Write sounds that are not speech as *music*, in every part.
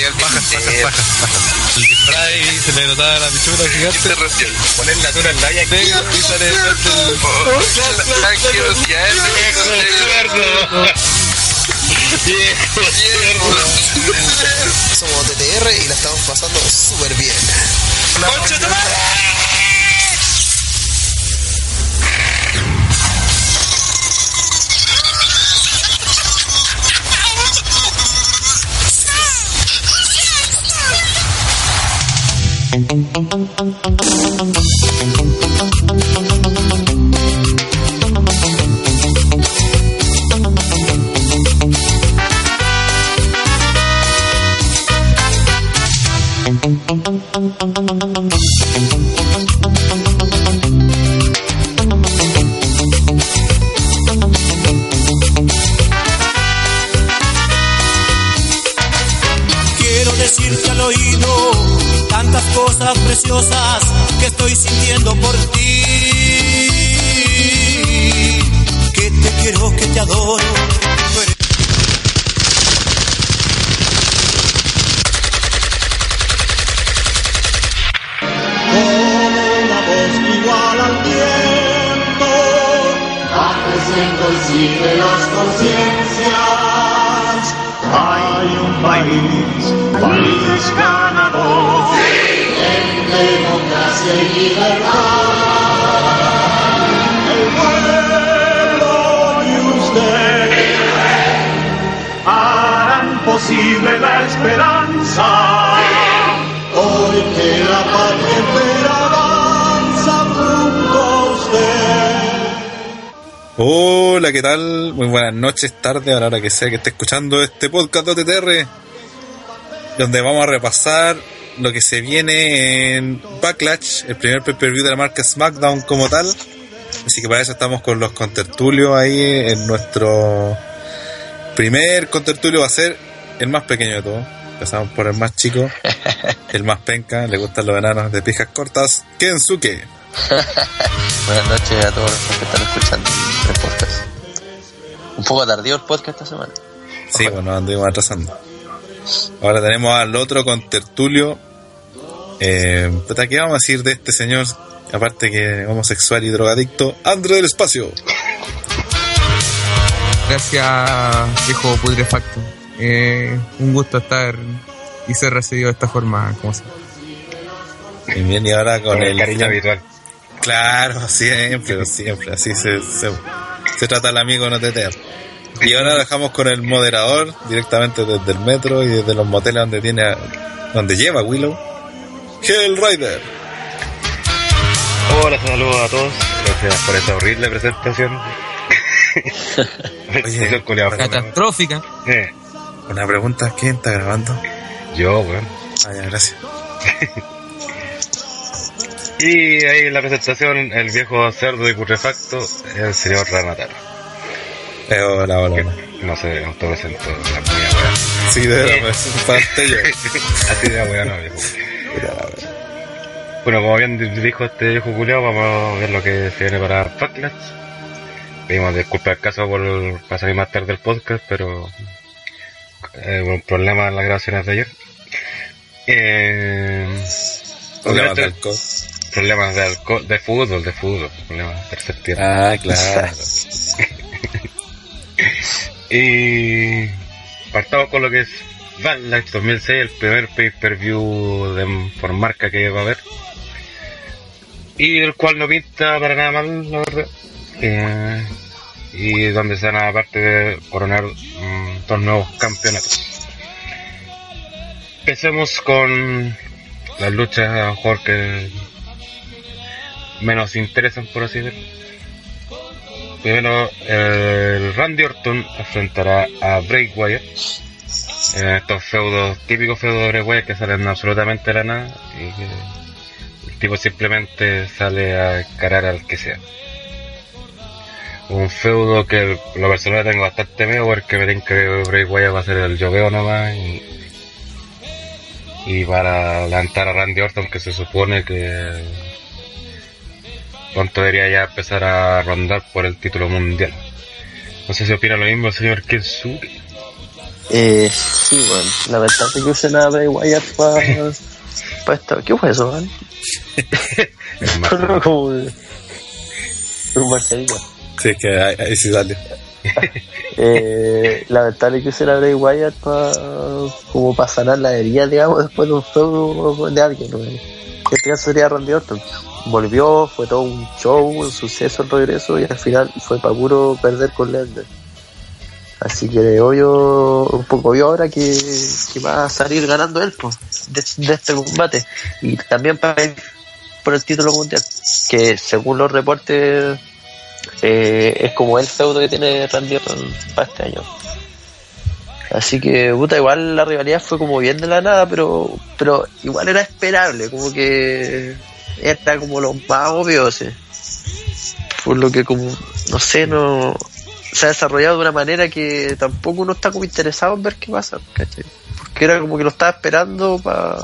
el Bajas, bajas, bicicleta. bajas, bajas. El disfraz y se le notaba la pichura gigante. Poner la tuna en la y sale el Somos TTR y la estamos pasando súper bien. ¡Concha tu madre! Quiero que estoy sintiendo por ti. Que te quiero, que te adoro. Eres una voz igual al viento, consigue las conciencias. Hay un país, país ganador, en democracia y libertad. El pueblo y usted harán posible la esperanza. Hoy que la patria entera avanza junto a usted. Hola, ¿qué tal? Muy buenas noches, tarde, a la hora que sea que esté escuchando este podcast de OTTR, donde vamos a repasar lo que se viene en Backlash, el primer pay-per-view de la marca SmackDown como tal. Así que para eso estamos con los contertulios ahí en nuestro primer contertulio va a ser el más pequeño de todos. Empezamos por el más chico, *laughs* el más penca, le gustan los enanos de pijas cortas, Kensuke. *laughs* Buenas noches a todos los que están escuchando el podcast. Un poco tardío el podcast esta semana. Sí, bueno, anduvimos atrasando. Ahora tenemos al otro con tertulio. Eh, ¿Qué vamos a decir de este señor? Aparte que homosexual y drogadicto, André del Espacio. Gracias, viejo putrefacto. Eh, un gusto estar y ser recibido de esta forma, como se Y bien, y ahora con, Con el el cariño habitual. Claro, siempre, siempre. Así se, se, se trata el amigo no te Y ahora dejamos con el moderador directamente desde el metro y desde los moteles donde tiene a- donde lleva Willow. Hell Rider. Hola, saludos a todos. Gracias por esta horrible presentación. *laughs* fome. Catastrófica. Eh, Una pregunta, ¿quién está grabando? yo, weón. Ah, ya, gracias. *laughs* Y ahí en la presentación, el viejo cerdo y putrefacto, el señor Ranataro. Eh, hola, hola, Que hola. no se autopresentó la muy. Sí, de verdad, pues, parte yo. *laughs* Así de weón, no, viejo. Bueno, como bien dijo este viejo culiao, vamos a ver lo que se viene para Backlash. Pedimos disculpas al caso por pasar más tarde del podcast, pero eh, un problema en las grabaciones de ayer. Eh, Problemas de alcohol. problemas de alcohol, de fútbol, de fútbol, problemas tercer tiempo. Ah, claro. *laughs* Y partamos con lo que es Backlash 2006, el primer pay-per-view por marca que va a haber. Y el cual no pinta para nada mal, la verdad. Eh, y donde se van a aparte de coronar mm, dos nuevos campeonatos. Empecemos con las luchas a lo mejor que menos interesan, por así decirlo. Primero, el Randy Orton enfrentará a Bray Wyatt. En estos feudos, típicos feudos de Bray Wyatt que salen absolutamente de la nada y que el tipo simplemente sale a encarar al que sea. Un feudo que lo personal tengo bastante miedo porque me dicen que Bray Wyatt va a ser el lloveo nomás y, y para levantar a Randy Orton que se supone que pronto debería ya empezar a rondar por el título mundial. No sé si opina lo mismo el señor Kensuke. Eh, sí, weón. Lamentable que usen a Bray Wyatt para *laughs* pa esto. ¿Qué fue eso, man? *laughs* Es más, como de- un marcianito. Sí, es que ahí, ahí sí sale. *laughs* Eh, lamentable que usen a Bray Wyatt pa, como para sanar la herida, digamos, después de un feudo de alguien. Que este caso sería Randy Orton. Volvió, fue todo un show, un suceso el regreso y al final fue para puro perder con Lesnar. Así que obvio, un poco obvio ahora que, va a salir ganando él pues, de, de este combate. Y también para ir por el título mundial, que según los reportes eh, es como el feudo que tiene Randy Orton para este año. Así que, puta, igual la rivalidad fue como bien de la nada, pero pero igual era esperable, como que era como lo más obvio, sí. Por lo que como, no sé, no se ha desarrollado de una manera que tampoco uno está como interesado en ver qué pasa. Porque era como que lo estaba esperando para...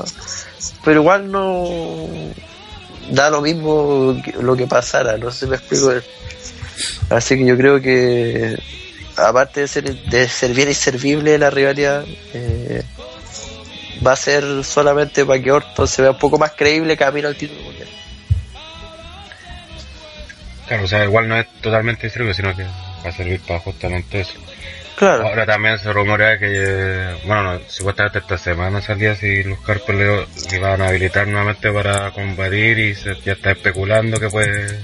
Pero igual no... Da lo mismo lo que pasara, no sé me explico. Así que yo creo que aparte de ser, de ser bien inservible la rivalidad, eh, va a ser solamente para que Orton se vea un poco más creíble camino al título claro, o sea, igual no es totalmente distribuido, sino que va a servir para justamente eso. Claro. Ahora también se rumorea que, bueno, no, supuestamente esta semana salía si los Harper le, le iban a habilitar nuevamente para combatir y se, ya está especulando que puede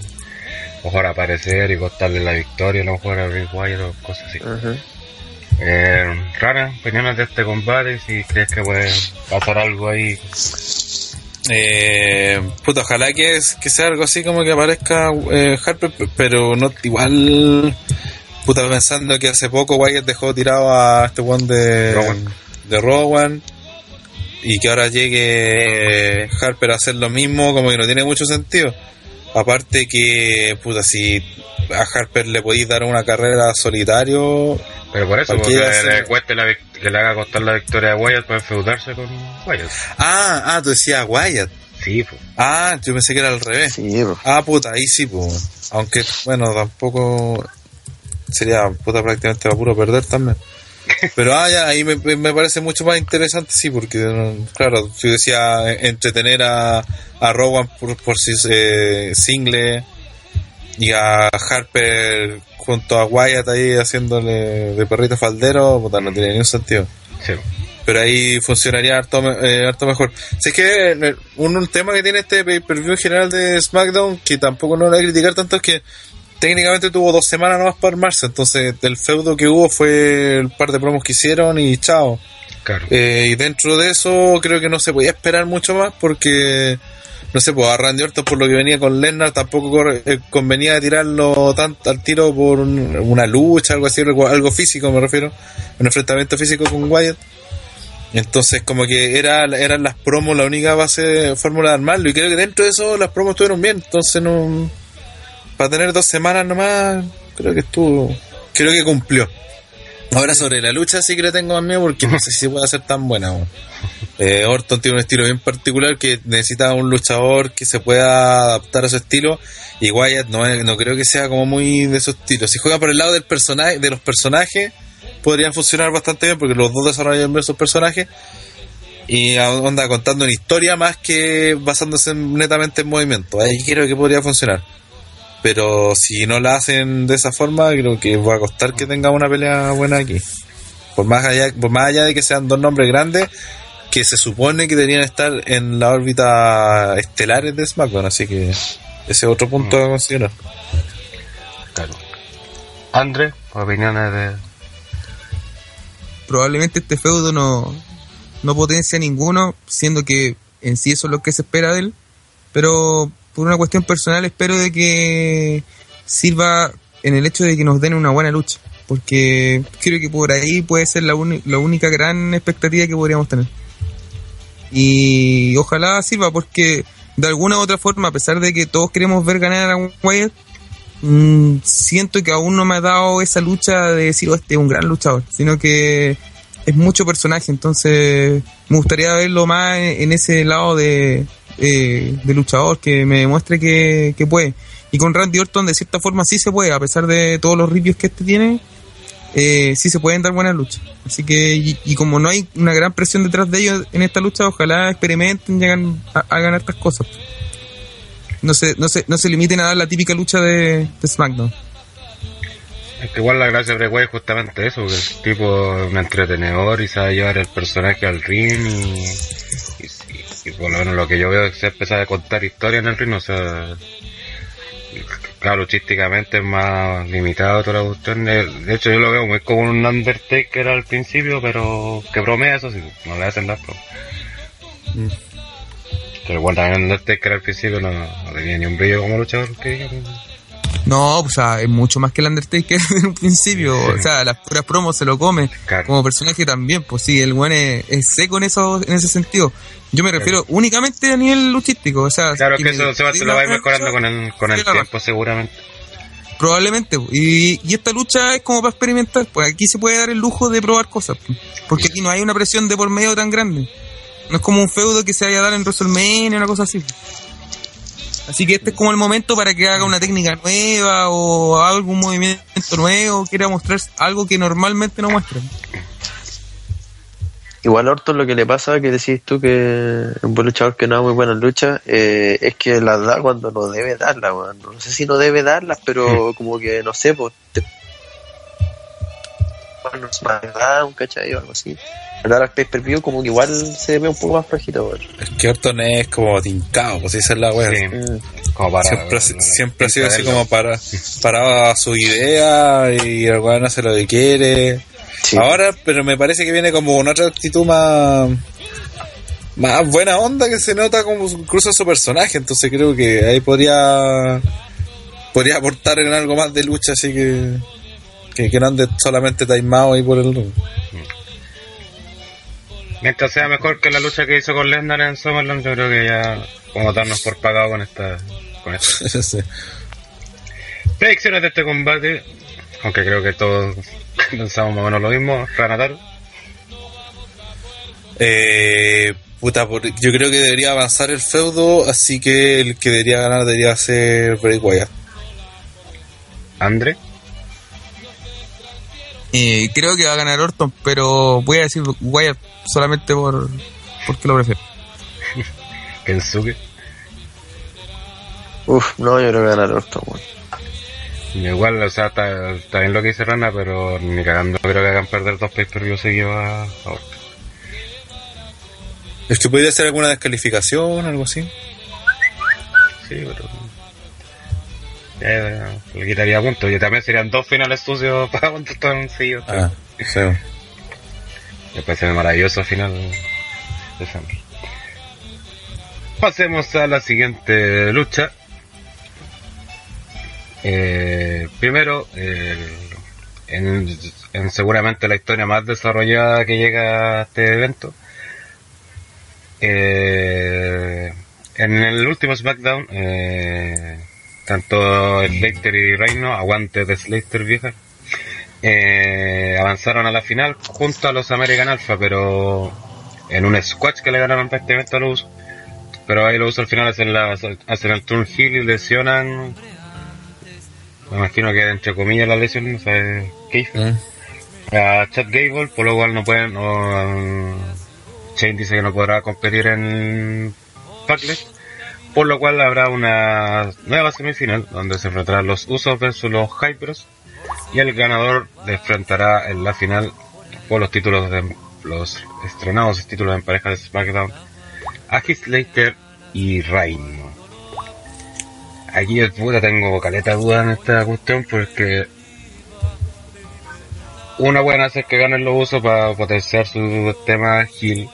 mejor aparecer y costarle la victoria, a lo mejor a Bray Wyatt o cosas así. Ujú. Eh, Rana, opiniones de este combate, si crees que puede pasar algo ahí. Eh, puta, ojalá que, es- que sea algo así como que aparezca eh, Harper, pero no igual. Puta, pensando que hace poco Wyatt dejó tirado a este one de Rowan. de Rowan y que ahora llegue eh, Harper a hacer lo mismo, como que no tiene mucho sentido. Aparte que, puta, si a Harper le podéis dar una carrera solitario, Pero por eso, porque le, se- le cueste la que le haga costar la victoria a Wyatt para enfeudarse con Wyatt. Ah, ah, tú decías Wyatt. Sí, pues. Ah, yo pensé que era al revés. Sí, bro. Ah, puta, ahí sí, pues. Aunque, bueno, tampoco sería puta prácticamente va puro perder también. Pero ah, ya, ahí me, me parece mucho más interesante, sí, porque, claro, yo decía eh, entretener a, a Rowan por, por si eh, single y a Harper junto a Wyatt ahí haciéndole de perrito faldero, puta, no tiene ningún sentido Sí. pero ahí funcionaría harto, eh, harto mejor. Si es que un, un tema que tiene este pay-per-view en general de SmackDown, que tampoco no lo voy a criticar tanto, es que técnicamente tuvo dos semanas nomás para armarse, entonces el feudo que hubo fue el par de promos que hicieron y chao. Claro. Eh, y dentro de eso creo que no se podía esperar mucho más porque, no sé, pues a Randy Orton por lo que venía con Lesnar tampoco eh, convenía tirarlo tan, al tiro por un- una lucha, algo así, algo, físico me refiero, un enfrentamiento físico con Wyatt. Entonces como que era, eran las promos la única base, fórmula de armarlo y creo que dentro de eso las promos estuvieron bien, entonces no... Para tener dos semanas nomás, creo que estuvo, creo que cumplió. Ahora sobre la lucha sí que le tengo más miedo porque no sé si puede ser tan buena. Eh, Orton tiene un estilo bien particular que necesita un luchador que se pueda adaptar a su estilo y Wyatt no, no creo que sea como muy de su estilo. Si juega por el lado del personaje, de los personajes, podrían funcionar bastante bien porque los dos desarrollan bien sus personajes y onda contando una historia más que basándose en- netamente en movimiento. Ahí creo que podría funcionar. Pero si no la hacen de esa forma, creo que va a costar que tenga una pelea buena aquí. Por más allá, por más allá de que sean dos nombres grandes, que se supone que deberían estar en la órbita estelares de SmackDown, así que ese es otro punto a considerar. claro. André, opiniones de. probablemente este feudo no, no potencia ninguno, siendo que en sí eso es lo que se espera de él. Pero por una cuestión personal espero de que sirva en el hecho de que nos den una buena lucha. Porque creo que por ahí puede ser la, única gran expectativa que podríamos tener. Y ojalá sirva porque de alguna u otra forma, a pesar de que todos queremos ver ganar a Wyatt, mm, siento que aún no me ha dado esa lucha de decir, oh, este es un gran luchador, sino que es mucho personaje, entonces me gustaría verlo más en ese lado de, eh, de luchador que me demuestre que, que puede. Y con Randy Orton de cierta forma sí se puede, a pesar de todos los ripios que este tiene, eh, sí se pueden dar buenas luchas. Así que, y, como no hay una gran presión detrás de ellos en esta lucha, ojalá experimenten, llegan a, hagan estas cosas. No se, no, se, no se limiten a dar la típica lucha de, SmackDown. Es que igual la gracia de Bray es justamente eso, que el tipo es un entretenedor y sabe llevar el personaje al ring y, y, por lo menos lo que yo veo es que se empieza a contar historias en el ring, o sea, claro, luchísticamente es más limitado toda la cuestión. De, hecho yo lo veo muy como un Undertaker al principio, pero que bromea eso sí, no le hacen las bromas. Mm. Pero bueno, también Undertaker al principio no, no tenía ni un brillo como luchador que digamos. No, o sea, es mucho más que el Undertaker *laughs* en un principio. O sea, las puras promos se lo come. Claro. Como personaje también, pues sí, el buen es, es seco en, eso, en ese sentido. Yo me refiero únicamente a nivel luchístico. O sea, Claro, que me- eso se va, se lo va a ir mejorando lucha, con el, con el tiempo seguramente. Probablemente. po. Y, y esta lucha es como para experimentar. Pues aquí se puede dar el lujo de probar cosas. po. Porque aquí no hay una presión de por medio tan grande. No es como un feudo que se vaya a dar en WrestleMania o una cosa así. Así que este es como el momento para que haga una técnica nueva o algún movimiento nuevo, quiera mostrar algo que normalmente no muestra. Igual Orton lo que le pasa, que decís tú que es un buen luchador que no da muy buenas luchas, eh, es que las da cuando no debe darlas. No sé si no debe darlas, pero como que, no sé, pues... Te... Bueno, SmackDown, ¿cachai? O algo así. Pero ahora el pay-per-view como que igual se ve un poco más flojito, weón. Es que Orton es como tincado, pues esa es la wea. Sí, Mm. como para, Siempre, ha si- siempre ha sido así como para, para su idea y el weón hace lo que quiere. Sí. Ahora, pero me parece que viene como con otra actitud más, más buena onda que se nota como incluso su personaje. Entonces creo que ahí podría, podría aportar en algo más de lucha, así que, que, que no ande solamente taimado ahí por el ring. Mientras sea mejor que la lucha que hizo con Lesnar en SummerSlam, yo creo que ya vamos a darnos por pagado con esta. Con esta. *laughs* Sí. Predicciones de este combate, aunque creo que todos *laughs* pensamos más o menos lo mismo. Ranataru, Eh, puta, por- yo creo que debería avanzar el feudo, así que el que debería ganar debería ser Bray Wyatt. Andre, Eh, creo que va a ganar Orton, pero voy a decir Wyatt solamente por porque lo prefiero. *laughs* Kensuke. Uf, no, yo creo que ganar Orton. Igual, o sea, está, está bien lo que dice Rana, pero ni cagando creo que hagan perder dos pay per view seguidos a, a Orton. Es que podría ser alguna descalificación, algo así. Sí, pero. Ya, le quitaría puntos. Y también serían dos finales sucios *laughs* para contestar un seguido. Ah, sí. Después se ve maravilloso final de Sandro. Pasemos a la siguiente lucha. Eh, primero, el- en, en seguramente la historia más desarrollada que llega a este evento. Eh, en el último SmackDown, eh, tanto Slater y Reino, aguante de Slater vieja, eh, avanzaron a la final junto a los American Alpha, pero en un squash que le ganaron prácticamente a los. Pero ahí los al final hacen, la, hacen el turn heel y lesionan. Me imagino que entre comillas la lesión, no sé, Keith. Mm. A Chad Gable, por lo cual no pueden. No, Shane dice que no podrá competir en Backlash. Por lo cual habrá una nueva semifinal donde se enfrentarán los Usos versus los Hypers. Y el ganador enfrentará en la final por los títulos de los estrenados títulos en pareja de SmackDown a Heath y Reino. Aquí el puta tengo caleta duda en esta cuestión porque una buena hacer que ganen los usos para potenciar su tema Hill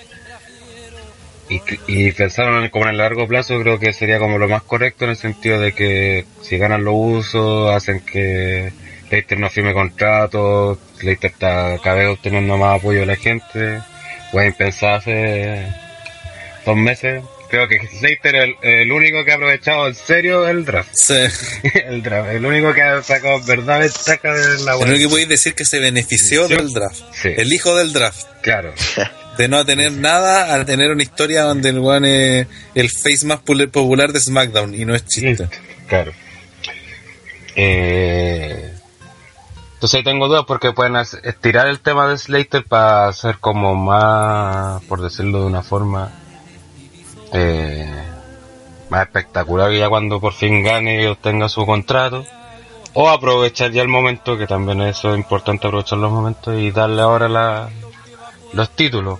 y, y pensaron en, como en el largo plazo creo que sería como lo más correcto en el sentido de que si ganan los usos hacen que Leicester no firme contrato Leicester está cada vez obteniendo más apoyo de la gente pueden pensar hace dos meses creo que Leicester es el, el único que ha aprovechado en serio el draft Sí. *laughs* el draft el único que ha sacado verdad ventaja de la Lo único que podéis decir que se benefició Sí. del draft. Sí. El hijo del draft. claro *laughs* De no tener nada a tener una historia donde el weón es el face más pul- popular de SmackDown y no es chiste. Claro. Eh, Entonces ahí tengo dudas porque pueden estirar el tema de Slater para hacer como más, por decirlo de una forma, eh, más espectacular ya cuando por fin gane y obtenga su contrato. O aprovechar ya el momento, que también eso es importante aprovechar los momentos y darle ahora la, los títulos.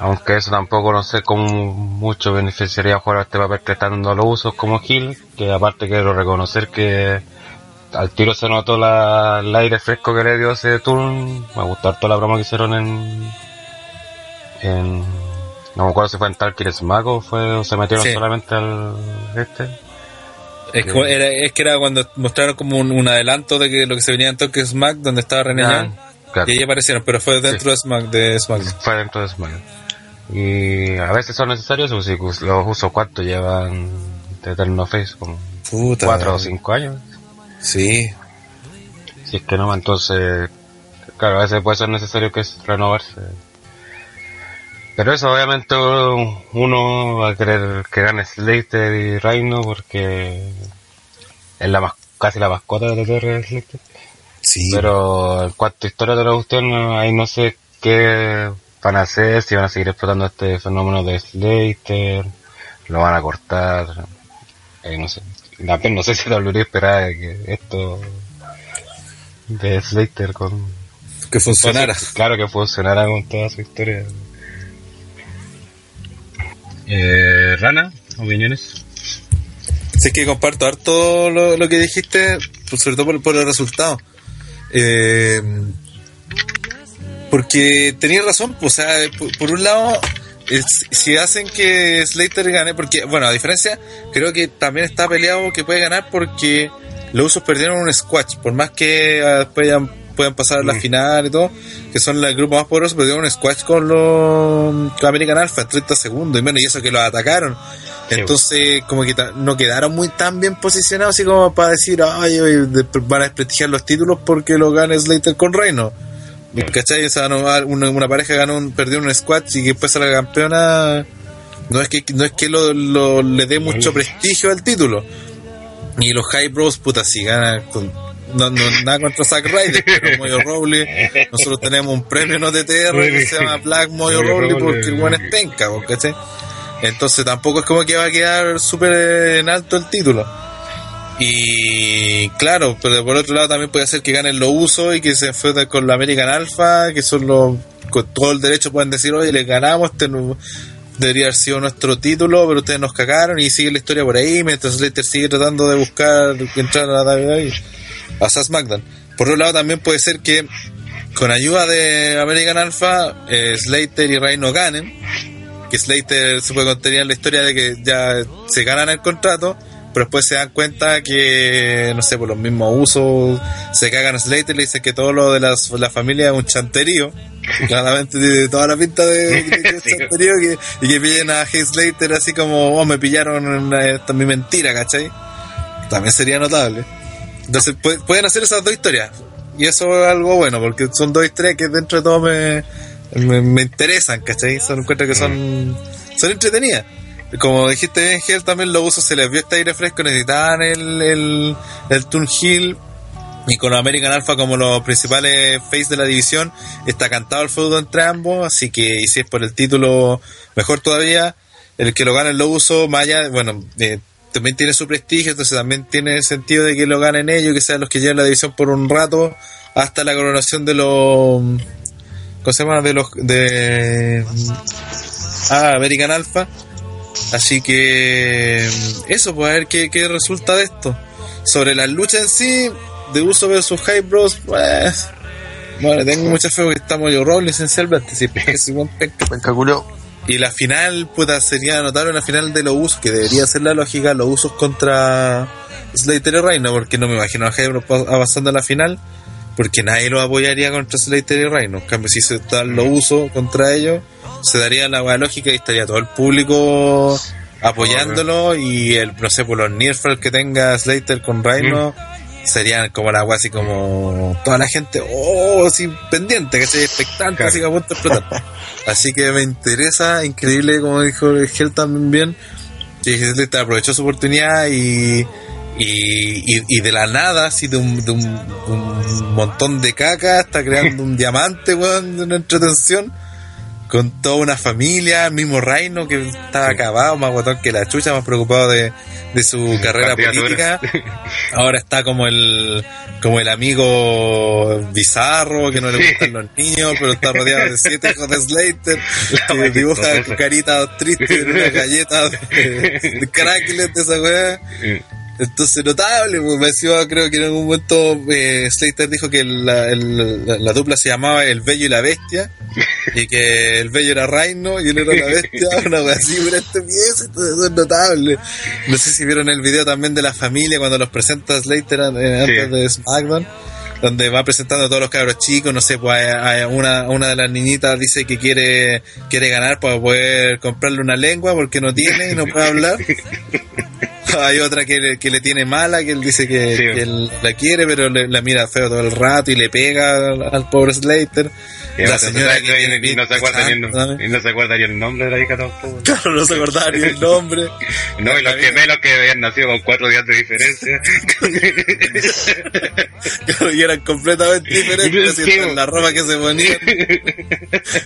Aunque eso tampoco no sé cómo mucho beneficiaría jugar a este papel que está dando los usos como Gil, que aparte quiero reconocer que al tiro se notó la, el aire fresco que le dio ese turn. Me gustó toda la broma que hicieron en. en no me acuerdo si fue en Talkir Smack o, fue, o se metieron Sí. solamente al este. Es que, era, es que era cuando mostraron como un, un adelanto de que lo que se venía en Tokyo Smack, donde estaba René Ah, claro. y ahí aparecieron, pero fue dentro de Smack, de Smack. Fue dentro de Smack. Y a veces son necesarios, pues, si los usos cuánto llevan de Eterno Face, como Puta. cuatro o cinco años. Sí. Si es que no, entonces, claro, a veces puede ser necesario que es renovarse. Pero eso, obviamente, uno va a querer que gane Slater y Reino porque es la casi la mascota de TTR Slater. Sí. Pero en cuanto a historia de la cuestión, ahí no sé qué van a hacer, si van a seguir explotando este fenómeno de Slater, lo van a cortar, eh, no sé. También no sé si WWE esperaba que esto de Slater con... que funcionara. Claro que funcionara con toda su historia. Eh, Rana, opiniones. Sí, es que comparto harto lo, lo que dijiste, pues, sobre todo por, por el resultado. Eh, porque tenías razón, o sea, por, por un lado, es- si hacen que Slater gane, porque, bueno, a diferencia, creo que también está peleado que puede ganar porque los usos perdieron un squash, por más que ah, después ya puedan pasar a la Mm. final y todo, que son el grupo más poderoso, perdieron un squash con los con American Alpha en 30 segundos, y menos, y eso que los atacaron. Entonces, como que no quedaron muy tan bien posicionados, así como para decir, ay, van a desprestigiar los títulos porque lo gana Slater con Reino. ¿Cachai? O sea, no, una, una pareja ganó un, perdió un squat y que después a la campeona no es que no es que lo, lo- le dé mucho prestigio al título. Y los High Bros, puta, si ganan con, no, no, nada contra Zack Ryder, *laughs* pero Moyo Rowley, nosotros tenemos un premio no TTR que se llama Black Moyo Rawley. porque el buen es penca, ¿cachai? Entonces tampoco es como que va a quedar súper en alto el título. Y claro, pero por otro lado también puede ser que ganen los usos y que se enfrenten con la American Alpha, que son los con todo el derecho pueden decir, oye, les ganamos, este no- debería haber sido nuestro título, pero ustedes nos cagaron y sigue la historia por ahí, mientras Slater sigue tratando de buscar entrar a la WWE, a SmackDown. Por otro lado también puede ser que con ayuda de American Alpha, eh, Slater y Reino ganen, que Slater se puede contener en la historia de que ya se ganan el contrato, pero después se dan cuenta que, no sé, por los mismos usos, se cagan a Slater y le dicen que todo lo de las, la familia es un chanterío. *laughs* Claramente tiene toda la pinta de, de que es *laughs* chanterío que, y que pillen a Heath Slater así como, oh, me pillaron una- esta es mi mentira, ¿cachai? También sería notable. Entonces pu- pueden hacer esas dos historias. Y eso es algo bueno, porque son dos historias que dentro de todo me, me, me interesan, ¿cachai? Son encuentro que son, son entretenidas. Como dijiste bien, Gel, también los usos se les vio este aire fresco, necesitaban el, el, el Toon Hill. Y con American Alpha como los principales face de la división, está cantado el feudo entre ambos, así que y si es por el título, mejor todavía. El que lo gane lo uso, allá, bueno, eh, también tiene su prestigio, entonces también tiene sentido de que lo ganen ellos, que sean los que lleven la división por un rato, hasta la coronación de los... ¿Cómo se llama? De los... de... Ah, American Alpha. Así que eso, pues a ver qué, qué resulta de esto. Sobre las luchas en sí, de uso versus High Bros, pues. Bueno, tengo mucha fe porque estamos yo Rollins esencialmente, sí, porque es igual penca. Venga, culo. Y la final, puta, sería notable una final de los usos, que debería ser la lógica, los usos contra Slater y Reino, porque no me imagino a Hybrid avanzando a la final, porque nadie lo apoyaría contra Slater y Reino. En cambio, si se dan los usos contra ellos, se daría la buena lógica y estaría todo el público apoyándolo y el, no sé, por los Nearfall que tenga Slater con Reino. Serían como la agua así como toda la gente, oh, así pendiente, que se expectante, así que a punto de explotar. *laughs* Así que me interesa, increíble, como dijo el Gel también bien, que Slater aprovechó su oportunidad y, Y, y, y de la nada, así de un, de un, un montón de caca, está creando un *laughs* diamante, weón, de una entretención. Con toda una familia, el mismo Reino que estaba acabado, más guatón que la chucha, más preocupado de, de su carrera política. *laughs* Ahora está como el como el amigo bizarro que no le gustan los niños, pero está rodeado de siete *laughs* hijos de Slater, que wea dibuja caritas tristes en una galleta de, de cracklet de esa weá. Entonces, notable, pues, me decía, creo que en algún momento eh, Slater dijo que la, el- la- la dupla se llamaba El Bello y la Bestia, y que el Bello era Reino y él era la Bestia, *laughs* una wea así, pero este pieza, entonces eso es notable. No sé si vieron el video también de la familia cuando los presenta Slater eh, antes Sí. de SmackDown. Donde va presentando a todos los cabros chicos, no sé, pues a- a una, una de las niñitas dice que quiere, quiere ganar para poder comprarle una lengua porque no tiene y no puede hablar. *laughs* *laughs* Hay otra que le, que le tiene mala, que él dice que, Sí. que él la quiere, pero le- la mira feo todo el rato y le pega al, al pobre Slater. Y la no, señora se- que y no se acuerda ni el, ¿sabes? y no se acuerda ni el nombre de la hija tampoco. *laughs* Claro, no se acordaba ni el nombre. *laughs* No, y los gemelos que habían nacido con cuatro días de diferencia. Claro, *laughs* y eran completamente diferentes Sí, en la ropa que se ponían.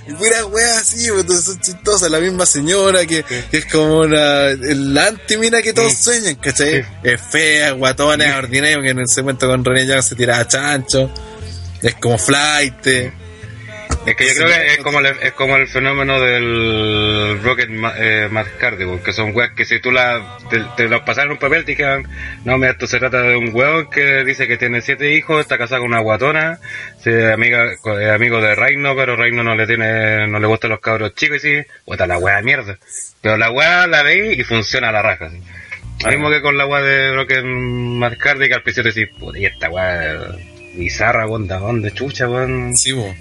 Y pura wea así, pues, entonces son chistosas. La misma señora que, que es como una, la antimina que todos sueñan, ¿cachai? Es fea, guatona, ordinaria, que en el segmento con René Young se tira a chancho. Es como flight. Es que yo creo que es como, el, es como el fenómeno del Rocket eh, Hardy, que son weas que si tú la, te, te los pasaron en un papel te quedan, no, mira, esto se trata de un weón que dice que tiene siete hijos, está casado con una guatona, amiga, es amigo de Reino, pero Reino no le tiene, no le gustan los cabros chicos y sí, puta la wea de mierda. Pero la wea la veis y funciona a la raja. ¿sí? Lo mismo que con la wea de Rocket Hardy, que al principio decís, puta, y esta wea bizarra, weón, ¿de dónde chucha, weón? Sí, bo.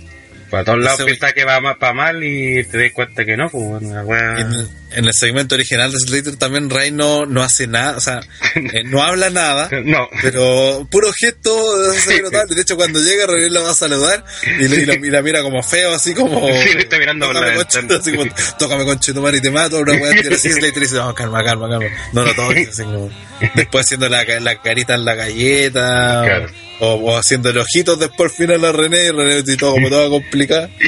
Para todos lados piensa que va para mal y te das cuenta que no, pues bueno, la wea- En, el- en el segmento original de Slater también Ray no, no hace nada, o sea, *laughs* eh, no habla nada, No. pero puro gesto notable. De hecho, cuando llega, René la va a saludar y, le, y la, y la mira como feo, así como. *laughs* Sí, le está mirando por la ventana. así como, tócame conche tu madre y te mato. Una wea así, Slater dice, no, calma, calma, calma. No lo toques, así como. *laughs* Después haciendo la, la carita en la galleta, Claro. O, o haciendo ojitos después al final a René, y René así todo como toda complicada. *laughs*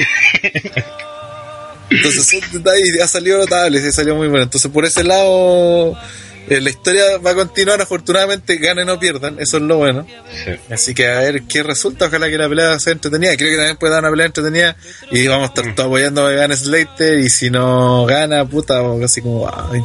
Entonces son detalles, ha salido notable, sí, salió muy bueno. Entonces por ese lado, eh, la historia va a continuar, afortunadamente, ganen o pierdan, eso es lo bueno. Sí. Así que a ver qué resulta, ojalá que la pelea sea entretenida. Creo que también puede dar una pelea entretenida y vamos a estar todos apoyando a gane Slater y si no gana, puta, así como, ay,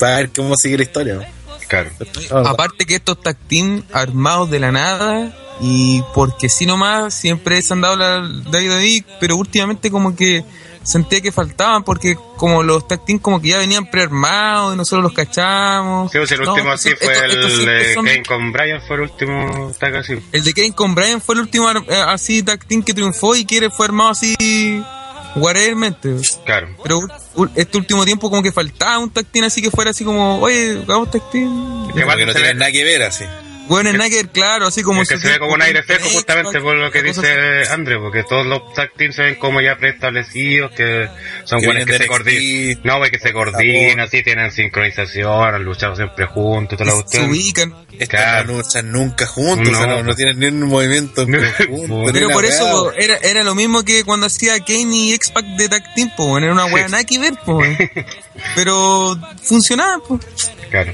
para ver cómo sigue la historia. Claro. Aparte que estos tag team armados de la nada y porque si nomás siempre se han dado la WWE, pero últimamente como que sentía que faltaban porque como los tag team como que ya venían prearmados y nosotros los cachamos. Sí, pues el No, último así fue el de son- Kane con Brian, fue el último tag así. El de Kane con Brian fue el último eh, así tag team que triunfó y quiere fue armado así whatevermente. Claro. Pero este último tiempo como que faltaba un tag team así que fuera así como, oye, hagamos tag team. Que Porque no ve- nada que ver así. Bueno, en Nagger, claro, así como... Es que se ve como un aire fresco justamente por lo que dice André, porque todos los tag teams se ven como ya preestablecidos, que son Que buenos que se coordinan, no, pues que se coordinan, así tienen sincronización, han luchado siempre juntos, toda la así, Se cuestión. ubican. Claro. no luchan nunca juntos, o sea, No. no, no tienen ni un movimiento en *laughs* No. conjunto, ni Pero por eso era, era lo mismo que cuando hacía Kane y X-Pac de tag team, po, era una weá *laughs* nada que ver, po, *laughs* pero funcionaba, po. Claro.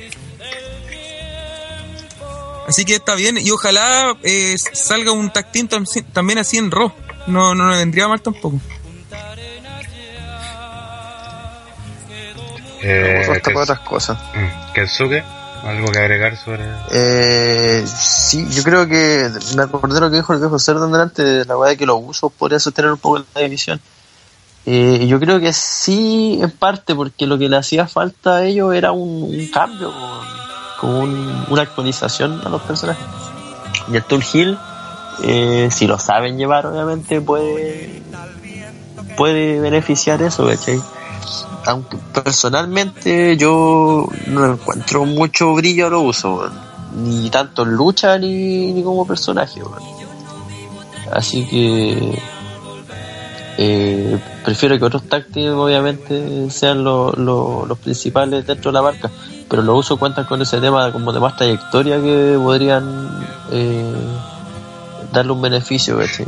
Así que está bien y ojalá eh, salga un tag team tam- también así en Raw, no, no me vendría mal tampoco. Eh, hasta para otras cosas. Mm, Kensuke, algo que agregar sobre... Eh, sí, yo creo que me acordé de lo que dijo el viejo Cerdo delante de la weá de que los usos podría sostener un poco la división. Eh, yo creo que sí, en parte, porque lo que le hacía falta a ellos era un, un cambio, como un- una actualización a los personajes. Y el Tool Hill, eh, si lo saben llevar, obviamente puede, puede beneficiar eso, ¿cachai? Aunque personalmente yo no encuentro mucho brillo a lo uso, ni tanto en lucha ni, como personaje. Así que eh, prefiero que otros team obviamente sean lo- lo- los principales dentro de la marca, pero los usos cuentan con ese tema como de más trayectoria que podrían eh, darle un beneficio, ¿cachai?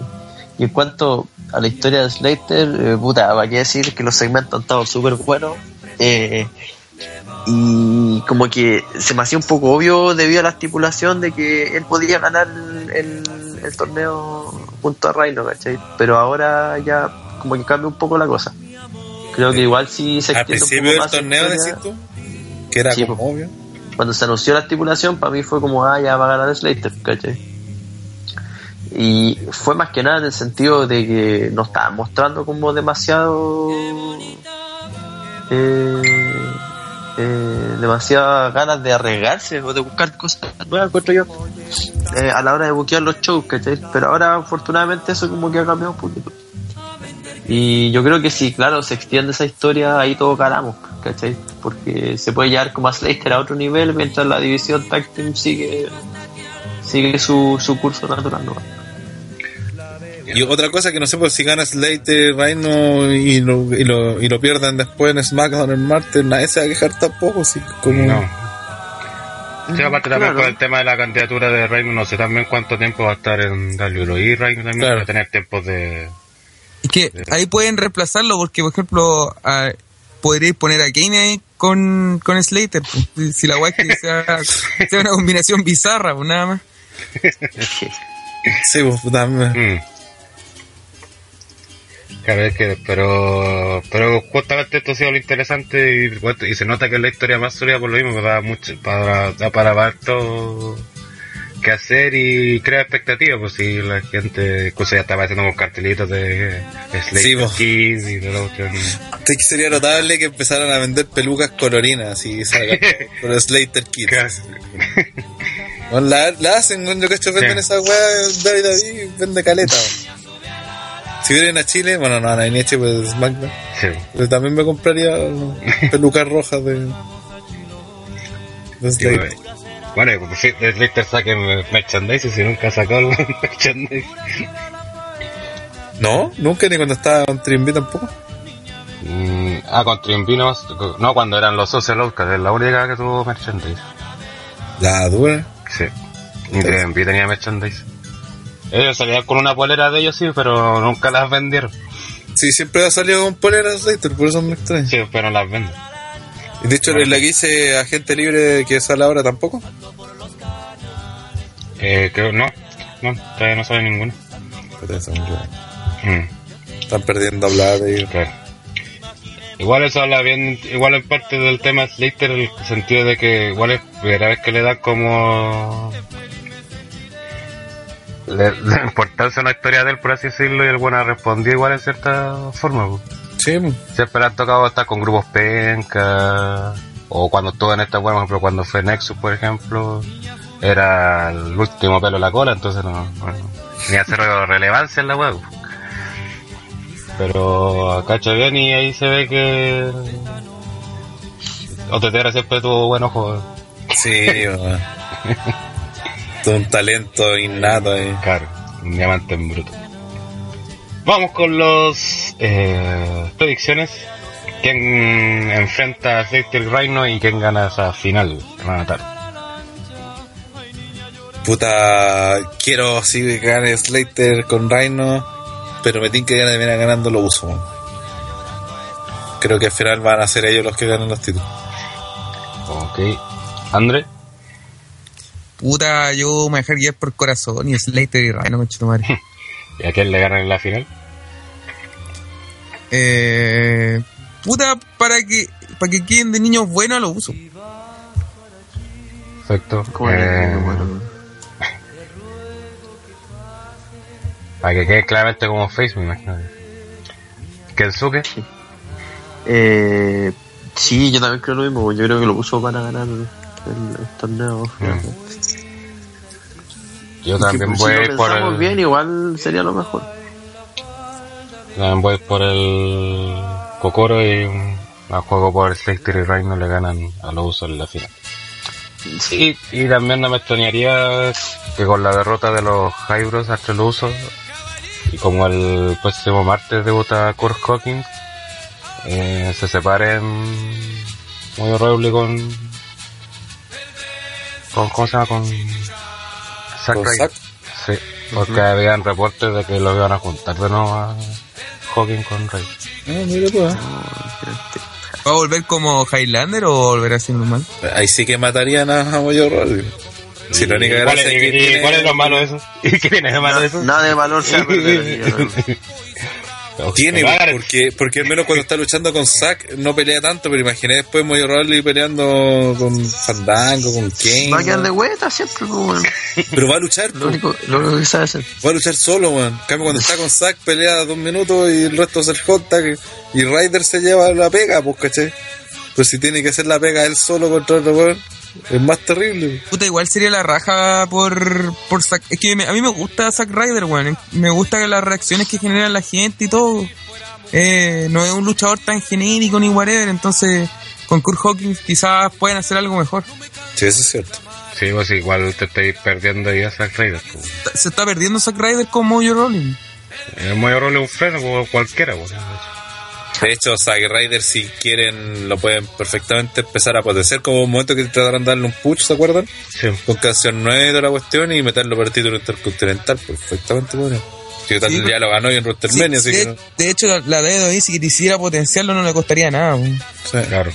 Y en cuanto a la historia de Slater, eh, puta, para qué decir que los segmentos han estado súper buenos. eh, y como que se me hacía un poco obvio debido a la estipulación de que él podía ganar el torneo junto a Reino, ¿cachai? Pero ahora ya como que cambia un poco la cosa. Creo que igual sí se Al un principio poco del torneo, decís tú, que era Sí, como po. obvio. Cuando se anunció la estipulación, para mí fue como, ah, ya va a ganar Slater, ¿cachai? Y fue más que nada en el sentido de que nos estaban mostrando como demasiado. Eh, eh, demasiadas ganas de arriesgarse o de buscar cosas nuevas, encuentro yo, eh, a la hora de buquear los shows, ¿cachai? Pero ahora, afortunadamente, eso como que ha cambiado un poquito. Y yo creo que si, claro, se extiende esa historia, ahí todo calamos, ¿cachai? Porque se puede llevar como a Slater a otro nivel mientras la división Tag Team sigue, sigue su, su curso natural, ¿no? Y otra cosa que no sé por si gana Slater, Rhino y lo, y lo, y lo pierden después en SmackDown en martes, nadie se va a quejar tampoco. Si, como... No. Sí, aparte también Claro. con el tema de la candidatura de Reino, no sé también cuánto tiempo va a estar en WWE Reino también Claro. va a tener tiempos de... Que ahí pueden reemplazarlo porque, por ejemplo, a- podréis poner a Kane ahí con, con Slater. pues. Si- la guay que sea, *laughs* sea una combinación bizarra, pues nada más. Sí, pues, puta, me- Mm. Claro, es que, pero, pero justamente esto ha sido lo interesante y, se nota que es la historia más sólida por lo mismo, que da mucho, para, da para harto que hacer y crea expectativas, pues si la gente, incluso ya estaba haciendo unos cartelitos de Slater Sí, y de la cuestión. Sí que sería notable que empezaran a vender pelucas colorinas *laughs* y por Slater Kids. Bueno, la, la hacen, yo cacho venden Sí. esa weá, David David vende caleta. Si vienen a Chile, bueno, no, no hay ni a Chile, pues SmackDown. Sí. Pero también me compraría *laughs* pelucas rojas de, de Slater. Bueno. Como si Slater saque merchandise si nunca sacó el *laughs* merchandise. No, nunca, ni cuando estaba con Trimby tampoco. Mm, ah, con Trimbino, no, cuando eran los Social que es la única que tuvo merchandise. La dura. Sí. Y Trimbino tenía merchandise. Ellos salían con una polera de ellos, sí, pero nunca las vendieron. Sí, siempre ha salido con poleras Slater, por eso me extraña. Sí, pero no las venden. Y de hecho, la que hice agente libre que sale ahora tampoco. Eh, creo, no, no, todavía no sale ninguno. Mm, Están perdiendo hablar de claro. Igual eso habla bien, igual en parte del tema Slater, el sentido de que igual es primera vez que le dan como le, *laughs* le importancia a una historia de él, por así decirlo, y el bueno respondió igual en cierta forma. pues. Sí, Siempre le han tocado estar con grupos penca, o cuando estuvo en esta web, por ejemplo, cuando fue Nexus, por ejemplo, era el último pelo en la cola, entonces no, no tenía cero relevancia en la web. Pero acá bien y ahí se ve que OTTR siempre tuvo buen ojo. sí. Todo un talento innato ahí. Claro, un diamante en bruto. Vamos con los eh, predicciones. ¿Quién enfrenta a Slater Rhino y quién gana esa final van a tarde? Puta, quiero sí que gane Slater con Rhino, pero me tinca que viene ganando lo uso. Creo que al final van a ser ellos los que ganan los títulos. Ok. André, Puta, yo me dejé guiar por corazón y Slater y Rhino, conchetumare. *laughs* ¿y a quién le ganan en la final? eh, puta, para que, para que queden de niños buenos lo uso. Perfecto. Eh, bueno, para que quede claramente como face, me imagino. Kensuke, Eh, sí, yo también creo lo mismo. Yo creo que lo puso para ganar el, el torneo. yo Y también voy si lo por el, bien, igual sería lo mejor. también voy por el Kokoro y mm, a juego por Slater y Rhino le ganan a los usos en la final. Y, y también no me extrañaría que con la derrota de los Hybros entre los usos Y como el próximo martes debuta Kurt Hawkins, eh, se separen Moyo Rawley con, con. ¿Cómo se llama? Con. Zack ¿Con. Zack? Sí, porque habían reportes de que lo iban a juntar de nuevo a Hawkins con Ryder. Ah, mira, pues. ¿Va a volver como Highlander o volverá así normal? Ahí sí que matarían a Moyo Rawley. Si la única ¿Y cuál, gracia es, es que y- tiene- cuál es lo malo de eso? *laughs* ¿Y qué tiene de malo de eso? Nada de valor se creo. *laughs* Tiene, porque, porque al menos cuando está luchando con Zack no pelea tanto, pero imaginé después Moyo Rawley peleando con Fandango, con Kane. Va a quedar de vuelta siempre, pues, weón. Pero va a luchar, Lo po. único, lo único que sabe hacer. va a luchar solo, weón. En cambio, cuando está con Zack pelea dos minutos y el resto es el hot tag y Ryder se lleva la pega, pues, ¿cachai? Pero si tiene que hacer la pega él solo contra otro weón, es más terrible. Puta, igual sería la raja por, por Zack. Es que me- a mí me gusta Zack Ryder, weón. Me gusta las reacciones que genera la gente y todo. Eh, no es un luchador tan genérico ni whatever, entonces con Kurt Hawkins quizás pueden hacer algo mejor. Sí, eso es cierto. Sí, pues igual te estáis perdiendo ahí a Zack Ryder. pues. Se está perdiendo Zack Ryder con Mojo Rolling. El Moyo Rawley es un freno como cualquiera, pues. De hecho, Zack Ryder, si quieren, lo pueden perfectamente empezar a potenciar como un momento que trataron de darle un push, ¿se acuerdan? Sí. Con canción nueva y toda la cuestión y meterlo por el título intercontinental, perfectamente podría. Que tal Sí, ya lo ganó y en Rostermania, Sí, así de, que no. de hecho, la, la WWE, si quisiera potenciarlo, no le costaría nada. Sí. Claro.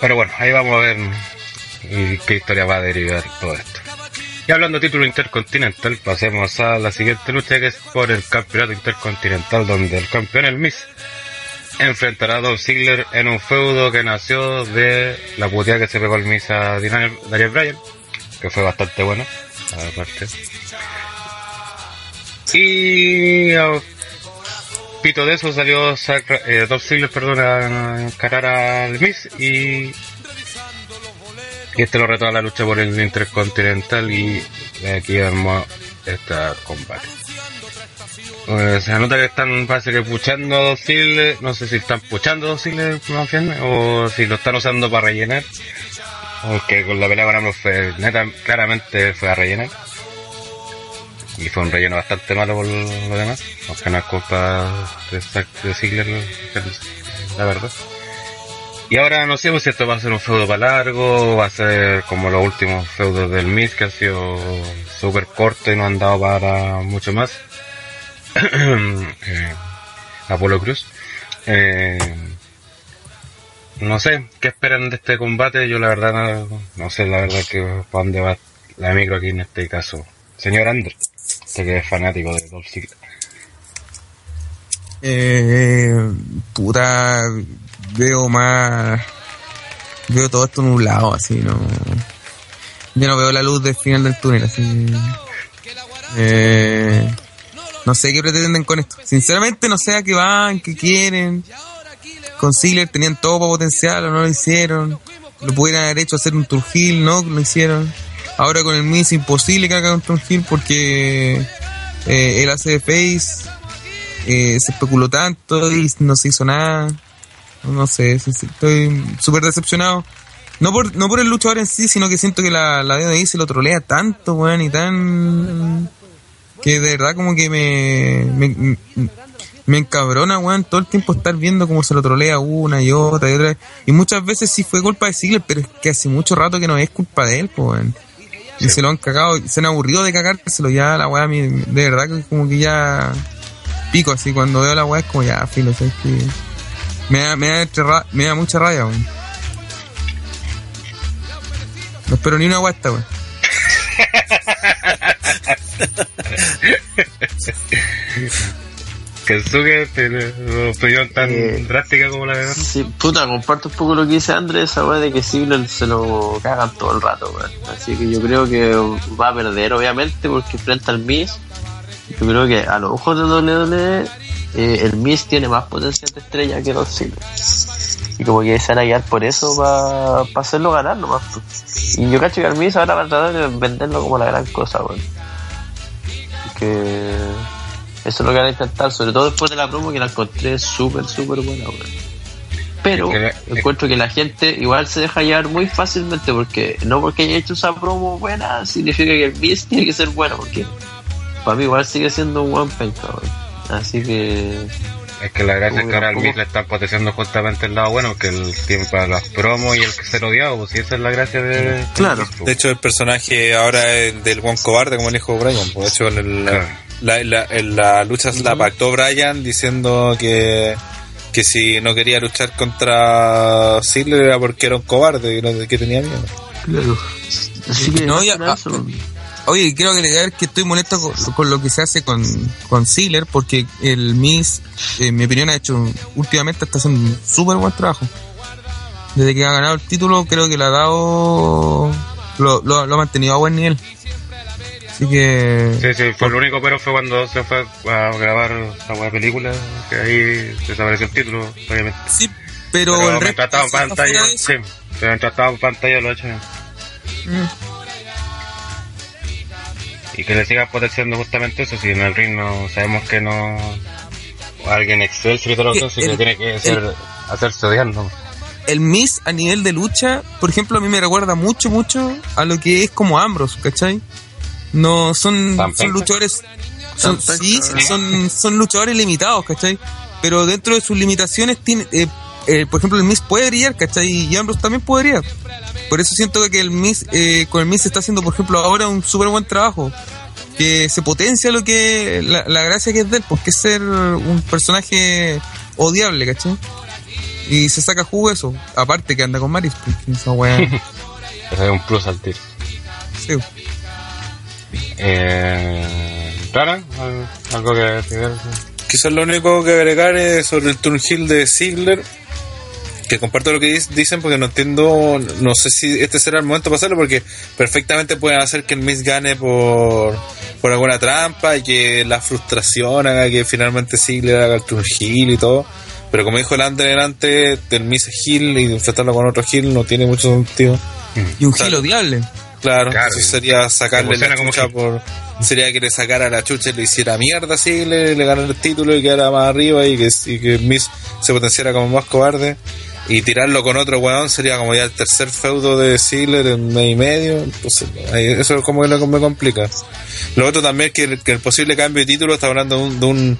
Pero bueno, ahí vamos a ver y qué historia va a derivar todo esto. Y hablando de título intercontinental, pasemos a la siguiente lucha que es por el campeonato intercontinental, donde el campeón, el Miz, enfrentará a Dolph Ziggler en un feudo que nació de la puteada que se pegó el Miz a Daniel, Bryan, que fue bastante bueno, aparte. Y a pito de eso salió Zack- eh, Dolph Ziggler, a encarar al Miz y, y este lo retó a la lucha por el Intercontinental y aquí armó este combate. Eh, se nota que están, parece que puchando Dolph Ziggler, no sé si están puchando Dolph Ziggler más bien, o si lo están usando para rellenar, porque con la pelea con Ambrose fue, neta, claramente fue a rellenar. Y fue un relleno bastante malo por lo demás, aunque no es culpa de, de Ziggler, la verdad. Y ahora no sé pues, si esto va a ser un feudo para largo, va a ser como los últimos feudos del Miz que han sido súper cortos y no han dado para mucho más. *clears throat* Eh, Apolo Cruz. Eh, no sé, ¿qué esperan de este combate? Yo la verdad no, no sé la verdad que para dónde va la micro aquí en este caso. Señor Andrés, usted que es fanático de Dolph. Eh, puta, veo más. Veo todo esto nublado, así, no. Yo no veo la luz del final del túnel, así. Eh, no sé qué pretenden con esto. Sinceramente, no sé a qué van, qué quieren. Con Ziggler tenían todo para potenciarlo, no lo hicieron. Lo pudieran haber hecho hacer un Turgil, no lo hicieron. Ahora con el Miz imposible que haga un Turgil porque eh, él hace de face eh, se especuló tanto y no se hizo nada. No sé, estoy súper decepcionado. No por, no por el luchador en sí, sino que siento que la, la DNI se lo trolea tanto, weón, y tan... Que de verdad como que me, me, me encabrona, weón, todo el tiempo estar viendo cómo se lo trolea una y otra y otra. Y muchas veces sí fue culpa de Ziggler, pero es que hace mucho rato que no es culpa de él, pues, weón. Y se lo han cagado, se han aburrido de cagárselo ya, la weá, de verdad que como que ya pico así cuando veo la weá es como ya filo sabes que me da, me da, ra- me da mucha rabia weón. no espero ni una weá esta weón *laughs* Kensuke, una opinión tan Eh, drástica como la de Sí, puta, comparto un poco lo que dice Andrés, esa weá de que Ziggler se lo cagan todo el rato, weón. Así que yo creo que va a perder, obviamente, porque frente al Miz, yo creo que a los ojos de WWE, eh, el Miz tiene más potencial de estrella que los Ziggler. Y como que se van a guiar por eso para hacerlo ganar nomás. Y yo cacho que al Miz ahora va a tratar de venderlo como la gran cosa, weón. Que eso es lo que van a intentar, sobre todo después de la promo que la encontré súper, súper buena, weón. Pero que- encuentro que la gente igual se deja llevar muy fácilmente porque no porque haya hecho esa promo buena significa que el Miz tiene que ser bueno porque para mí igual sigue siendo un one penca, weón. Así que. Es que la gracia es que ahora al. Miz le están potenciando justamente el lado bueno, que el tiempo para las promos y el que ser odiado, pues si esa es la gracia de... Claro. Miz, pues. De hecho, el personaje ahora es del Juan Cobarde, como le dijo Brian. pues, De hecho, en, el- Claro. la, la- en la lucha se la pactó Brian diciendo que, que si no quería luchar contra Ziggler era porque era un cobarde y no, que tenía miedo. Claro. Así que. No, ya- ah, Oye, quiero agregar que estoy molesto con, con lo que se hace con, con Ziggler porque el Miss, en mi opinión, ha hecho últimamente está haciendo un súper buen trabajo. Desde que ha ganado el título, creo que le ha dado. Lo, lo, lo ha mantenido a buen nivel. Así que. Sí, sí, fue el único, pero fue cuando se fue a grabar esa buena película, que ahí desapareció el título, obviamente. Sí, pero, Pero el mientras estaba en pantalla, sí, mientras estaba en pantalla lo ha hecho mm, Y que le sigan potenciando justamente eso, si en el ring no sabemos que no... Alguien excelso y todo lo que el- tiene que ser, hacerse odiando. el Miss a nivel de lucha, por ejemplo, a mí me recuerda mucho, mucho a lo que es como Ambrose, ¿cachai? No, son, ¿Tan son luchadores, son, ¿Tan sí, son, son luchadores limitados, ¿cachai? Pero dentro de sus limitaciones, tiene, eh, eh, por ejemplo, el Miss puede brillar, ¿cachai? Y Ambrose también puede brillar. Por eso siento que el Miss, eh, con el Miss se está haciendo, por ejemplo, ahora un súper buen trabajo. Que se potencia lo que, la, la gracia que es de él, porque es ser un personaje odiable, ¿cachai? Y se saca jugo eso. Aparte que anda con Maris, porque esa weá. *laughs* Es un plus al tiro. sí. Eh, Rara, ¿Al- algo que decir. Quizás lo único que agregar es sobre el turn heel de Ziggler. Que comparto lo que dicen porque no entiendo, no sé si este será el momento para hacerlo porque perfectamente pueden hacer que el Miz gane por, por alguna trampa y que la frustración haga que finalmente Ziggler haga el turn heel y todo. Pero como dijo el Andre antes, del Miz heel y enfrentarlo con otro heel no tiene mucho sentido. Y un gil odiable. Claro, Claro, eso sería sacarle la chucha por. Sería que le sacara la chucha y le hiciera mierda así, le, le ganara el título y quedara más arriba y que, y que Miz se potenciara como más cobarde. Y tirarlo con otro weón sería como ya el tercer feudo de Ziggler en mes y medio. Entonces, eso es como que me complica. Lo otro también es que el, que el posible cambio de título está hablando de un, de un,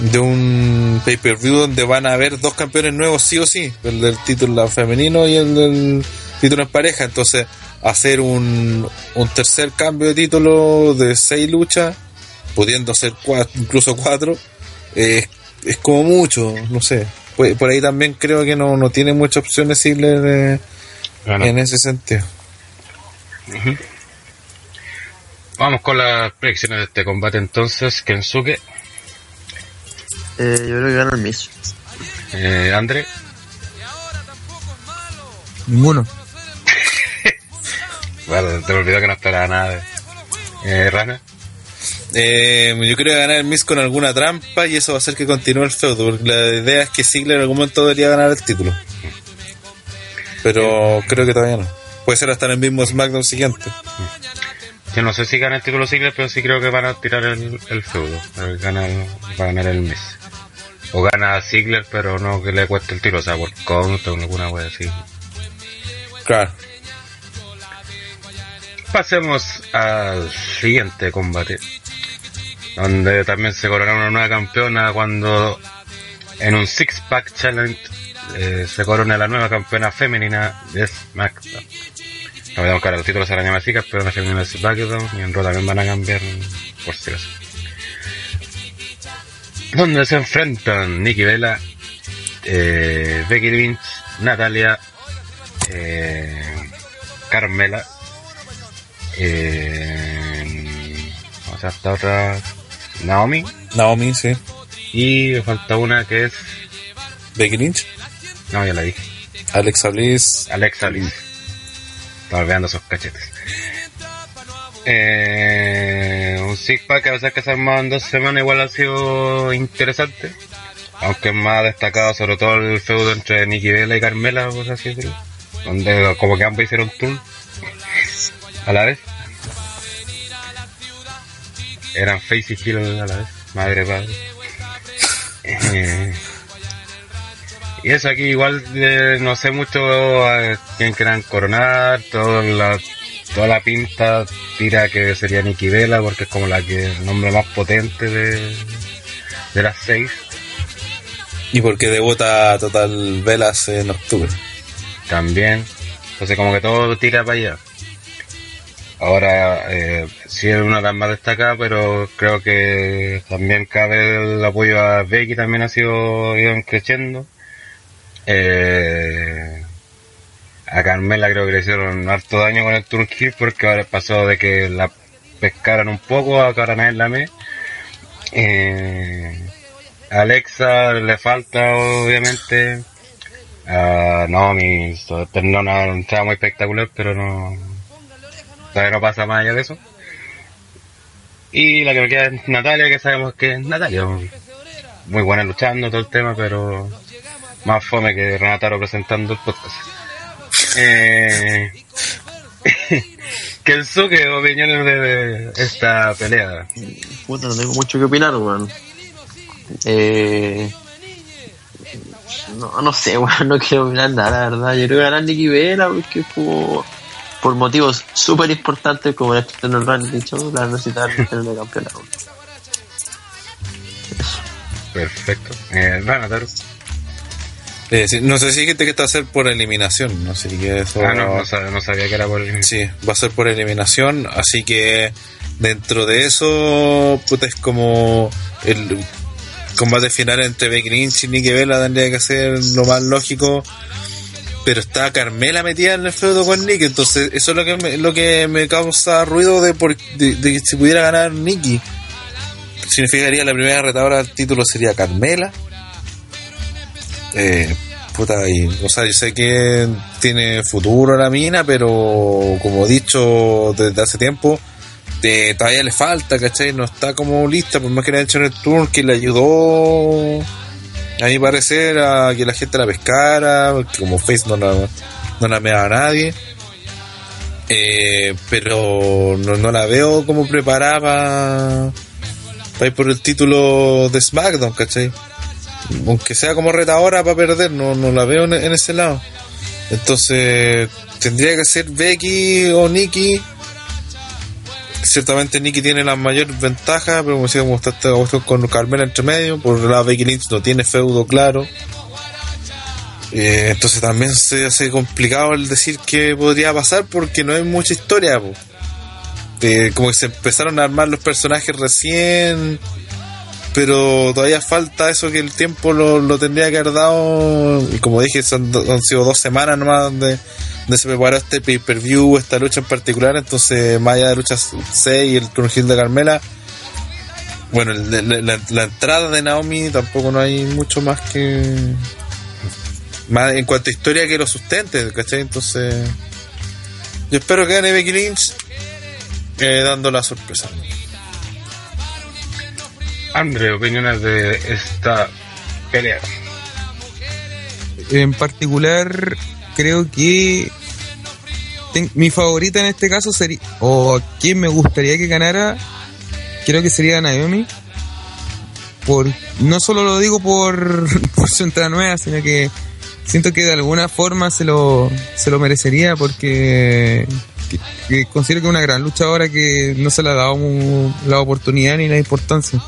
de un pay-per-view donde van a haber dos campeones nuevos sí o sí. El del título femenino y el del título en pareja. Entonces, hacer un, un tercer cambio de título de seis luchas, pudiendo ser cuatro, incluso cuatro, eh, es como mucho, no sé. Pues, por ahí también creo que no, no tiene muchas opciones Ziggler de- Bueno, en ese sentido. Vamos con las predicciones de este combate entonces. Kensuke, Eh, yo creo que gana el Miss. eh, Andre, Ninguno. *laughs* bueno, te olvidó que no esperaba nada de... Eh, Rana, Eh, yo creo que ganar el Miz con alguna trampa y eso va a hacer que continúe el feudo, porque la idea es que Ziggler en algún momento debería ganar el título. Pero creo que todavía no. Puede ser hasta en el mismo SmackDown siguiente. yo no sé si gana el título Ziggler, pero sí creo que van a tirar el, el feudo. Gana, va a ganar el mes. O gana Ziggler, pero no que le cueste el tiro, o sea, por count o alguna wea así. Claro. Pasemos al siguiente combate. Donde también se coronó una nueva campeona cuando en un Six Pack Challenge eh, se corona la nueva campeona femenina de SmackDown. No veamos que ahora los títulos a llamar chicas, pero la femenina de SmackDown y en Raw también van a cambiar por si acaso. Donde se enfrentan Nikki Bella, eh, Becky Lynch, Natalia, Carmela, eh, o sea, esta otra Naomi. Naomi, sí. y me falta una que es Becky Lynch. no ya la dije. Alexa Bliss. Alexa Bliss. Estaba olvidando esos cachetes. Eh, un six pack que a veces que se ha armado en dos semanas igual ha sido interesante. Aunque es más destacado sobre todo el feudo entre Nikki Bella y Carmela o cosas así decirlo, donde como que ambos hicieron turn *laughs* a la vez eran face y heel a la vez madre padre Eh, y eso aquí igual eh, no sé mucho a quién quieran coronar, todas las toda la pinta tira que sería Nikki Vela porque es como la que el nombre más potente de, de las seis. Y porque debuta Total Velas en octubre. también. Entonces como que todo tira para allá. Ahora, eh, sí es una de las más destacadas, pero creo que también cabe el apoyo a Becky, también ha sido ido creciendo. Eh, a Carmela creo que le hicieron harto daño con el Turkey porque ahora pasó de que la pescaran un poco a nadie la me. Eh, Alexa le falta obviamente. A Naomi so- terminó una entrada muy espectacular, pero no. Todavía no pasa más allá de eso. Y la que me queda es Natalia, que sabemos que es Natalia. Muy buena luchando todo el tema, pero más fome que Renata representando el podcast. Eh, *laughs* Kensuke, opiniones de, esta pelea. Puta, no tengo mucho que opinar, weón. Eh... No, no sé, weón, no quiero opinar nada, la verdad. Yo creo que ganar Nikki Vela, porque por, por motivos súper importantes como el del reality show, la estreno de campeonato. Perfecto. Eh, Eh, sí, no sé si hay gente que está a hacer por eliminación, no sé que eso... ah, no, no, sab- no sabía que era por el... Sí, va a ser por eliminación, así que dentro de eso, puta, es como el combate final entre Becky Lynch y Nikki Bella tendría que ser lo más lógico, pero está Carmela metida en el feudo con Nikki, entonces eso es lo que me, lo que me causa ruido de, por, de, de que si pudiera ganar Nikki. Significaría la primera retadora al título sería Carmela. Eh, puta, y, o sea, yo sé que tiene futuro la mina, pero como he dicho desde hace tiempo, eh, todavía le falta, ¿cachai? No está como lista, por más que le haya hecho en el tour, que le ayudó, a mi parecer, a que la gente la pescara, porque como Face no la, no la mea a nadie. Eh, pero no, la veo como preparada para pa ir por el título de SmackDown, ¿cachai? aunque sea como retadora para perder, no, no la veo en, en ese lado. Entonces, tendría que ser Becky o Nikki. Ciertamente Nikki tiene la mayor ventaja, pero como decía, como está con Carmela entre medio, por lado Becky Lynch no tiene feudo claro. Eh, entonces también se hace complicado el decir qué podría pasar porque no hay mucha historia. como que se empezaron a armar los personajes recién, pero todavía falta eso que el tiempo lo, lo tendría que haber dado. Y como dije, han sido dos semanas nomás donde, donde se preparó este pay-per-view, esta lucha en particular. Entonces, más allá de luchas 6 y el turn heel de Carmela, bueno, el- el- la, la entrada de Naomi tampoco no hay mucho más que. Más en cuanto a historia que lo sustente, ¿cachai? Entonces, yo espero que gane Becky Lynch eh, dando la sorpresa. André, opiniones de esta pelea. En particular, creo que ten- mi favorita en este caso sería, o quien me gustaría que ganara, creo que sería Naomi. Por, no solo lo digo por, *laughs* por su entrada nueva, sino que siento que de alguna forma se lo, se lo merecería porque que- que considero que es una gran luchadora que no se le ha dado la oportunidad ni la importancia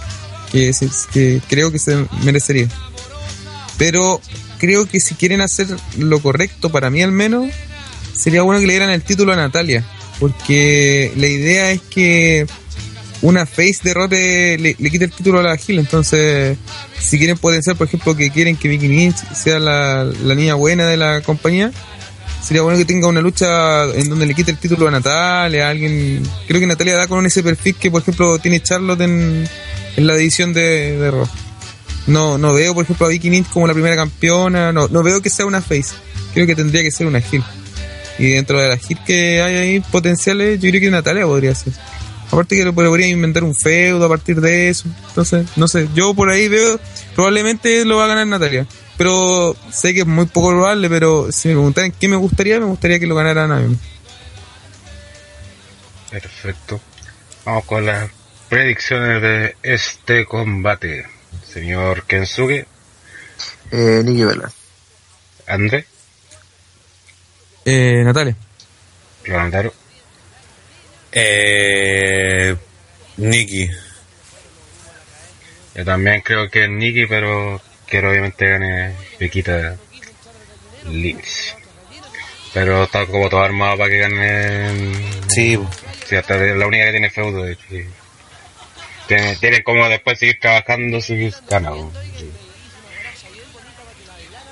que creo que se merecería. Pero creo que si quieren hacer lo correcto, para mí al menos, sería bueno que le dieran el título a Natalia. Porque la idea es que una face derrote, le, le quite el título a la Gil. Entonces, si quieren, ser, por ejemplo, que quieren que Vicky Lynch sea la, la niña buena de la compañía. Sería bueno que tenga una lucha en donde le quite el título a Natalia, a alguien. Creo que Natalia da con ese perfil que, por ejemplo, tiene Charlotte en, la edición de, de. No, no veo, por ejemplo, a Vicky Lynch como la primera campeona. No, no veo que sea una face. Creo que tendría que ser una heel. Y dentro de las heel que hay ahí potenciales, yo creo que Natalia podría ser. Aparte que le podría inventar un feudo a partir de eso. Entonces, no sé, yo por ahí veo, probablemente lo va a ganar Natalia. Pero sé que es muy poco probable, pero si me preguntaran qué me gustaría, me gustaría que lo ganara Naomi. Perfecto. Vamos con las predicciones de este combate. Señor Kensuke, Eh, Nikki Bella. André, Eh, Natalia. Leonardo, Eh, Nikki. Yo también creo que es Nikki, pero quiero obviamente gane Bequita Lynch. Pero está como todo armado para que gane. Sí, Sí, hasta es la única que tiene feudo, de hecho. Tiene, tiene como después seguir trabajando, seguir ganando.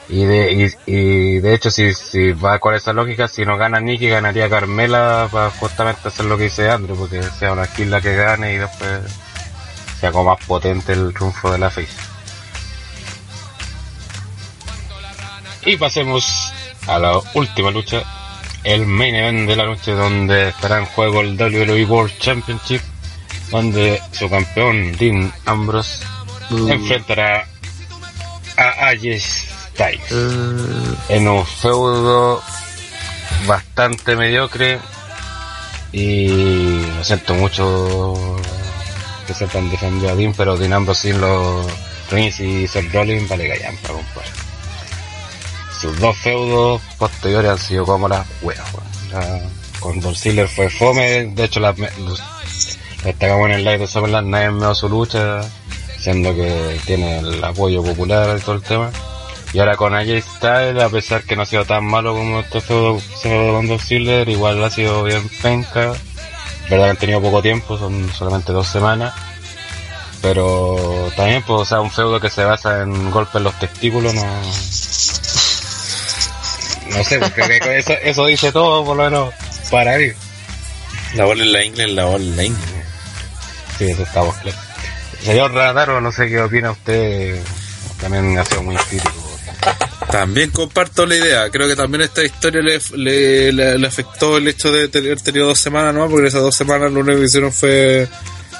Y de, y, y de hecho, si, si va con esa lógica, si no gana Nikki, ganaría Carmela para justamente hacer lo que dice Andrew, porque sea una kill la que gane y después sea como más potente el triunfo de la face. Y pasemos a la última lucha, el main event de la noche donde estará en juego el WWE World Championship, donde su campeón Dean Ambrose enfrentará a AJ Styles en un feudo bastante mediocre y lo siento mucho que sepan defender a Dean, pero Dean Ambrose sin los Reigns y Seth Rollins vale gallampa, compadre. Sus dos feudos posteriores han sido como las. La- Con Ziggler fue fome, de hecho la, los- destacamos en el live de Summerland, nadie meó su lucha, siendo que tiene el apoyo popular y todo el tema. Y ahora con AJ Styles, a pesar que no ha sido tan malo como este feudo con Ziggler, igual ha sido bien penca. Verdad que han tenido poco tiempo, son solamente dos semanas. Pero también, pues, o un feudo que se basa en golpes en los testículos, no... No sé, creo *laughs* eso dice todo, por lo menos, para mí. la bola en la ingle, la bola en la ingle. Sí, eso estamos claro. Señor Radaro, no sé qué opina usted. También ha sido muy crítico. También comparto la idea. Creo que también esta historia le, le, le- le afectó el hecho de tener tenido dos semanas, ¿no? Porque esas dos semanas lo único que hicieron fue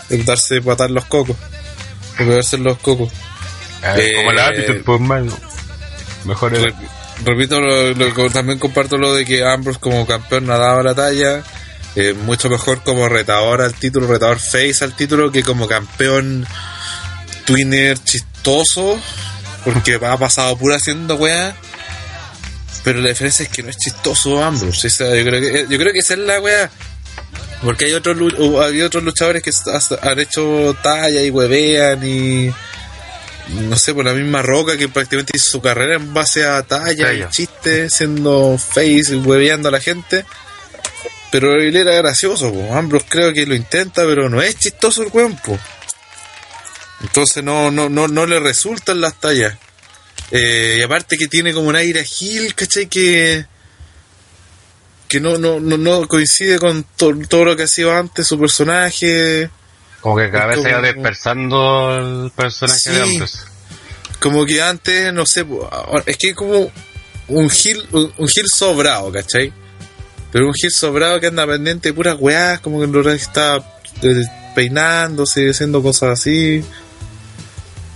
darse patar los cocos. Beberse los cocos. Eh, como la attitude, pues, mano. Mejor Re- repito, lo- lo- también comparto lo de que Ambrose como campeón no dado la talla. Eh, mucho mejor como retador al título, retador face al título, que como campeón twinner chistoso. Porque ha pasado pura haciendo weá. Pero la diferencia es que no es chistoso Ambrose. Esa- yo, creo que, yo creo que esa es la weá. Porque hay otros, hay otros luchadores que han hecho talla y huevean y no sé, por la misma roca que prácticamente hizo su carrera en base a talla Talla. y chistes, siendo face y hueveando a la gente. Pero él era gracioso, po. Ambrose creo que lo intenta, pero no es chistoso el weón. Entonces no, no, no, no le resultan las tallas. Eh, y aparte que tiene como un aire agil, ¿cachai? Que, que no, no, no, no coincide con to- todo lo que ha sido antes su personaje. Como que cada Es vez se va dispersando el personaje Sí. de Ambrose. Como que antes, no sé, es que es como un gil, un, un gil sobrado, ¿cachai? Pero un gil sobrado que anda pendiente de puras weás, como que en realidad está eh, peinándose, haciendo cosas así.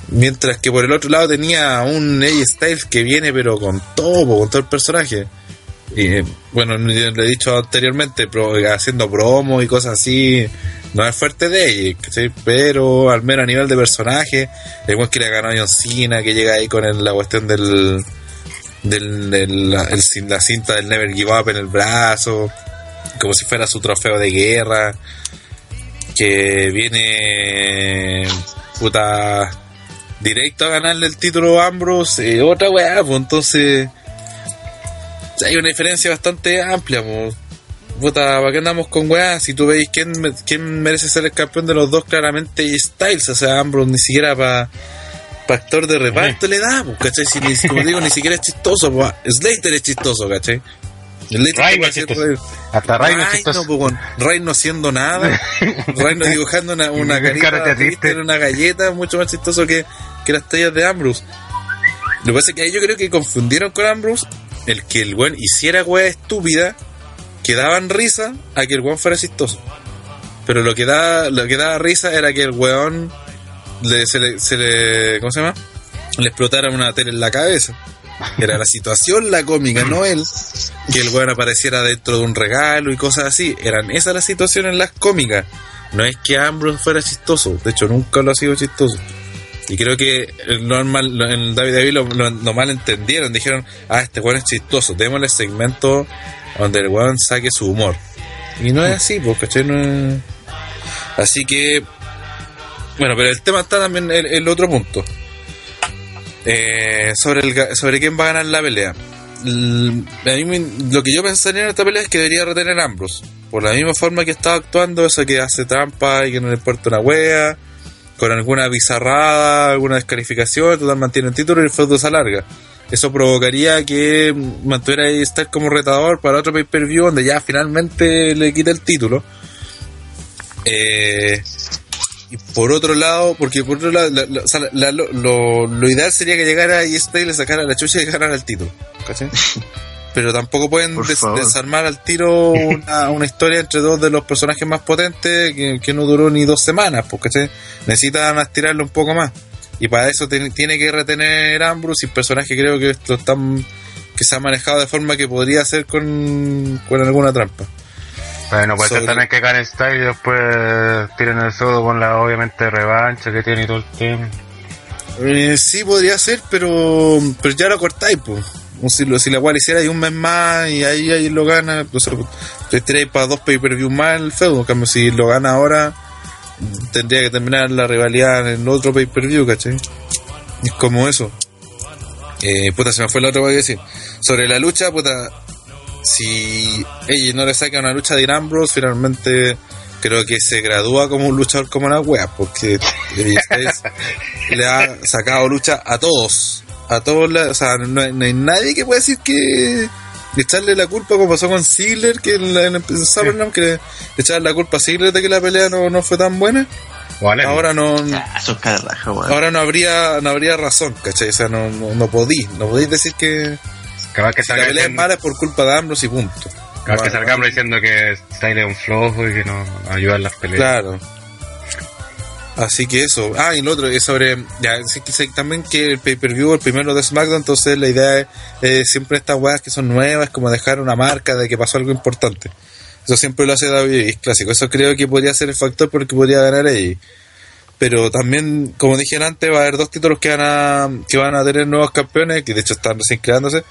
Mientras que por el otro lado tenía un AJ Styles que viene pero con todo, con todo el personaje. Y bueno, lo he dicho anteriormente, pero haciendo promo y cosas así, no es fuerte de ella, ¿cachai? pero al menos a nivel de personaje, el buen que le ganó a John Cena, que llega ahí con el- la cuestión del, del, del- la, el la cinta del Never Give Up en el brazo, como si fuera su trofeo de guerra, que viene puta directo a ganarle el título a Ambrose, eh, otra weá, pues entonces hay una diferencia bastante amplia, pues. Puta, ¿para qué andamos con weá? Si tú veis quién, quién merece ser el campeón de los dos, claramente Styles, o sea, Ambrose ni siquiera para actor de reparto le da, ¿cachai? Si, ni- como digo, ni siquiera es chistoso, Slater es chistoso, ¿cachai? Slater es chistoso. Hasta Rhino es weón. Rhino haciendo nada, *laughs* Rhino dibujando una, carita triste una galleta, mucho más chistoso que, que las tallas de Ambrose. Lo que pasa es que ahí yo creo que confundieron con Ambrose el que el weón hiciera weá estúpida que daban risa a que el weón fuera chistoso. Pero lo que da, lo que daba risa era que el weón le, se, le, se le- ¿cómo se llama? Le explotara una tele en la cabeza. Era la situación la cómica, no él. Que el weón apareciera dentro de un regalo y cosas así. Eran esas las situaciones las cómicas. No es que Ambrose fuera chistoso. De hecho, nunca lo ha sido chistoso. Y creo que normal, David David lo, mal entendieron. Dijeron, ah, este weón es chistoso. Démosle segmento donde el weón saque su humor. Y no es así, ¿cachai? No es- Así que. Bueno, pero el tema está también en el otro punto. Eh, sobre, el, sobre quién va a ganar la pelea. A mí lo que yo pensaría en esta pelea es que debería retener a. Por la misma forma que estaba actuando, eso que hace trampa y que no le importa una wea. Con alguna bizarrada, alguna descalificación, total mantiene el título y el feudo se alarga. Eso provocaría que mantuviera ahí estar como retador para otro pay-per-view donde ya finalmente le quita el título. Eh, y por otro lado, porque por otro lado, la- la- la- lo, lo- lo ideal sería que llegara y este le sacara la chucha y ganara el título. ¿cachai? *laughs* Pero tampoco pueden des- favor. desarmar al tiro una, una historia entre dos de los personajes más potentes que, que no duró ni dos semanas, porque necesitan estirarlo un poco más. Y para eso tiene, tiene que retener Ambrose y el personaje creo que esto están que se ha manejado de forma que podría ser con, con alguna trampa. Bueno, ser Sobre- también que Karen Style y después tiren el pseudo con la obviamente revancha que tiene y todo el tema. Eh, sí, podría ser, pero, pero ya lo cortáis, pues. Si, lo- si la cual hiciera ahí un mes más y ahí, ahí lo gana, o sea, te tiráis para dos pay-per-view más el feudo. En cambio, si lo gana ahora, tendría que terminar la rivalidad en otro pay-per-view, ¿cachai? Es como eso. Eh, puta, se me fue la otra cosa que decir. Sobre la lucha, puta, si ella no le saca una lucha de Ambrose, finalmente creo que se gradúa como un luchador como la wea, porque *laughs* le ha sacado lucha a todos. A todos, la- o sea, no hay, no hay nadie que pueda decir que echarle la culpa como pasó con Ziggler, que en, la, en el Summerland, que le echarle la culpa a Ziggler de que la pelea no, no fue tan buena. Ahora no, Ah, ahora no habría, no habría razón, ¿cachai? O sea, no, no, no podí, no podéis decir que Capaz que si la salga pelea es mala es por culpa de Ambrose y punto. capaz que salga Ambrose diciendo que Style es un flojo y que no ayuda en las peleas. Claro. Así que eso. Ah, y lo otro es sobre. Ya, también que el pay-per-view, el primero de SmackDown, entonces la idea es eh, siempre estas weas que son nuevas, como dejar una marca de que pasó algo importante. Eso siempre lo hace David es clásico. Eso creo que podría ser el factor porque podría ganar ahí. Pero también, como dije antes, va a haber dos títulos que van a, que van a tener nuevos campeones, que de hecho están recién creándose.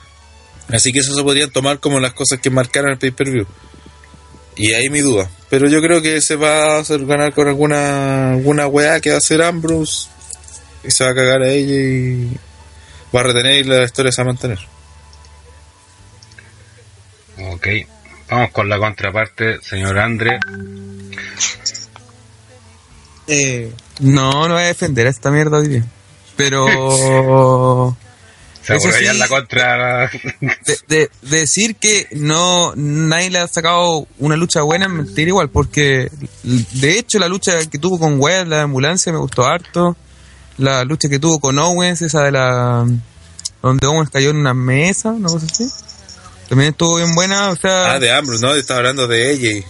Así que eso se podrían tomar como las cosas que marcaron el pay-per-view. Y ahí mi duda. Pero yo creo que se va a hacer ganar con alguna, alguna weá que va a hacer Ambrose. Y se va a cagar a ella y va a retener y la historia se va a mantener. Ok. Vamos con la contraparte, señor Andre. Eh, no, no voy a defender a esta mierda hoy día. Pero *laughs* Se Eso sí. en la contra. de, de- decir que no nadie le ha sacado una lucha buena es mentira igual, porque de hecho la lucha que tuvo con Webb, la de ambulancia, me gustó harto. La lucha que tuvo con Owens, esa de la donde Owens cayó en una mesa, una cosa así. También estuvo bien buena, o sea, Ah, de Ambrose, ¿no? Estaba hablando de ella.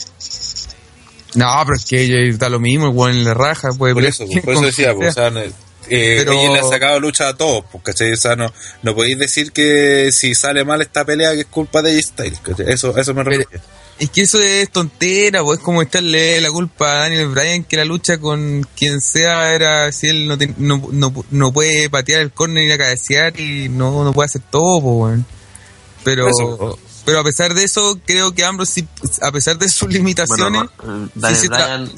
no, pero es que ella está lo mismo, el weón en la raja, puede Por eso, por eso decía, pues, o sea. Eh, Pero- ella le ha sacado lucha a todos, pues, ¿cachai? O sea, no, no podéis decir que si sale mal esta pelea que es culpa de J-Styles, ¿cachai? Eso, eso me Pero- refiero. Es que eso es tontera, pues es como echarle la culpa a Daniel Bryan que la lucha con quien sea era si él no, te- no, no, no puede patear el córner y ir a cabecear y no, no puede hacer todo, pues. Pero, Eso. pero a pesar de eso, creo que Ambrose, sí, a pesar de sus limitaciones, Bueno, eh, si se tra-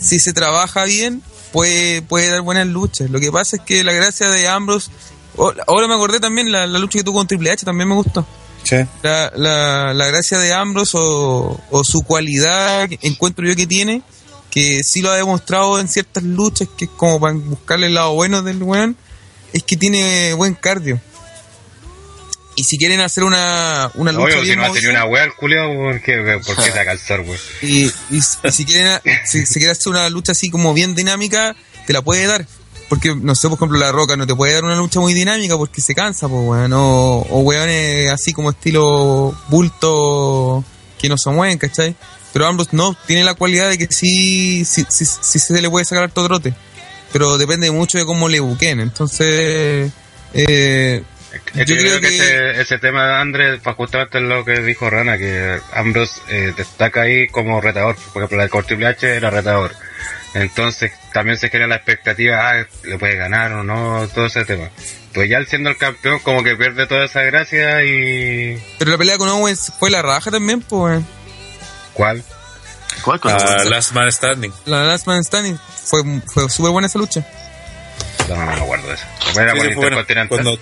si se trabaja bien, puede, puede dar buenas luchas. Lo que pasa es que la gracia de Ambrose, oh, ahora me acordé también, la, la lucha que tuvo con Triple H también me gustó. Sí. la, la, la gracia de Ambrose o, o su cualidad encuentro yo que tiene, que sí lo ha demostrado en ciertas luchas, que es como para buscarle el lado bueno del weón, es que tiene buen cardio. Y si quieren hacer una, una lucha Obvio, si bien no ha tenido movida, una wea el culiao, ¿por qué, ¿por qué te calzar, wey? y, y, y si quieren si, si quiere hacer una lucha así como bien dinámica, te la puede dar. Porque, no sé, por ejemplo, La Roca no te puede dar una lucha muy dinámica porque se cansa, pues, weón. O, o weones así como estilo bulto que no se mueven, ¿cachai? Pero Ambrose no, tiene la cualidad de que sí, sí, sí, sí se le puede sacar harto trote. Pero depende mucho de cómo le buquen. Entonces, eh, Yo yo, creo creo que, que- ese, ese tema de Andrés, pues justamente lo que dijo Rana, que Ambrose eh, destaca ahí como retador. Por ejemplo, la de Triple H era retador. Entonces también se genera la expectativa, ah, le puede ganar o no, todo ese tema. Pues ya él siendo el campeón, como que pierde toda esa gracia y. pero la pelea con Owens fue la raja también, pues. ¿Cuál? ¿Cuál con a Last Man Standing. La Last Man Standing fue, fue súper buena esa lucha. No, no me acuerdo de eso. Era Sí, fue bueno. Cuando-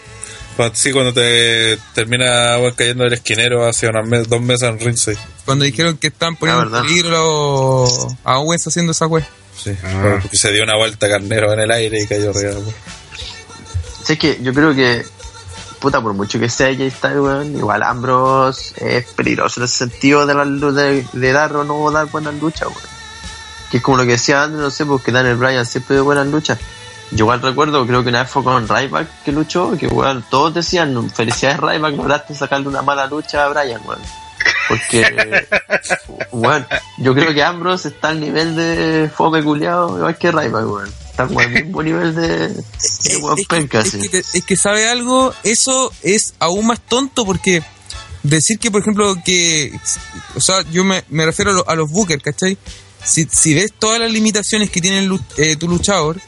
sí, cuando te termina bueno, cayendo el esquinero hace unas mes- dos meses en ringside. Cuando dijeron que estaban poniendo Ah, peligro a Owens haciendo esa wea. Sí, Ah. porque se dio una vuelta carnero en el aire y cayó arriba. pues. Sé que yo creo que, puta, por mucho que sea Jay Styles, weón, igual Ambrose es peligroso en ese sentido de, la, de, de dar o no dar buenas luchas, weón. Que es como lo que decía antes, no sé, porque Daniel Bryan siempre de buenas luchas. Yo igual recuerdo, creo que una vez fue con Ryback que luchó, que weón, todos decían, felicidades Ryback, lograste sacarle una mala lucha a Bryan, weón. Porque, *laughs* weón, yo creo que Ambrose está al nivel de fome culiado, igual que Ryback, weón. Está como al mismo nivel de, de es, que, es que es que sabe algo, eso es aún más tonto porque decir que, por ejemplo, que, o sea, yo me, me refiero a, lo- a los bookers, ¿cachai? Si, si ves todas las limitaciones que tiene el eh, tu luchador,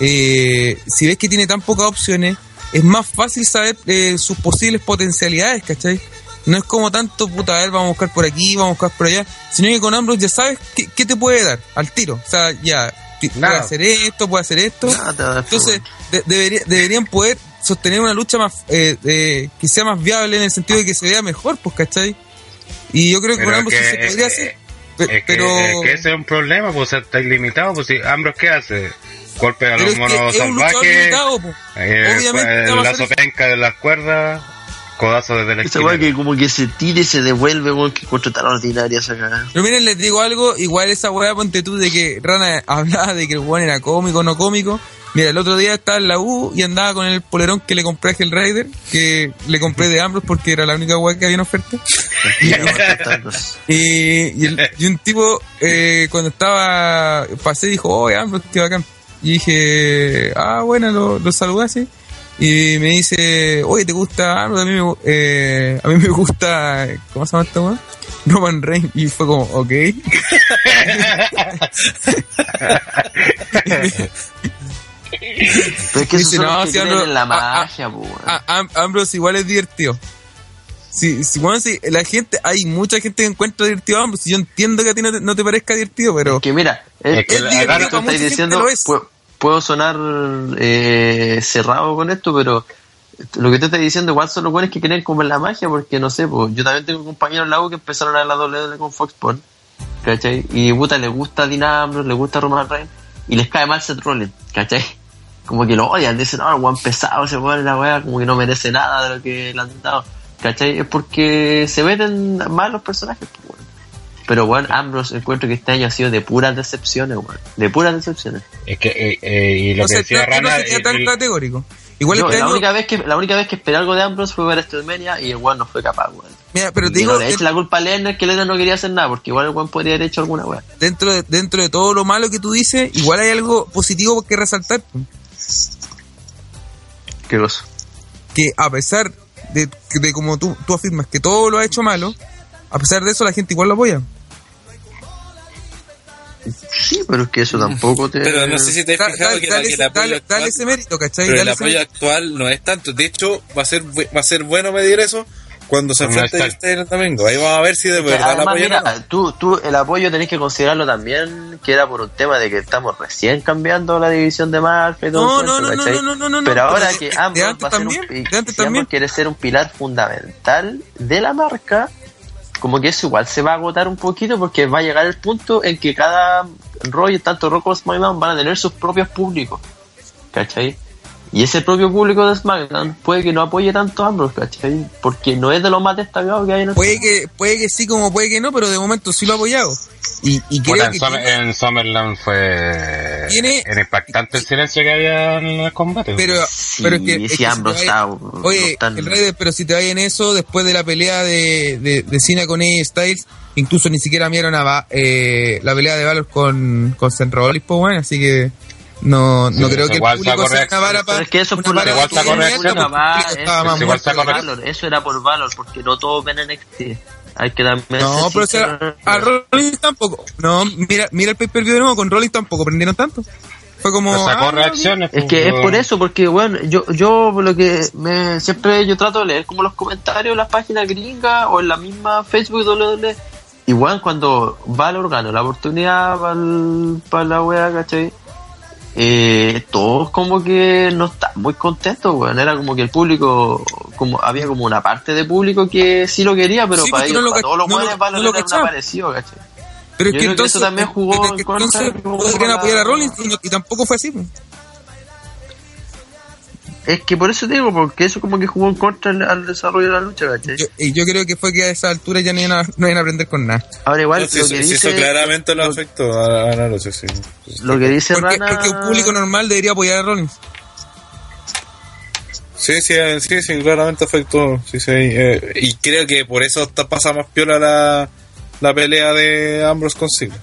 eh, si ves que tiene tan pocas opciones, es más fácil saber eh, sus posibles potencialidades, ¿cachai? No es como tanto, puta, a ver, vamos a buscar por aquí, vamos a buscar por allá, sino que con Ambrose ya sabes qué, qué te puede dar al tiro. O sea, ya, puede hacer esto, puede hacer esto. Nada Entonces, de- debería- deberían poder sostener una lucha más eh, eh, que sea más viable en el sentido de que se vea mejor, pues, ¿cachai? Y yo creo que Pero con ambos que- se podría hacer. Es que, pero es que ese es un problema, pues o sea, está ilimitado. Pues si Ambrose, ¿qué hace? Golpe a los es que monos luchador salvajes, limitado, po. eh, Obviamente el a lazo penca de las cuerdas, codazo desde la Esa esquina. weá que como que se tira y se devuelve, weón, que encuentro tan ordinaria esa cagada. Pero miren, les digo algo, igual esa weá, ponte tú de que Rana *laughs* hablaba de que el weón era cómico o no cómico. Mira, el otro día estaba en la U y andaba con el polerón que le compré a Hell Rider, que le compré de Ambrose porque era la única weá que había en oferta. *laughs* Y. *laughs* Y, y, el- y un tipo, eh, cuando estaba, pasé, dijo, oh, Ambrose, qué bacán. Y dije, ah, bueno, lo, lo saludé así. Y me dice, oye, ¿te gusta Ambrose? A mí me, eh, a mí me gusta, ¿cómo se llama esta weá? Roman Reigns. Y fue como, ok. Pero es que *laughs* Dice, no, si Ambrose- en la magia, weón. Am- Ambrose igual es divertido. Si, si, bueno, si la gente, hay mucha gente que encuentra divertido a Ambrose. y Yo entiendo que a ti no te, no te parezca divertido, pero Que mira, es, Es que divertido, tú estás diciendo, lo es. pu- puedo sonar eh, cerrado con esto, pero lo que te estoy diciendo igual son los buenos que creen como en la magia, porque no sé, pues, yo también tengo compañeros en la U que empezaron a ver la WWE con Fox Sports, ¿cachai? Y puta, les gusta Dean Ambrose, les gusta Roman Reigns, y les cae mal Seth Rollins, ¿cachai? Como que lo odian, dicen, no, el weón pesado, ese weón la weá, como que no merece nada de lo que le han dado, ¿cachai? Es porque se venden mal los personajes, pues, weón. Pero bueno, Ambrose encuentro que este año ha sido de puras decepciones, weón. De puras decepciones. Es que, eh, eh, y lo no que decía no, no Rana, sería eh, tan el- categórico. Igual Yo, este la, año, única vez que, la única vez que esperé algo de Ambrose fue ver WrestleMania y el weón no fue capaz, weón. mira, pero te digo, no le la culpa a Lennon que Lennon no quería hacer nada, porque igual el weón podría haber hecho alguna weón. dentro de, dentro de todo lo malo que tú dices, igual hay algo positivo que resaltar. Qué cosa. Que a pesar de, de como tú, tú afirmas que todo lo ha hecho malo, a pesar de eso la gente igual lo apoya. Sí, pero es que eso tampoco te. Pero no sé si te has fijado dale, que, la- dale que el ese- apoyo dale- actual, dale ese mérito, ¿cachai? pero el apoyo mérito. actual no es tanto. De hecho, va a ser va a ser bueno medir eso cuando se enfrente está- el domingo. Ahí vamos a ver si de verdad el además, apoyo mira, no. tú, tú el apoyo tenés que considerarlo también, que era por un tema de que estamos recién cambiando la división de marca y todo No, no, no, no, ¿cachai? no, no, no, no, Pero no, ahora pero que de- Ambrose de antes va a ser también, un, de que antes si Ambrose también. quiere ser un pilar fundamental de la marca, como que eso igual se va a agotar un poquito porque va a llegar el punto en que cada rollo, tanto Rock como SmackDown, van a tener sus propios públicos, ¿cachai? Y ese propio público de SmackDown puede que no apoye tanto a Ambrose, ¿cachai? Porque no es de lo más destacado que hay en el Puede que, puede que sí, como puede que no, pero de momento sí lo ha apoyado. Y, y creo en, que Summer- tiene- en Summerland fue Tiene- era impactante el silencio que había en el combate. pero, Sí, pero es que, es si que Ambrose vaya- está- oye, están- el Raider, pero si te vayas en eso, después de la pelea de, de, de Cena con AJ Styles, incluso ni siquiera miraron a eh, la pelea de Valor con, con Seth Rollins, pues bueno, así que no, no Sí, creo que el igual público sacó sea una reacción. vara para Pero es que eso una por la igual el va, público eso, igual. Valor, era por Valor, porque no todos ven NXT. Hay que también No, pero o sea, sincero. a Rollins tampoco. No, mira, mira el pay-per-view de nuevo, con Rollins tampoco prendieron tanto. Fue como... Pero sacó ah, reacciones. Es pues, que es por eso, porque bueno, yo, yo por lo que me, siempre yo trato de leer como los comentarios en las páginas gringas o en la misma Facebook WWE igual cuando va al órgano la oportunidad para la wea, ¿cachai? Eh, todos como que no están muy contentos, weón. Era como que el público, como había como una parte de público que sí lo quería, pero Sí, para ellos, no lo para todos los no lo- Valor no lo aparecido, ¿cachai? Pero es Yo que creo que entonces, eso también jugó es que entonces la- apoyar a Rollins y, no- y tampoco fue así. Es que por eso te digo, porque eso como que jugó en contra al, al desarrollo de la lucha, ¿cachai? Yo, y yo creo que fue que a esa altura ya no iban a, no iban a aprender con nada. Ahora igual, No, si lo, eso, que si dice, eso claramente lo afectó a, a la lucha, sí. lo que dice Porque, Rana... porque un público normal debería apoyar a Rollins. Sí, sí, eh, sí, sí, claramente afectó. Sí, sí, eh, y creo que por eso pasa más piola la, la pelea de Ambrose con Ziggler.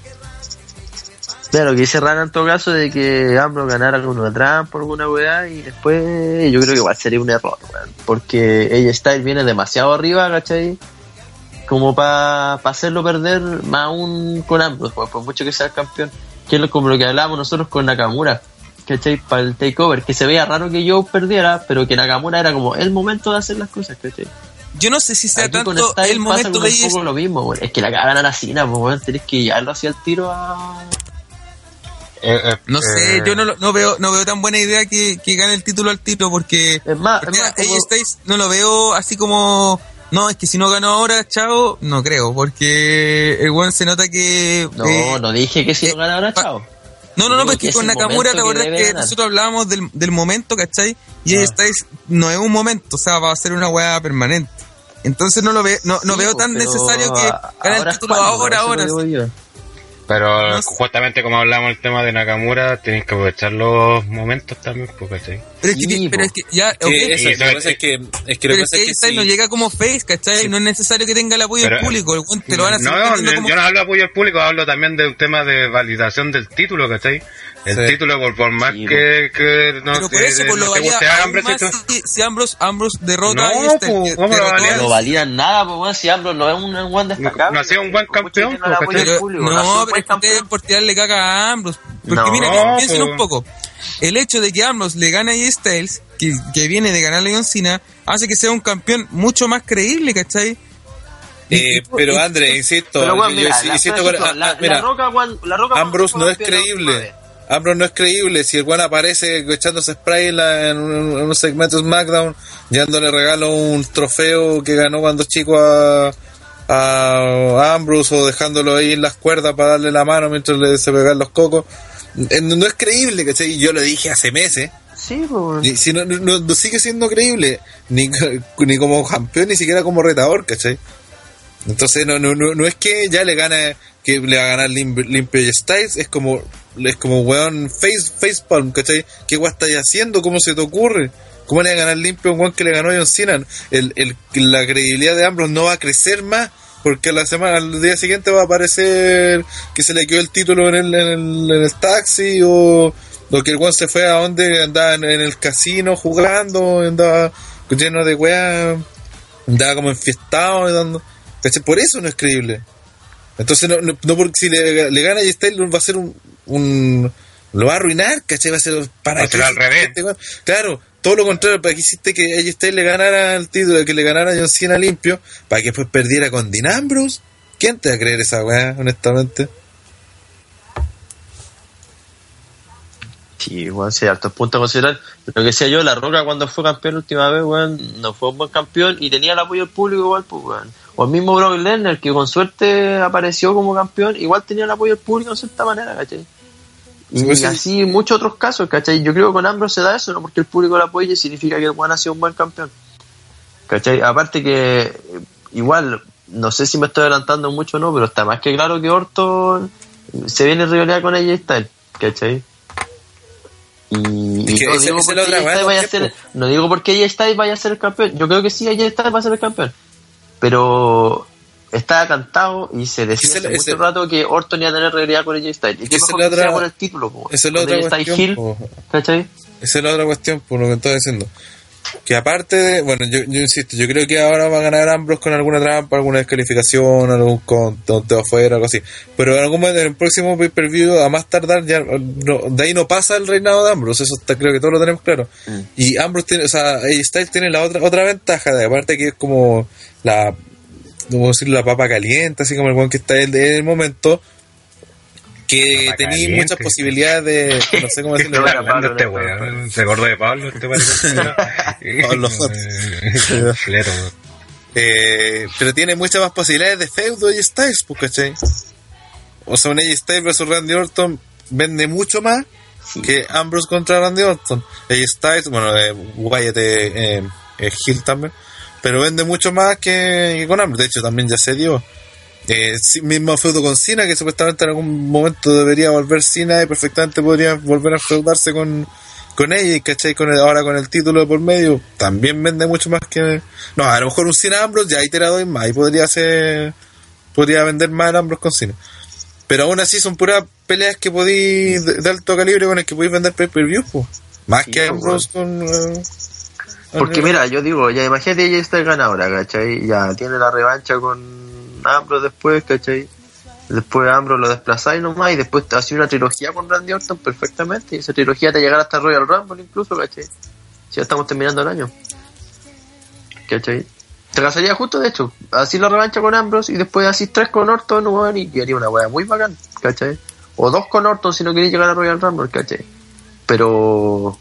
Claro, que dice Rana en todo caso de que Ambrose ganara con una trampa por alguna weá y después yo creo que igual sería un error, weón. Porque ella Styles viene demasiado arriba, ¿cachai? Como para hacerlo perder más aún con Ambrose, pues, por mucho que sea el campeón. Que es como lo que hablábamos nosotros con Nakamura, ¿cachai? Para el takeover, que se veía raro que yo perdiera, pero que Nakamura era como el momento de hacer las cosas, ¿cachai? Yo no sé si sea Aquí tanto Styles el pasa momento de ella. poco lo mismo, weón. Es que la cagan a la Cena, pues, weón. Tenés que llevarlo hacia el tiro a... Eh, eh, No sé, eh, yo no, lo- no veo no veo tan buena idea que, que gane el título al tiro porque Es más, es más, como- no lo veo así como no, es que si no ganó ahora, chao, no creo, porque el weón se nota que No, eh, no dije que si eh, no gana ahora, chao. No, no, no, porque que es con el Nakamura, momento ¿te acuerdas que que, ganar. nosotros hablábamos del, del momento, ¿cachai? Y Ah. No es un momento, o sea, va a ser una weá permanente. Entonces no lo ve, no, no Sí, veo pues, tan necesario que gane el es título cuando, ahora, ahora. Pero No sé. justamente como hablamos el tema de Nakamura, tienes que aprovechar los momentos también, pues, ¿cachai? Pero es que, Sí, pero es que ya, ok, Sí, eso, lo que pasa es que, es que lo pero que es pasa que es que Styles no sí. llega como face, ¿cachai? Sí. No es necesario que tenga el apoyo Pero- del público, el te lo van a No, no, como... yo no hablo de apoyo al público, hablo también de un tema de validación del título, ¿cachai? El Sí. título, por, por más Sí, que, que no Pero por te- eso, por no lo ¿cachai? si, si Ambrose, Ambrose derrota No, a po, que ¿cómo lo No valían nada, pues, weón, si Ambrose no es un, buen destacable. No hacía un buen campeón, pues, del no, pero ustedes campeón. por tirarle caca a Ambrose. Porque No, mira, piensen un poco. El hecho de que Ambrose le gane a Styles, que, que viene de ganarle a John Cena, hace que sea un campeón mucho más creíble, ¿cachai? Eh, pero André, insisto, Pero, mira, yo la, insisto por con- ejemplo, la, mira, la Roca, cuando- la Roca cuando Ambrose no es creíble. Ambrose no es creíble. Si el weón aparece echándose spray en, la- en un, en un segmento de SmackDown, dándole regalo un trofeo que ganó cuando chico a, a Ambrose o dejándolo ahí en las cuerdas para darle la mano mientras le se pegan los cocos. No, es creíble, ¿cachai? Yo lo dije hace meses. Sí. Y si no, no- no sigue siendo creíble, ni, *laughs* ni como campeón, ni siquiera como retador, ¿cachai? Entonces no, no, no, no es que ya le gane, que le va a ganar lim- limpio y Styles, es como, es como weón face, facepalm, ¿cachai? ¿Qué weón estáis haciendo? ¿Cómo se te ocurre? ¿Cómo le va a ganar limpio a un weón que le ganó a John Cena? El, el, la credibilidad de Ambrose no va a crecer más porque a la semana, al día siguiente va a aparecer que se le quedó el título en el, en el, en el taxi o, o que el weón se fue a donde andaba en, en el casino jugando, andaba lleno de weas, andaba como enfiestado dando. ¿cachai? Por eso no es creíble. Entonces, no, no, no porque si le, le gana a Styles va a ser un, un. Lo va a arruinar, ¿cachai? Va a ser. ¿Para Va a ser al revés. Claro, todo lo contrario, para que hiciste que AJ Styles le ganara el título, que le ganara John Cena limpio, para que después perdiera con Dean Ambrose. ¿Quién te va a creer esa weá, honestamente? Sí, weón, sí, hartos puntos a considerar. Lo que decía yo, La Roca cuando fue campeón la última vez, weón, no fue un buen campeón y tenía el apoyo del público igual, pues, weón. O el mismo Brock Lesnar, que con suerte apareció como campeón, igual tenía el apoyo del público de cierta manera, ¿cachai? Y Sí, pues sí. así muchos otros casos, ¿cachai? Yo creo que con Ambrose se da eso, no porque el público lo apoye significa que el Juan ha sido un buen campeón. ¿Cachai? Aparte que, eh, igual, no sé si me estoy adelantando mucho o no, pero está más que claro que Orton se viene en rivalidad con AJ Styles, ¿cachai? Y, Es y no, digo porque vaya a ser, no digo porque AJ Styles vaya a ser el campeón, yo creo que sí, AJ Styles va a ser el campeón, pero está cantado y se decía hace esa- mucho rato que Orton iba a tener rivalidad con AJ Styles, y es mejor la que sea otra- por el título, po, Esa es la otra cuestión. ¿cachai? Esa es la otra cuestión, por lo que estoy diciendo. Que aparte de, bueno, yo, yo insisto, yo creo que ahora va a ganar Ambrose con alguna trampa, alguna descalificación, algún conteo afuera, algo así. Pero en algún momento, en el próximo pay-per-view, a más tardar, ya no, de ahí no pasa el reinado de Ambrose, eso está, creo que todos lo tenemos claro. Mm. Y Ambrose tiene, o sea, AJ Styles tiene la otra, otra ventaja, de aparte que es como la, como decir, la papa caliente, así como el weón que está en el momento, que caliente. muchas posibilidades de, no sé cómo *laughs* decirlo, Pablo, este weón, se acordó de Pablo, este. Pablo Fleto, eh, pero tiene muchas más posibilidades de feudo y Styles, pues, ¿cachai? O sea, un AJ Styles versus Randy Orton vende mucho más que Ambrose contra Randy Orton. AJ Styles, bueno, eh, Wyatt eh, eh, heel también, pero vende mucho más que, que con Ambrose. De hecho, también ya se dio. Eh, mismo feudo con Cena, que supuestamente en algún momento debería volver Cena y perfectamente podría volver a feudarse con, con ella, y ¿cachai? Con el- ahora con el título de por medio, también vende mucho más que. No, a lo mejor un Cena Ambrose ya ahí te la doy más, y podría ser. Podría vender más el Ambrose con Cena. Pero aún así son puras peleas que podéis de, de alto calibre con el que podéis vender pay-per-view, pues. Más Sí, que Ambrose con. eh, Porque mira, yo digo, ya imagínate ella está ganadora, ¿cachai? Ya tiene la revancha con Ambrose después, ¿cachai? Después Ambrose lo desplazáis nomás y después te hace una trilogía con Randy Orton perfectamente. Y esa trilogía te llegará hasta Royal Rumble incluso, ¿cachai? Si ya estamos terminando el año. ¿Cachai? Te casaría justo de hecho, así la revancha con Ambrose y después así tres con Orton, weón, y haría una wea muy bacán, ¿cachai? O dos con Orton si no queréis llegar a Royal Rumble, ¿cachai? Pero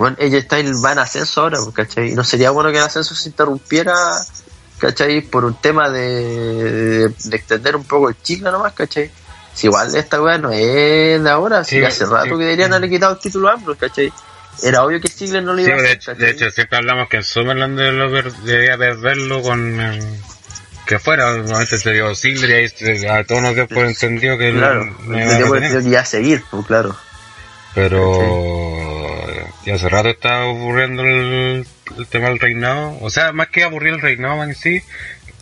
bueno, ella va en ascenso ahora, pues, ¿cachai? Y no sería bueno que el ascenso se interrumpiera, ¿cachai? Por un tema de, de, de extender un poco el chicle nomás, ¿cachai? Si igual esta weá no es de ahora, si hace rato sí. que deberían haberle quitado el título a Ambrose, ¿cachai? Era obvio que Ziggler no le Sí, iba a de, hacer, ¿cachai? de hecho, siempre hablamos que en Summerland debería perderlo con. eh, que fuera, normalmente se dio Ziggler y a todos nos dio por entendido que Claro, no dio por entendido que iba a seguir, pues claro. Pero ya hace rato está aburriendo el, el tema del reinado. O sea, más que aburrir el reinado en sí,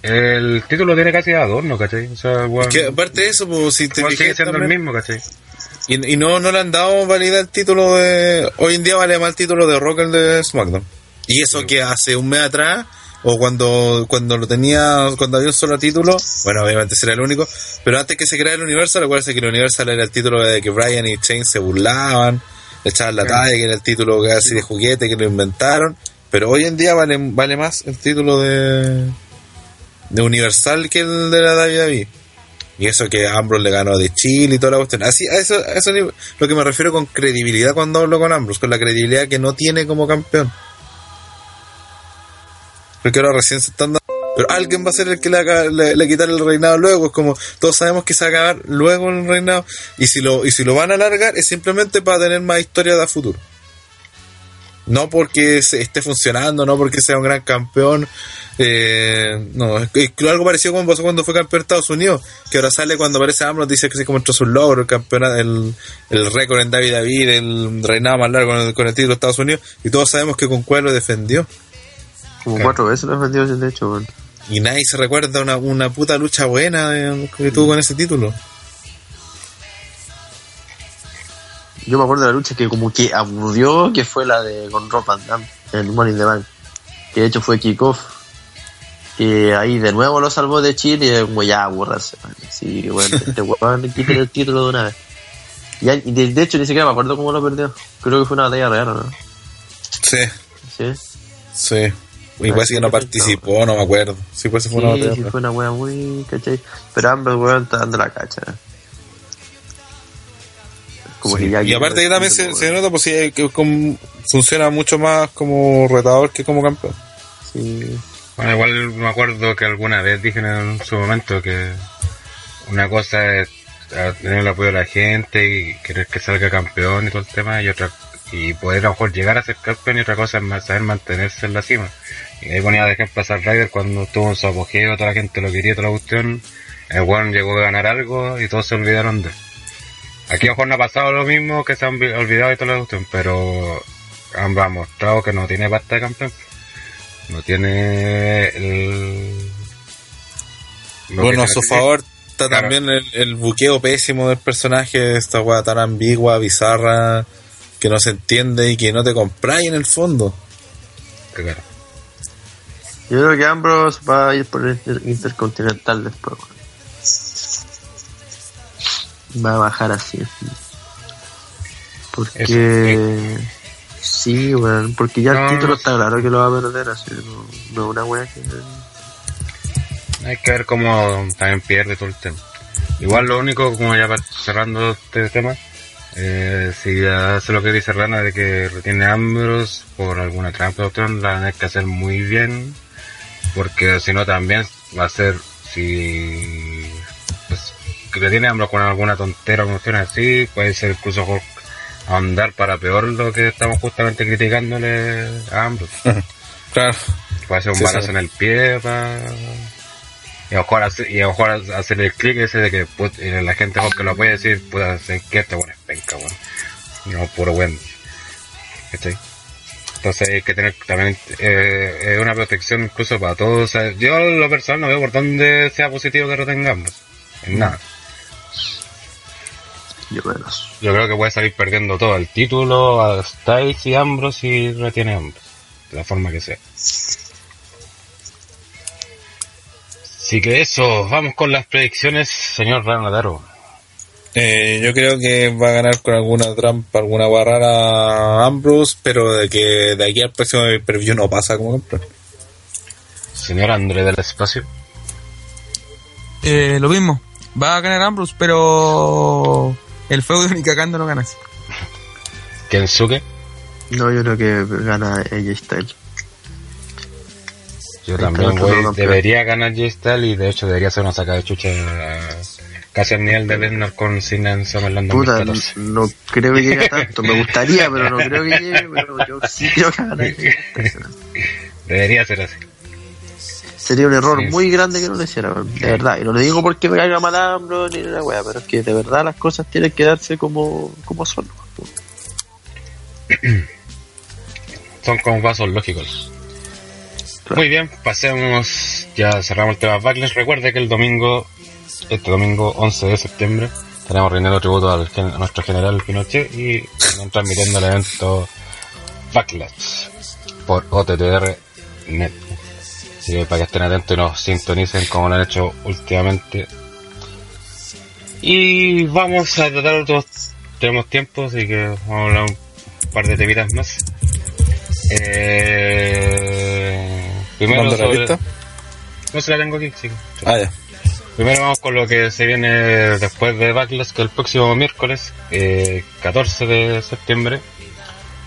el título tiene casi adorno, ¿cachai? O sea, bueno, Que aparte de eso, pues, si te sigue siendo el mismo, ¿cachai? Y, y no, no le han dado validad el título de. Hoy en día vale más el título de Rock el de SmackDown. Y eso que hace un mes atrás, o cuando, cuando lo tenía, cuando había un solo título, bueno, obviamente será el único, pero antes que se creara el Universal, acuérdense que el Universal era el título de que Brian y Shane se burlaban, le echaban la talla, que era el título casi de juguete que lo inventaron. Pero hoy en día vale, vale más el título de, de Universal que el de la WWE. Y eso que Ambrose le ganó de Chile y toda la cuestión. Así, a eso, a eso lo que me refiero con credibilidad cuando hablo con Ambrose, con la credibilidad que no tiene como campeón. Porque ahora recién se están dando. Pero alguien va a ser el que le, haga, le, le quitar el reinado luego. Es como todos sabemos que se va a acabar luego el reinado. Y si lo, y si lo van a alargar es simplemente para tener más historia de a futuro. No porque se esté funcionando, no porque sea un gran campeón. Eh, no, es, es algo parecido como pasó cuando fue campeón de Estados Unidos. Que ahora sale cuando aparece Ambrose, dice que sí como su logro, el campeonato, el, el récord en David David, el reinado más largo con el, con el título de Estados Unidos. Y todos sabemos que con cuál lo defendió. Como cuatro veces lo he vendido de hecho. Y nadie se recuerda una, una puta lucha buena que tuvo con ese título. Yo me acuerdo de la lucha que como que aburrió, que fue la de con Rob Van Damme, en Money in the Bank. Que de hecho fue kickoff. Y ahí de nuevo lo salvó de Chile y como ya aburrarse. Sí, bueno, este weón *laughs* quiten el título de una vez. Y, de, de hecho ni siquiera me acuerdo cómo lo perdió. Creo que fue una batalla real, ¿o ¿no? Sí, Sí. sí. Y parece que no participó, no me acuerdo. Sí, pues fue una batalla. sí, fue una wea muy, ¿cachai? Pero ambos weón está dando la cacha. Como Sí. que ya y aparte que también se, se nota pues sí, que como- funciona mucho más como retador que como campeón. Sí. Bueno, igual me acuerdo que alguna vez dije en su momento que una cosa es tener el apoyo de la gente y querer que salga campeón y todo el tema, y otra y poder a lo mejor llegar a ser campeón y otra cosa es más saber mantenerse en la cima. Y ahí ponía de ejemplo a Zack Ryder cuando estuvo en su apogeo, toda la gente lo quería, toda la cuestión, el weón llegó a ganar algo y todos se olvidaron de él. Aquí a lo mejor no ha pasado lo mismo, que se han olvi- olvidado y toda la cuestión, pero han ha mostrado que no tiene pasta de campeón. No tiene el... bueno, a su favor está Claro. también el, el buqueo pésimo del personaje, esta weá tan ambigua, bizarra, que no se entiende y que no te compráis en el fondo. Claro. Yo creo que Ambrose va a ir por el inter- Intercontinental después. Va a bajar así. Porque... Sí, weón. Porque ya No, el título está claro que lo va a perder así. No, no una wea que... Hay que ver cómo también pierde todo el tema. Igual lo único, como ya cerrando este tema, eh, si hace lo que dice Rana de que retiene a Ambrose por alguna trampa opción, la van que hacer muy bien, porque si no también va a ser, si pues, que retiene a Ambrose con alguna tontera o cuestión así, puede ser incluso ahondar para peor lo que estamos justamente criticándole a Ambrose. *laughs* Claro. Puede ser un Sí, balazo sí. en el pie para... Y a lo mejor hacer, y a lo mejor hacer el clic ese de que put- y la gente que lo puede decir, puede hacer que este bueno es penca, bueno. No, puro buen. ¿Cachai? Entonces hay que tener también eh, eh, una protección incluso para todos. O sea, yo lo personal no veo por dónde sea positivo que retengamos. En nada. Yo menos. Yo creo que puede salir perdiendo todo. El título a Styles y Ambrose y retiene Ambrose. De la forma que sea. Así que eso, vamos con las predicciones, señor Ranadaro. Eh, yo creo que va a ganar con alguna trampa, alguna barrera Ambrose, pero de que de aquí al próximo preview no pasa como campeón. Señor André del Espacio. Eh, lo mismo. Va a ganar Ambrose, pero el feudo ni cagando no ganas. *laughs* Kensuke. No, yo creo que gana AJ Styles. Yo también, güey, debería ganar J-Style y de hecho debería ser una sacada de chucha casi al nivel de Lesnar con Cena en SummerSlam Puta, 2014. no creo que llegue a *laughs* tanto. Me gustaría, pero no creo que llegue. Pero yo *laughs* sí creo que. Debería ser así. Sería un error Sí. muy grande que no lo hiciera, de verdad. Y no lo digo porque me caiga mal Ambro ni una wea, pero es que de verdad las cosas tienen que darse como, como son. *clears throat* Son como pasos lógicos. Claro. Muy bien, pasemos, ya cerramos el tema Backlash. Recuerde que el domingo, este domingo 11 de septiembre, estaremos rindiendo tributo al a nuestro general Pinochet y transmitiendo el evento Backlash por OTTR.net. Así que para que estén atentos y nos sintonicen como lo han hecho últimamente. Y vamos a tratar otros, tenemos tiempo, así que vamos a hablar un par de temitas más. Eh, primero ¿Mando la sobre-? No se la tengo aquí, sí. Ah, ya. Primero vamos con lo que se viene después de Backlash, que el próximo miércoles, eh, 14 de septiembre,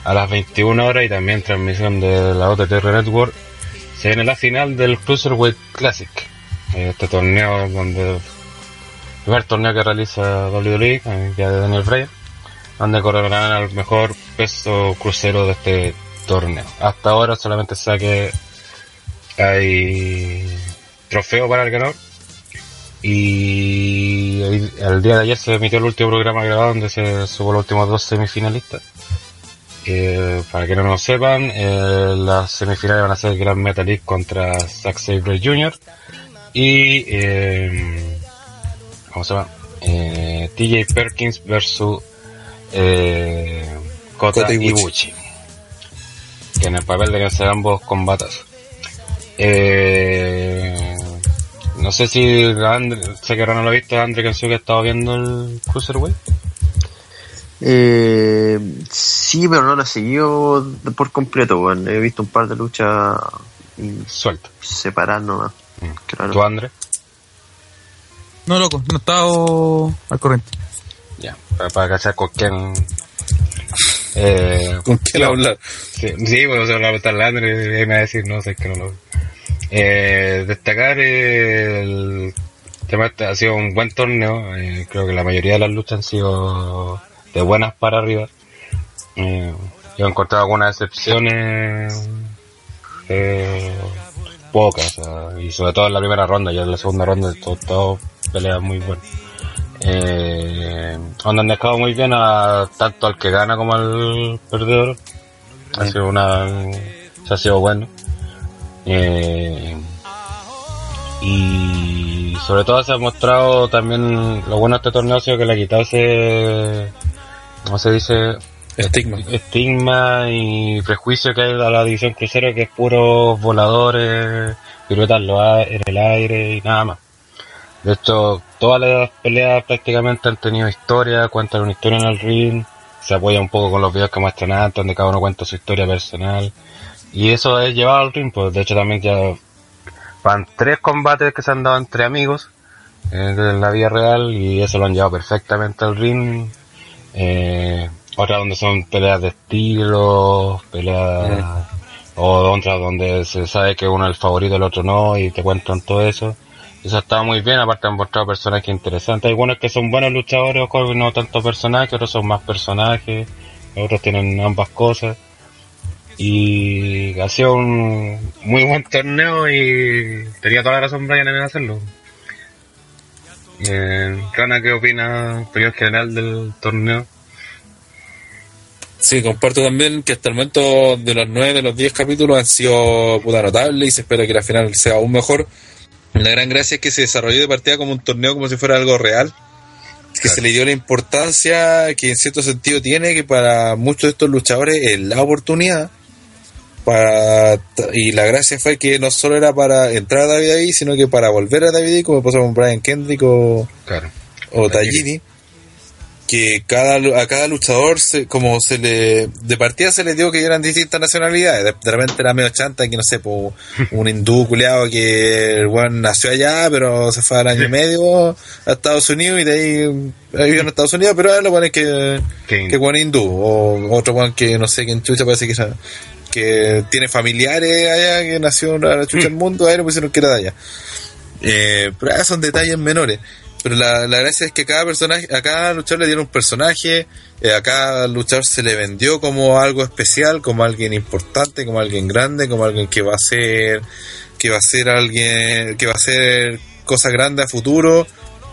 a las 21 horas y también transmisión de la OTTR Network, se viene la final del Cruiserweight Classic. Eh, Este torneo donde el primer torneo que realiza WWE, eh, ya de Daniel Bryan, donde coronarán al mejor peso crucero de este torneo. Hasta ahora solamente se sabe que hay trofeo para el ganador. Y el, el día de ayer se emitió el último programa grabado donde se supo los últimos dos semifinalistas. Eh, para que no lo sepan, eh, las semifinales van a ser Grand Metalik contra Zack Sabre Jr. y eh, ¿cómo se llama? Eh, TJ Perkins versus eh, Kota. Ibushi. Que en el papel deben ser ambos combatas. Eh, no sé si Andre, sé que Rano lo ha visto, Andre Kensuke ha estado viendo el Cruiserweight. Eh, sí, pero no lo he seguido por completo, weón. He visto un par de luchas y Suelto. separadas nomás. Claro. ¿Tú, Andre? No, loco, no he estado al corriente. Ya, para, para cachar con quién. Eh, *laughs* ¿Con quién no, hablar? Sí, sí, bueno, se lo va a a Andre y me va a decir, no sé, es que no lo eh, Destacar el tema ha sido un buen torneo. eh, creo que la mayoría de las luchas han sido de buenas para arriba. Eh, yo he encontrado algunas excepciones, eh, pocas, y sobre todo en la primera ronda, ya en la segunda ronda, todo, todo peleas muy buenas. Eh, donde han dejado muy bien a tanto al que gana como al perdedor. Ha sido una, se ha sido bueno. Eh, y sobre todo se ha mostrado también lo bueno de este torneo ha sido que le ha quitado ese, ¿cómo se dice? Estigma. estigma y prejuicio que hay a la división crucero que es puros voladores, piruetas en lo a- en el aire y nada más. De hecho, todas las peleas prácticamente han tenido historia, cuentan una historia en el ring, se apoya un poco con los videos que muestran antes, donde cada uno cuenta su historia personal. Y eso es llevado al ring, pues de hecho también ya van tres combates que se han dado entre amigos eh, en la vida real y eso lo han llevado perfectamente al ring. Eh, otras donde son peleas de estilo, peleas o otras donde se sabe que uno es el favorito, el otro no y te cuentan todo eso. Eso está muy bien, aparte han mostrado personajes interesantes. Hay algunos que son buenos luchadores, otros no tanto personajes, otros son más personajes, otros tienen ambas cosas. Y ha sido un muy buen torneo y tenía toda la razón Brian en hacerlo. Eh, Rana, ¿qué opina, opinión general del torneo? Sí, comparto también que hasta el momento de los 9 de los 10 capítulos han sido puta notables y se espera que la final sea aún mejor. La gran gracia es que se desarrolló de partida como un torneo como si fuera algo real, que se le dio la importancia que en cierto sentido tiene, que para muchos de estos luchadores es la oportunidad. Para, y la gracia fue que no solo era para entrar a David ahí, sino que para volver a David como pasó con Brian Kendrick o, Claro. o Tajiri, que cada, a cada luchador, se, como se le, de partida se les dio que eran distintas nacionalidades, de, de repente era medio chanta, que no sé, po, *laughs* un hindú culeado que el weón nació allá, pero se fue al año y medio a Estados Unidos y de ahí vivió en Estados Unidos, pero ahora lo ponen que, Que- que weón hindú, o otro weón que no sé quién chucha parece que era- que tiene familiares allá, que nació en la chucha del mundo, ahí lo pusieron que era de allá. Eh, pero esos son detalles menores. Pero la, la gracia es que a cada personaje, a cada luchador le dieron un personaje, eh, a cada luchador se le vendió como algo especial, como alguien importante, como alguien grande, como alguien que va a ser, que va a ser alguien, que va a hacer cosas grandes a futuro,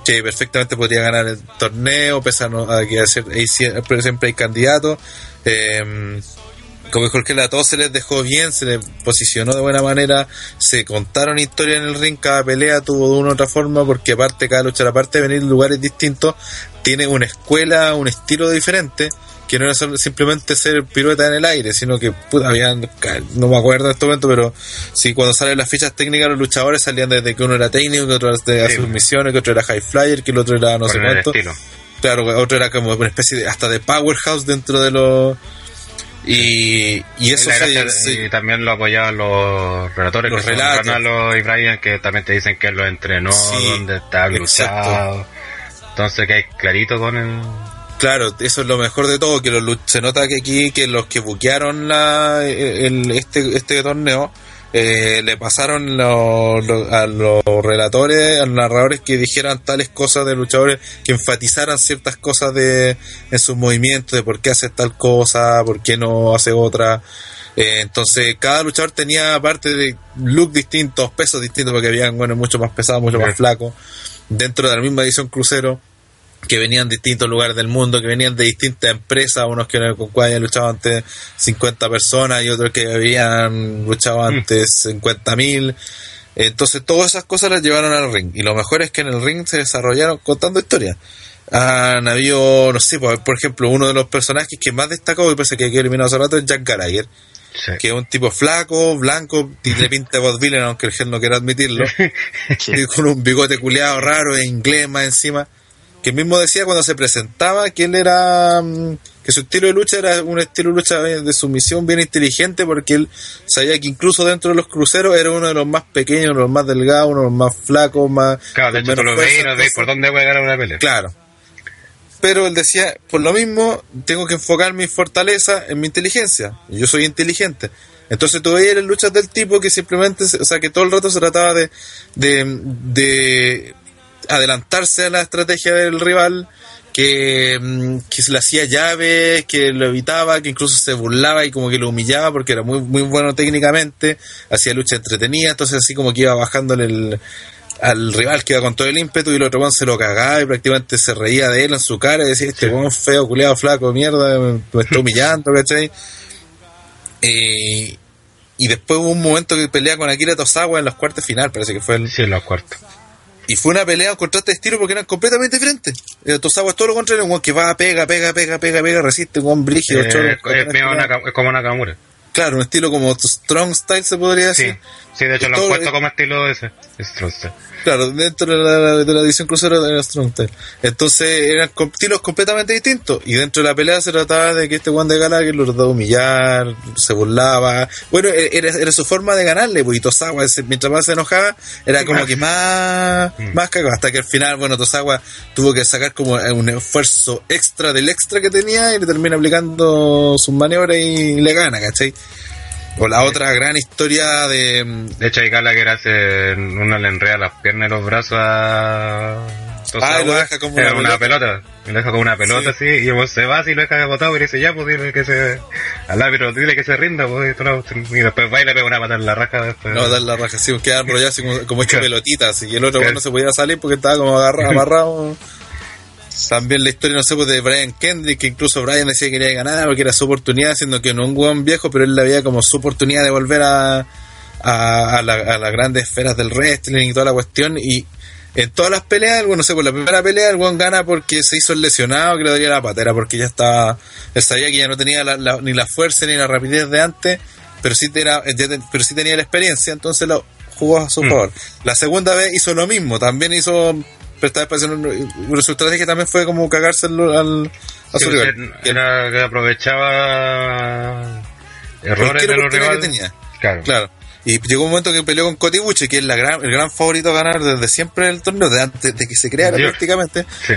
que perfectamente podría ganar el torneo, pese a, no- a que siempre hay candidatos. Eh, como dijo que a todos se les dejó bien, se les posicionó de buena manera, se contaron historias en el ring, cada pelea tuvo de una u otra forma, porque aparte cada luchador, aparte de venir de lugares distintos, tiene una escuela, un estilo diferente, que no era solo- simplemente ser pirueta en el aire, sino que puta, habían, no me acuerdo en este momento, pero sí, cuando salen las fichas técnicas los luchadores salían desde que uno era técnico, que otro era de Sí. sus misiones, que otro era high flyer, que el otro era no sé cuánto. estilo. Claro, otro era como una especie de, hasta de powerhouse dentro de los... Y, y eso Y se, se- y también lo apoyaban los relatores Los que relatos. Y Brian que también te dicen que lo entrenó, Sí, dónde está luchado. Entonces que hay clarito con el Claro, eso es lo mejor de todo, que los, se nota que aquí que los que buquearon la, el, este, este torneo eh, le pasaron lo- lo- a los relatores, a los narradores que dijeran tales cosas de luchadores, que enfatizaran ciertas cosas de en sus movimientos, de por qué hace tal cosa, por qué no hace otra. Eh, entonces cada luchador tenía aparte de look distintos, pesos distintos, porque habían bueno mucho más pesados, mucho más flacos, dentro de la misma edición crucero que venían de distintos lugares del mundo, que venían de distintas empresas, unos que con cuales habían luchado ante 50 personas y otros que habían luchado ante 50 mil. Entonces todas esas cosas las llevaron al ring. Y lo mejor es que en el ring se desarrollaron contando historias. Han habido, no sé, por, por ejemplo, uno de los personajes que más destacó, y parece que quedó eliminado hace rato, es Jack Gallagher, Sí. que es un tipo flaco, blanco, tiene pinta de Bob Dylan, aunque el gel no quiera admitirlo *laughs* y con un bigote culeado raro e inglés más encima. Que él mismo decía cuando se presentaba que él era. mm, que su estilo de lucha era un estilo de lucha de sumisión bien inteligente, porque él sabía que incluso dentro de los cruceros era uno de los más pequeños, uno de los más delgados, uno de los más flacos, más. Claro, de hecho tú lo veis no por dónde puede ganar una pelea. Claro. Pero él decía, por lo mismo, tengo que enfocar mi fortaleza en mi inteligencia. Yo soy inteligente. Entonces tú veías las luchas del tipo que simplemente, o sea, que todo el rato se trataba de, de, de adelantarse a la estrategia del rival, que, mm, que se le hacía llaves, que lo evitaba, que incluso se burlaba y como que lo humillaba porque era muy, muy bueno técnicamente, hacía lucha entretenida, entonces así como que iba bajándole el, al rival que iba con todo el ímpetu y el otro se lo cagaba y prácticamente se reía de él en su cara y decía, este weón feo, culeado, flaco, mierda, me, me está *laughs* humillando, ¿cachai? Eh, y después hubo un momento que pelea con Akira Tosawa en los cuartos final, parece que fue el, Sí, en los cuartos. Y fue una pelea, un contraste de estilo porque eran completamente diferentes. Eh, Tosawa es todo lo contrario, un que va, pega, pega, pega, pega, pega, resiste, un brígido, Eh, choro, es como Nakamura. Claro, un estilo como Strong Style se podría Sí, decir. sí, de hecho lo han puesto como estilo ese. Strong Style. Claro, dentro de la, de la edición crucero de la Strong Style. Entonces eran estilos completamente distintos. Y dentro de la pelea se trataba de que este Juan de Gallagher lo trataba de humillar, se burlaba. Bueno, e- era, era su forma de ganarle, pues, y Tosawa, mientras más se enojaba, era como que más, Mm. más cagado. Hasta que al final, bueno, Tosawa tuvo que sacar como un esfuerzo extra del extra que tenía y le termina aplicando sus maniobras y le gana, ¿cachai? O la otra gran historia de, De hecho, ahí Gallagher hace. Uno le enreda las piernas y los brazos a. Ah, y lo deja como una una pelota. Lo deja como una pelota así. Y vos se va así y lo deja botado y dice: Ya, pues dile que se. Al árbitro, dile que se rinda. Pues, y, después va y le pega una patada en la raja. Después. No, dar la raja, así, queda enrollado así como, como hecho pelotitas, y el otro no se podía salir porque estaba como agarrado, *laughs* amarrado. También la historia, no sé, pues de Brian Kendrick, que incluso Brian decía que quería ganar porque era su oportunidad, siendo que no un hueón viejo, pero él la veía como su oportunidad de volver a, a, a la- a las grandes esferas del wrestling y toda la cuestión. Y en todas las peleas, bueno, no sé, pues la primera pelea el hueón gana porque se hizo el lesionado, que le dolía la patera, porque ya estaba, él sabía que ya no tenía la- la- ni la fuerza ni la rapidez de antes, pero sí, era, pero sí tenía la experiencia, entonces lo jugó a su Mm. favor. La segunda vez hizo lo mismo, también hizo, pero esta vez pareció un- su estrategia también fue como cagarse al, a su pues, rival. era que aprovechaba errores de los oportunidad que rivales. tenía. Claro. Claro. Y llegó un momento que peleó con Cody Buche, que es la gran, el gran favorito a ganar desde siempre el torneo, de antes de que se creara Dios. prácticamente. Sí.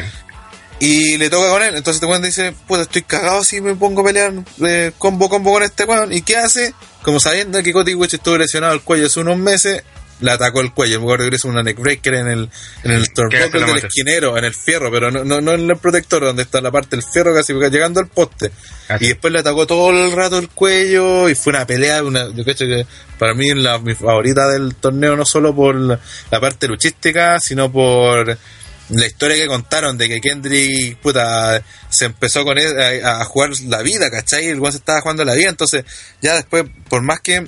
Y le toca con él. Entonces este dice, puta, estoy cagado si me pongo a pelear eh, combo combo con este weón. ¿Y qué hace? Como sabiendo que Cody Buche estuvo lesionado al cuello hace unos meses, le atacó el cuello. Me acuerdo que hizo una neckbreaker en el, en el turnbuckle del esquinero, en el fierro, pero no, no, no en el protector, donde está la parte del fierro casi llegando al poste. Así. Y después le atacó todo el rato el cuello y fue una pelea, una, yo creo que para mí la, mi favorita del torneo, no solo por la, la parte luchística, sino por la historia que contaron de que Kendrick puta, se empezó con él a, a jugar la vida, ¿cachai? El se estaba jugando la vida, entonces ya después, por más que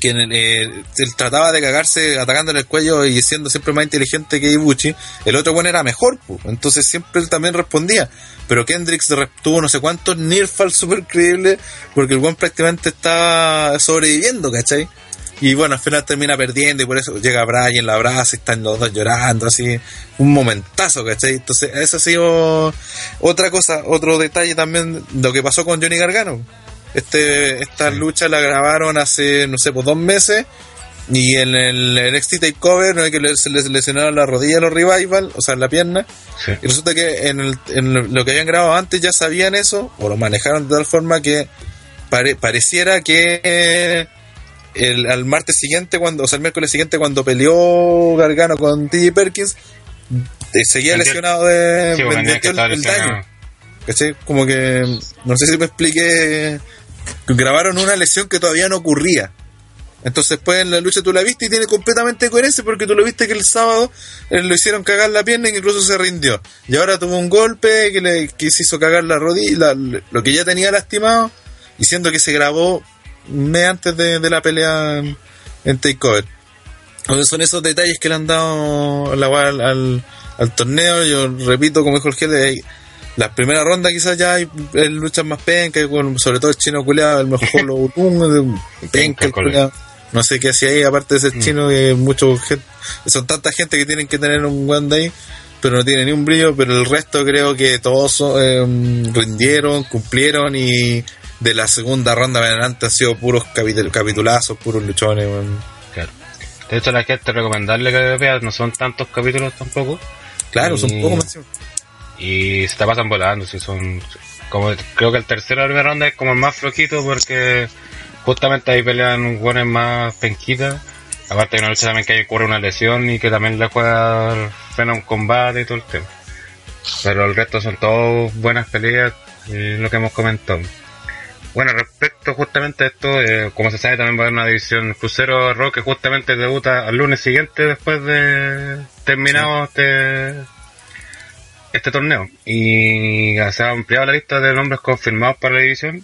que eh, él trataba de cagarse atacando en el cuello y siendo siempre más inteligente que Ibuchi, el otro bueno era mejor, pu. entonces siempre él también respondía. Pero Kendricks tuvo no sé cuántos near fall super creíbles porque el buen prácticamente estaba sobreviviendo, ¿cachai? Y bueno, al final termina perdiendo y por eso llega Brian, la abraza y están los dos llorando, así, un momentazo, ¿cachai? Entonces, eso ha sido otra cosa, otro detalle también, lo que pasó con Johnny Gargano. Este, esta lucha la grabaron hace, no sé, pues dos meses. Y en el NXT Takeover, ¿no? que le- se les lesionaron la rodilla a los Revival, o sea, la pierna. Sí. Y resulta que en, el- en lo que habían grabado antes ya sabían eso, o lo manejaron de tal forma que pare- pareciera que eh, el, al martes siguiente, cuando, o sea, el miércoles siguiente, cuando peleó Gargano con TJ Perkins, eh, seguía lesionado de. Sí, vendió que el, daño. ¿Cachai? Como que. No sé si me expliqué. Grabaron una lesión que todavía no ocurría. Entonces, después en la lucha tú la viste y tiene completamente coherencia porque tú lo viste que el sábado eh, lo hicieron cagar la pierna y incluso se rindió. Y ahora tuvo un golpe que le que se hizo cagar la rodilla, la- lo que ya tenía lastimado, y siendo que se grabó mes antes de, la pelea en, en Takeover. Entonces son esos detalles que le han dado la al, al, al torneo. Yo repito, como dijo el jefe, la primera ronda quizás ya hay luchas más pencas, sobre todo el chino culeado, el mejor *laughs* lo penca el culeado. No sé qué hacía ahí, aparte de ese chino, que mucho son tanta gente que tienen que tener un guante ahí, pero no tiene ni un brillo, pero el resto creo que todos son, eh, rindieron, cumplieron y de la segunda ronda en adelante han sido puros capitul- capitulazos, puros luchones. Claro. De hecho, la gente recomendarle que vea, no son tantos capítulos tampoco. Claro, son pocos más. Y se te pasan volando, si son... Como, creo que el tercero de la primera ronda es como el más flojito porque justamente ahí pelean buenos más penquitas. Aparte hay una lucha también que hay ocurre una lesión y que también le juega Phenom combate y todo el tema. Pero el resto son todos buenas peleas lo que hemos comentado. Bueno, respecto justamente a esto, eh, como se sabe también va a haber una división crucero rock que justamente debuta al lunes siguiente después de terminado este este torneo y se ha ampliado la lista de nombres confirmados para la división.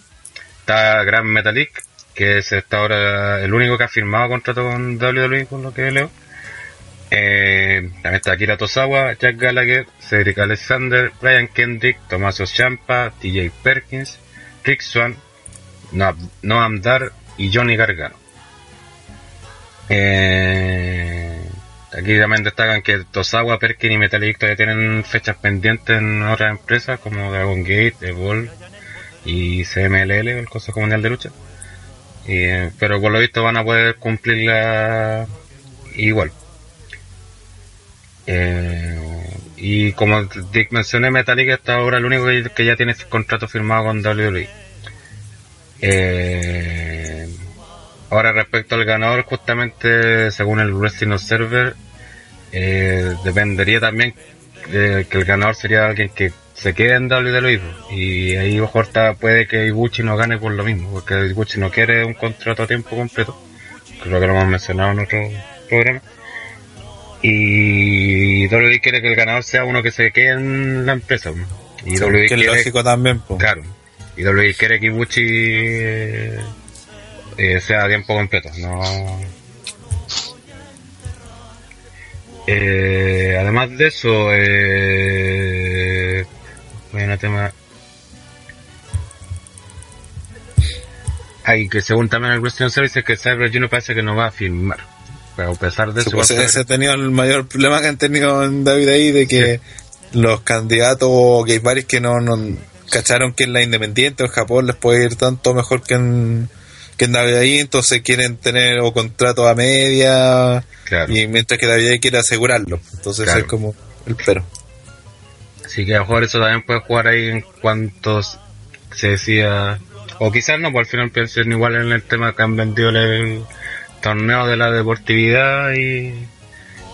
Está Gran Metalik, que es hasta ahora el único que ha firmado contrato con WWE, por lo que leo. Eh, también está Akira Tosawa, Jack Gallagher, Cedric Alexander, Brian Kendrick, Tommaso Ciampa, TJ Perkins, Rick Swan, No- Noam Dar y Johnny Gargano. Eh, aquí también destacan que Tosawa, Perkin y Metallic todavía tienen fechas pendientes en otras empresas como Dragon Gate, Evolve y CMLL, el Consejo Mundial de Lucha. Eh, pero por lo visto van a poder cumplirla igual. Eh, y como Dick mencioné, Metallica hasta ahora el único que, que ya tiene contrato firmado con WWE. Eh, ahora respecto al ganador, justamente según el Wrestling Observer, eh, dependería también de que el ganador sería alguien que se quede en WWE. Y ahí está- puede que Ibuchi no gane por lo mismo, porque Ibuchi no quiere un contrato a tiempo completo. Creo que lo hemos mencionado en otro programa. Y WWE quiere que el ganador sea uno que se quede en la empresa. Y WWE que es quiere, lógico también, po. claro, y WWE quiere que Ibuchi eh, eh, sea a tiempo completo. No, Eh, además de eso, eh, bueno, tema. Hay que según también el Wrestling Service es que Cyber Junior parece que no va a firmar. Pero a pesar de Sí, eso, pues ese ha tenido el mayor problema que han tenido en David ahí de que los candidatos gay baris que no, no cacharon que en la independiente o en Japón les puede ir tanto mejor que en que en David ahí, entonces quieren tener o contratos a media Claro. y mientras que David quiere asegurarlo. Entonces Claro. es como el pero. Así que a lo mejor eso también puede jugar ahí en cuanto se decía, o quizás no, por al final piensen igual en el tema que han vendido el torneo de la deportividad y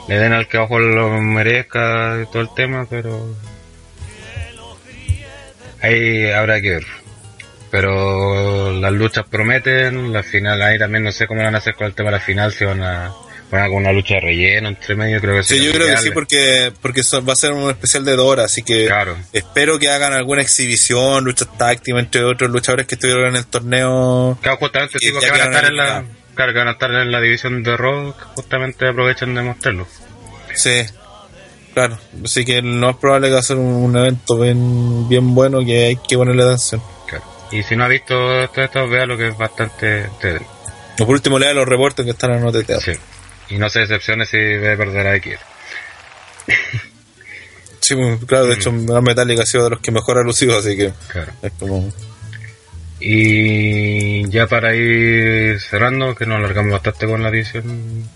le den al que a lo merezca y todo el tema, pero ahí habrá que ver. Pero las luchas prometen, la final ahí también no sé cómo van a hacer con el tema de la final, si van a poner con una lucha de relleno entre medio, creo que Sí, yo creo que sí, porque porque eso va a ser un especial de dos horas, así que Claro. espero que hagan alguna exhibición, luchas tácticas entre otros luchadores que estuvieron en el torneo. Claro, justamente ya que van a estar en la, claro, que van a estar en la división de que justamente aprovechan de mostrarlo. Sí, claro. Así que lo más probable que va a ser un, un evento bien, bien bueno que hay que ponerle atención. Y si no ha visto todo esto, vea lo que es bastante entretenido. O por último, lea los reportes que están en OTT. Sí. Y no se decepcione si ve perder a X. *laughs* Sí, pues, claro, de hecho, Metal Metallica ha sido de los que mejor ha lucido, así que Claro. es como. Y ya para ir cerrando, que nos alargamos bastante con la edición.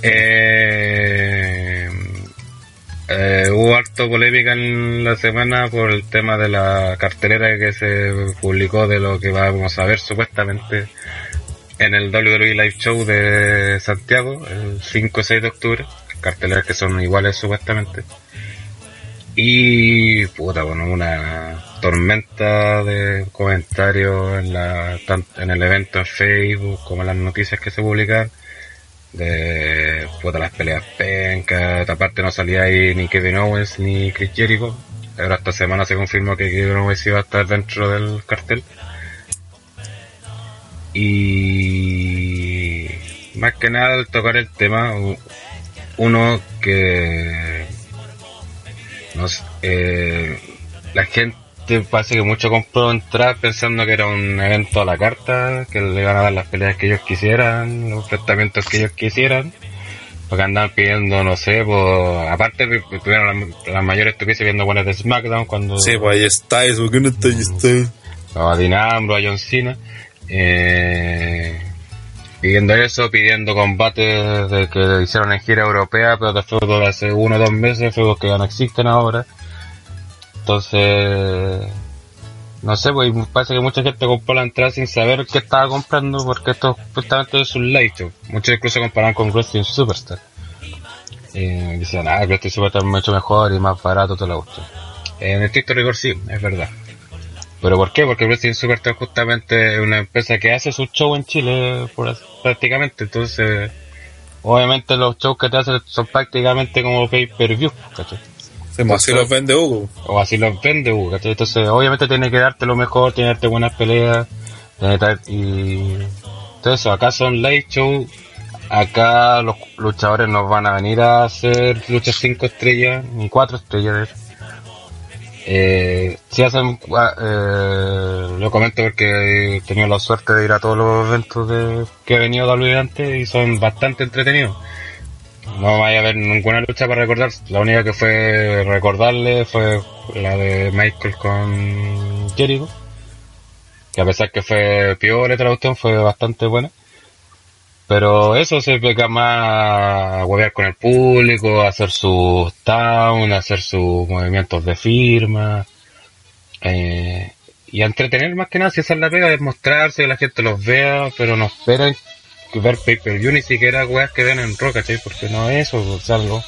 Eh, eh, hubo harto polémica en la semana por el tema de la cartelera que se publicó de lo que vamos a ver supuestamente en el WWE Live Show de Santiago el 5 y 6 de octubre. Carteleras que son iguales supuestamente. Y puta, bueno, una tormenta de comentarios en la en el evento en Facebook como en las noticias que se publican de puta las peleas pencas, aparte no salía ahí ni Kevin Owens ni Chris Jericho. Ahora esta semana se confirmó que Kevin Owens iba a estar dentro del cartel. Y más que nada al tocar el tema, uno que no eh, la gente parece que mucho compró entrar pensando que era un evento a la carta, que le iban a dar las peleas que ellos quisieran, los enfrentamientos que ellos quisieran, porque andaban pidiendo, no sé, pues, aparte tuvieron las, las mayores estupideces viendo buenas de SmackDown cuando Sí, pues ahí estáis, ¿por qué no estáis? estáis? a Dean Ambrose, a John Cena, eh, pidiendo eso, pidiendo combates de que hicieron en gira europea, pero de feudos de hace uno o dos meses, feudos que ya no existen ahora. Entonces, no sé, pues parece que mucha gente compró la entrada sin saber qué estaba comprando, porque esto justamente es un light show. Muchos incluso comparan con Wrestling Superstar. Y dicen, ah, Wrestling Superstar es mucho mejor y más barato, te lo gusta. En estricto rigor sí, es verdad. ¿Pero por qué? Porque Wrestling Superstar justamente es una empresa que hace su show en Chile por prácticamente, entonces obviamente los shows que te hacen son prácticamente como pay-per-view, ¿cachai? Pues así los vende Hugo. O así los vende, ¿cachai? Entonces obviamente tiene que darte lo mejor, tiene que darte buenas peleas, y todo acá son light show, acá los luchadores nos van a venir a hacer luchas 5 estrellas, ni 4 estrellas. Eh, sí hacen, ah, eh, lo comento porque he tenido la suerte de ir a todos los eventos que he venido a antes y son bastante entretenidos. No vaya a haber ninguna lucha para recordar, la única que fue recordarle fue la de Michael con Jericho, que a pesar que fue peor la traducción fue bastante buena. Pero eso se pega más a huevear con el público, a hacer sus town, a hacer sus movimientos de firma. Eh, y a entretener más que nada, si esa es la pega, es mostrarse, que la gente los vea, pero no esperan que ver pay-per-view ni siquiera weas que ven en ¿cachai? Porque no es eso, o sea, lo-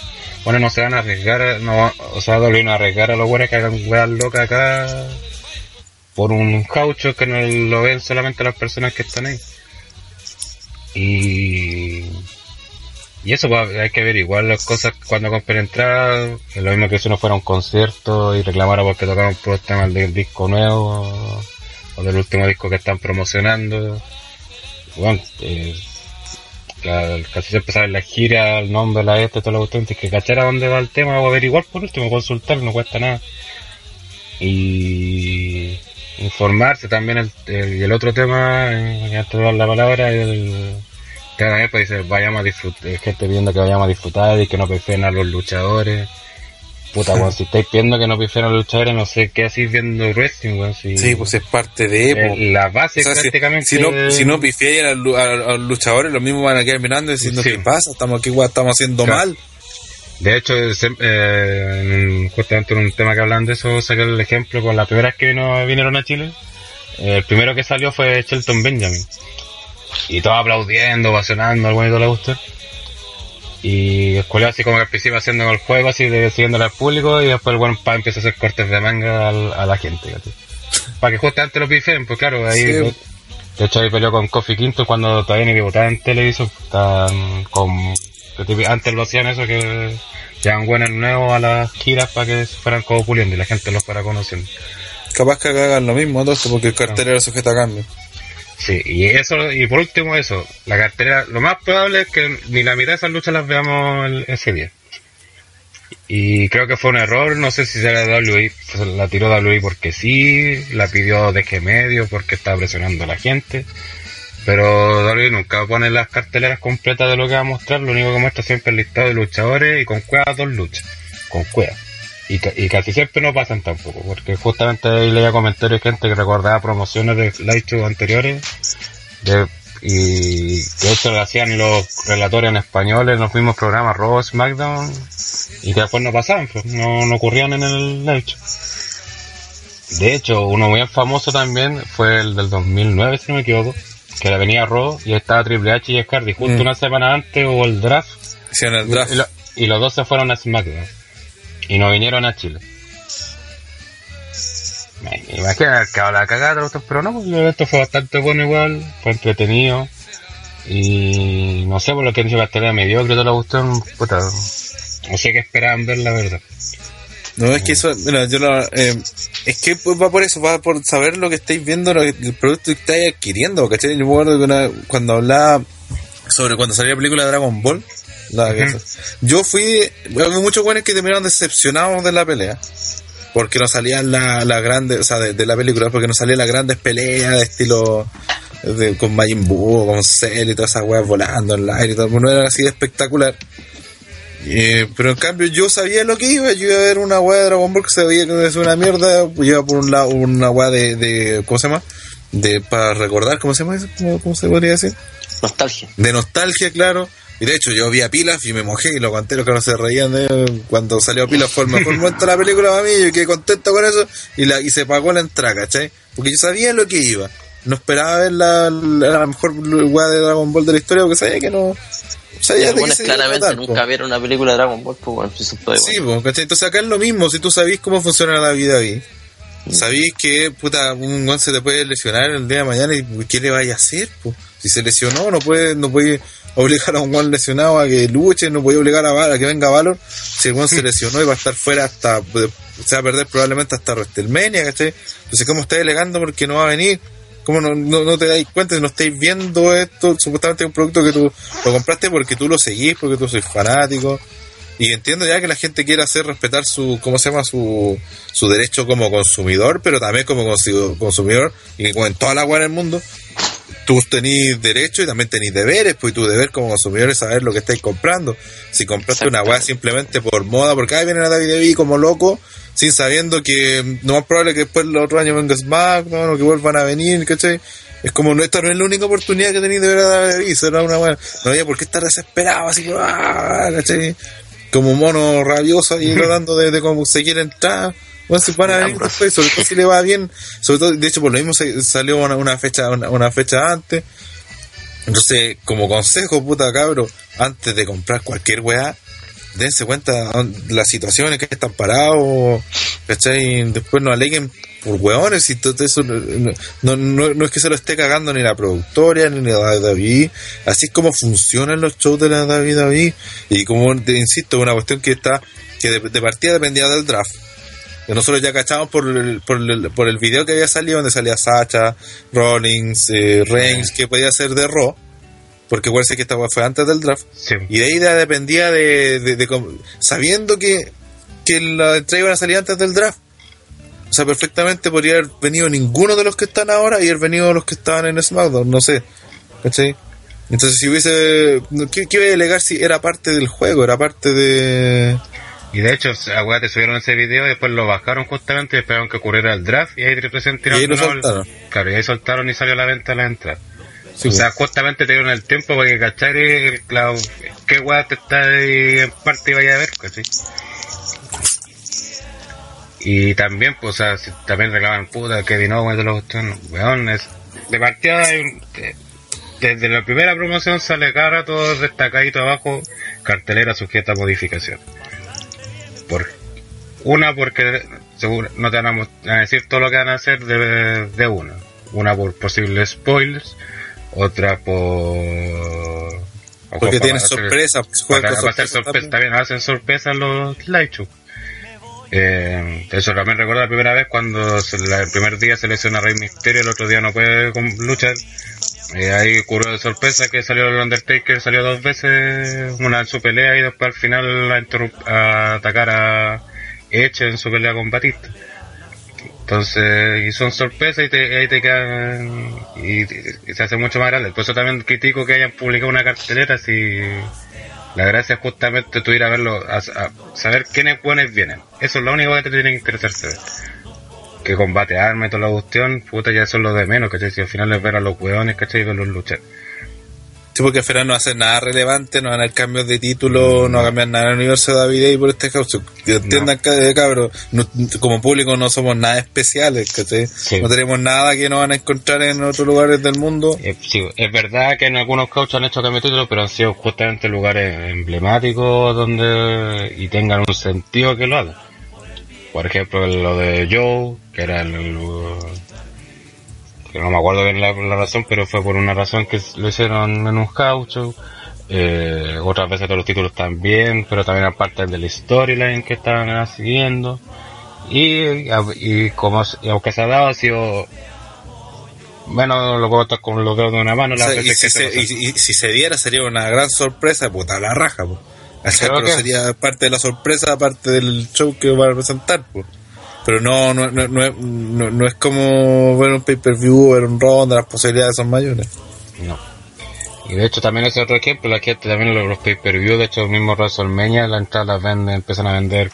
bueno, no se van a arriesgar, no, o sea, no a arriesgar a los weones que hagan weas locas acá por un caucho que no lo ven solamente las personas que están ahí. Y, y eso hay que averiguar las cosas cuando compren entradas. Es lo mismo que si uno fuera a un concierto y reclamara porque tocaron puros temas del disco nuevo o del último disco que están promocionando. Bueno, eh, la- casi siempre saben la gira, el nombre, la este, todo lo cuestión, tienes que cachar a dónde va el tema o averiguar por último, consultar, no cuesta nada. Y informarse también el, el- el otro tema, eh, antes de dar la palabra, el cada vez pues vayamos a disfrutar, gente pidiendo que vayamos a disfrutar y que no prefieren a los luchadores. Puta, weón, si estáis viendo que no los luchadores, no sé qué así viendo wrestling, weón. Si, Sí, pues es parte de... eh, po. la base O sea, prácticamente. si no, si no pifiáis a, los luchadores, los mismos van a quedar mirando y diciendo, Sí. ¿qué pasa? Estamos aquí, weón, estamos haciendo Claro. mal. De hecho, eh, justamente en un tema que hablan de eso, saqué el ejemplo con la primera vez que vino, vinieron a Chile. eh, el primero que salió fue Shelton Benjamin. Y todos aplaudiendo, ovacionando, al bonito le gustó. Y el así como que al principio haciendo el juego, así de siguiéndole al público, y después el buen pa empieza a hacer cortes de manga al- a la gente. Para que justamente lo pifen, pues claro, ahí... Sí. De hecho ahí peleó con Kofi Quinto cuando todavía ni debutaba en televisión. Estaban con... Antes lo hacían eso que llevan buenos nuevos a las giras para que se fueran como puliendo y la gente los fuera conociendo. Capaz que hagan lo mismo, esto, porque el cartelero sujeta a cambio. Sí, y eso, y por último eso, la cartera, lo más probable es que ni la mitad de esas luchas las veamos el- ese día. Y creo que fue un error, no sé si será pues, la tiró WWE porque sí, la pidió de medio porque estaba presionando a la gente. Pero WWE nunca pone las carteleras completas de lo que va a mostrar, lo único que muestra siempre es el listado de luchadores y con cuevas dos luchas, con cuevas. Y, y casi siempre no pasan tampoco, porque justamente ahí leía comentarios de gente que recordaba promociones de live shows anteriores de, y que eso lo hacían los relatores en español en los mismos programas Raw, SmackDown y que después no pasaban, pues, no, no ocurrían en el live show. De hecho, uno muy famoso también fue el del 2009, si no me equivoco, que la venía Raw y estaba Triple H y Scardy. Justo Mm. una semana antes hubo el draft Hicieron el draft. y, lo- y los dos se fueron a SmackDown. Y no vinieron a Chile. Me imagino que la cagada, pero no, el evento fue bastante bueno igual, fue entretenido. Y no sé, por lo que han dicho que era mediocre, todo lo gustó, puta. No sé qué esperaban ver, la verdad. No, es que eso, mira, yo lo, eh, es que pues, va por eso, va por saber lo que estáis viendo, el producto que estáis adquiriendo, ¿cachai? Yo me acuerdo que cuando hablaba sobre cuando salió la película de Dragon Ball, la que- Ujú. yo fui, hubo muchos buenos que terminaron decepcionados de la pelea, porque no salían las la grandes, o sea, de, de la película, porque no salían las grandes peleas de estilo de, con Majin Buu, con Cell y todas esas weas volando en el aire, y todo, no era así de espectacular. Eh, pero en cambio yo sabía lo que iba, yo iba a ver una weá de Dragon Ball que se veía que es una mierda, iba por un lado una weá de, de, ¿cómo se llama? De, para recordar, ¿cómo se llama eso? ¿Cómo, cómo se podría decir? Nostalgia. De nostalgia, claro. Y de hecho yo vi a Pilaf y me mojé y los guanteros que no se reían de cuando salió Pilaf fue el mejor *laughs* momento de la película para mí, yo quedé contento con eso y, la, y se pagó la entrada, ¿cachai? Porque yo sabía lo que iba. No esperaba ver la, la, la mejor weá de Dragon Ball de la historia porque sabía que no... Sabía de se a claramente po. nunca vieron una película de Dragon Ball, pues bueno, si eso puede, Sí, pues, ¿cachai? Entonces acá es lo mismo, si tú sabís cómo funciona la vida ahí, sabís que puta, un guan se te puede lesionar el día de mañana y ¿qué le vaya a hacer? Pues? Si se lesionó, no puede, no puede obligar a un guan lesionado a que luche, no puede obligar a, Val- a que venga Valor, si el guan se lesionó y va a estar fuera hasta, pues, se va a perder probablemente hasta WrestleMania, ¿cachai? Entonces, ¿cómo estás delegando porque no va a venir? ¿Cómo no, no, no te dais cuenta si no estáis viendo esto? Supuestamente es un producto que tú lo compraste porque tú lo seguís, porque tú sois fanático. Y entiendo ya que la gente quiere hacer respetar su, ¿cómo se llama? Su, su derecho como consumidor, pero también como consumidor, y como en toda la agua en el mundo, tú tenés derecho y también tenés deberes, pues y tu deber como consumidor es saber lo que estáis comprando. Si compraste una weá simplemente por moda, porque ahí viene la WWE como loco, sin sabiendo que no más probable que después los otros años venga SmackDown o que vuelvan a venir, ¿cachai? Es como, no, esta no es la única oportunidad que tenéis de ver a WWE, será una weá. No había por qué estar desesperado, así como, ah, ¿cachai? Como mono rabioso ahí tratando de, de conseguir entrar. Bueno, si van a venir después, sobre todo si le va bien, sobre todo, de hecho, por lo mismo salió una, una fecha, una, una fecha antes. Entonces, como consejo, puta cabro, antes de comprar cualquier weá, dense cuenta de las situaciones que están parados, ¿cachai? Después no aleguen por weones y todo eso. No, no, no- no es que se lo esté cagando ni la productora ni la David. Así es como funcionan los shows de la David David. Y como te insisto, una cuestión que está, que de, de partida dependía del draft. Nosotros ya cachamos por el, por, el, por el video que había salido, donde salía Sacha, Rollins, eh, Reigns, que podía ser de Raw. Porque parece que esta fue antes del draft. Sí. Y de ahí ya dependía de, de- sabiendo que, que la entrega iban a salir antes del draft. O sea, perfectamente podría haber venido ninguno de los que están ahora y haber venido los que estaban en SmackDown, no sé. ¿Cachai? Entonces, si hubiese. ¿Qué, qué iba a delegar si era parte del juego? Era parte de. Y de hecho, acuérdate, subieron ese video y después lo bajaron justamente y esperaron que ocurriera el draft y ahí C tiraron Y ahí lo soltaron. Claro, y ahí soltaron y salió a la venta la entrada. Sí, o sea, justamente te dieron el tiempo porque, ¿cachai? Claro, ¿Qué weá te está ahí en parte y vaya a ver, ¿cachai? Y también, pues, o sea, si también reclaman puta, Kevin Owens de los weón, es, de partida, de- desde la primera promoción sale cada rato destacadito abajo, cartelera sujeta a modificación. Por, una, porque seguro, no te van a, decir todo lo que van a hacer de, de una. Una por posibles spoilers, otra por... Porque o tiene para hacer- sorpresas. pues, sorpresa, también. hacen sorpresas los live show. Eh, eso también recuerdo la primera vez cuando se- la- el primer día se lesiona Rey Misterio, el otro día no puede luchar. Eh, ahí ocurrió de sorpresa que salió el Undertaker, salió dos veces, una en su pelea y después al final a, atacar a Edge en su pelea con Batista. Entonces, y son sorpresas y te, ahí te quedan y, se hace mucho más grande. Por eso también critico que hayan publicado una cartelera si la gracia es justamente tú ir a verlo, a, saber quiénes buenos vienen. Eso es lo único que te tiene que interesar saber. Que combate arma y toda la cuestión, puta, ya eso es lo de menos, ¿cachai? Si al final es ver a los hueones, ¿cachai? Y verlos luchar. Sí, porque al final no hace nada relevante, no van a haber cambios de título, no va a cambiar nada en el universo de David y por este caso. Entiendan, que, cabrón, no- como público no somos nada especiales, ¿cachai? Sí. No tenemos nada que no van a encontrar en otros lugares del mundo. Eh, sí, es verdad que en algunos coaches han hecho cambios de título, pero han sido justamente lugares emblemáticos donde y tengan un sentido que lo hagan. Por ejemplo, lo de Joe, que era el, el- que no me acuerdo bien la, la razón, pero fue por una razón que lo hicieron en un show. Eh, otras veces todos los títulos también, pero también aparte del storyline que estaban siguiendo. Y, y como y aunque se ha dado, ha sido bueno, lo puedo con los dedos de una mano. O las sea, y, si se, y, y si se diera sería una gran sorpresa, puta la raja, po. Pero que- sería parte de la sorpresa, aparte del show que va a presentar, po. Pero no, no, no, no, es- no, no es como ver un pay-per-view, ver un round, las posibilidades son mayores. No. Y de hecho también ese otro ejemplo, la gente también los, los pay-per-view, de hecho el mismo WrestleMania, la entrada las venden, empiezan a vender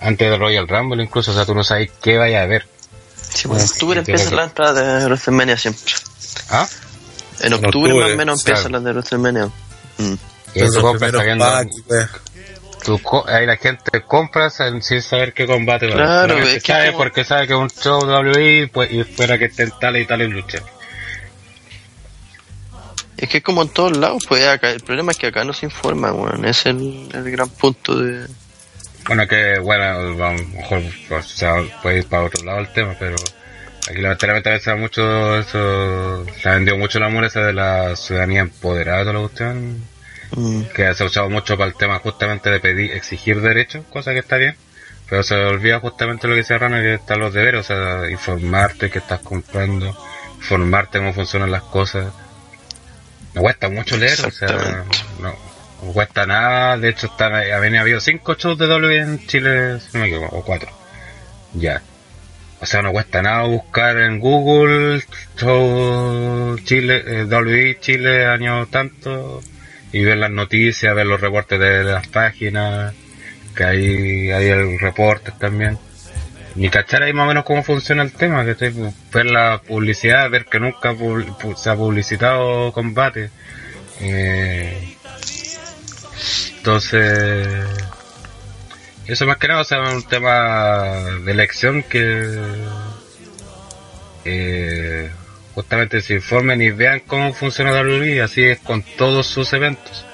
antes del Royal Rumble incluso, o sea, tú no sabes qué vaya a ver. Sí, pues, en octubre empieza la entrada de WrestleMania siempre. ¿Ah? En octubre, octubre, más o menos empieza claro. la de WrestleMania. Mm. Y compras sabiendo, packs, tú ahí la gente compra sin saber qué combate va a haber. Claro, Solamente es que sabe como- porque sabe que es un show de WWE pues, y espera que estén tales y tales luchas. Es que es como en todos lados, pues acá, el problema es que acá no se informa, weón. Es el, el gran punto de... Bueno, que bueno, a lo mejor o sea, puede ir para otro lado el tema, pero aquí lamentablemente a veces hay mucho eso, se ha vendido mucho el amor ese de la ciudadanía empoderada, toda la cuestión, Mm. que se ha usado mucho para el tema justamente de pedir, exigir derechos, cosa que está bien, pero se olvida justamente lo que dice Rana, que están los deberes, o sea, informarte que estás comprando, informarte cómo funcionan las cosas. Me cuesta mucho leer, o sea, no, No cuesta nada, de hecho está, había habido cinco shows de WWE en Chile, si no me equivoco, o cuatro. Ya. O sea, no cuesta nada buscar en Google show Chile, eh, Chile año tanto y ver las noticias, ver los reportes de las páginas, que hay, hay el reportes también. Y cachar ahí más o menos cómo funciona el tema, que estoy ver la publicidad, ver que nunca se ha publicitado combate. Eh, entonces, eso más que nada, sea, es un tema de elección que eh, justamente se informen y vean cómo funciona WWE, así es con todos sus eventos.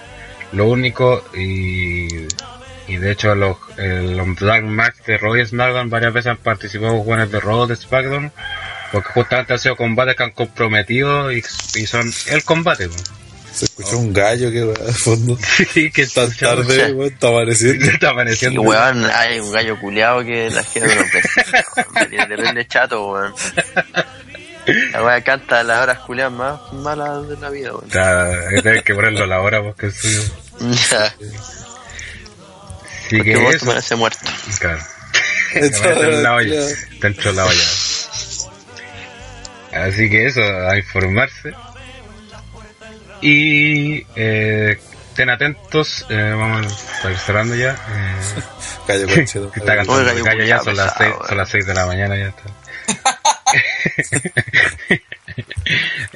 Lo único, y, y de hecho los, el- los Black Match de Raw y SmackDown varias veces han participado jugadores de Raw de SmackDown, porque justamente han sido combates que han comprometido y, y son el combate. Se escuchó un gallo que weón, al fondo. *laughs* Sí, que Tan tarde, weón, está amaneciendo. está Y amaneciendo. weón, hay un gallo culiado que la gente no *laughs* tiene terrible chato, weón. *laughs* La weá canta las horas culiadas más malas de la vida, weón. Está- Tienes que ponerlo a la hora porque es suyo. Ya, Así porque que vos eso, te muerto. claro. *laughs* Está en la olla. Está dentro de la olla. Así que eso, a informarse. Y eh, estén atentos, eh, vamos a ir cerrando ya. *laughs* Eh, concheto. que está cantando Oiga, ya, son las, seis, son las 6 de la mañana ya está. *laughs* *laughs*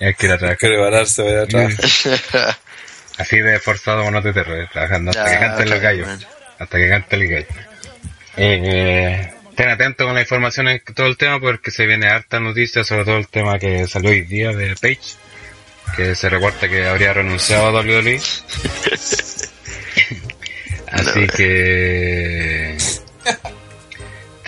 Hay que ir a trabajar. prepararse para trabajar. *laughs* Así de forzado no te terrores, trabajando hasta Ya, que canten los gallos. Hasta que cante el gallo. Eh, estén atentos con la información en todo el tema porque se viene harta noticia, sobre todo el tema que salió hoy día de Page, que se reporta que habría renunciado a WWE. *laughs* Así que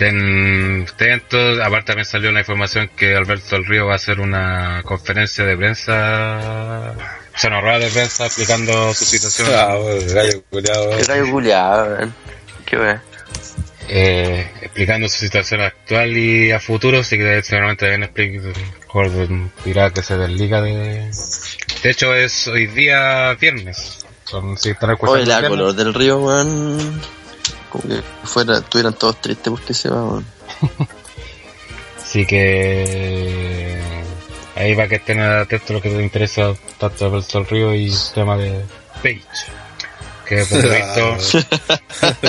estén atentos. Aparte también salió una información que Alberto del Río va a hacer una conferencia de prensa, o sea, una rueda de prensa explicando su situación. Ah, weón, gallo culiado, gallo culiado. Qué eh, explicando su situación actual y a futuro, así que seguramente deben explicar, dirá que se desliga de... De hecho es hoy día viernes, son, si están escuchando Oye, la viernes. color del río, weón. Como que fuera, estuvieran todos tristes porque se va, weón. *laughs* Así que ahí va que estén atentos a lo que te interesa tanto del Sol Río y el tema de Page. Que por lo visto,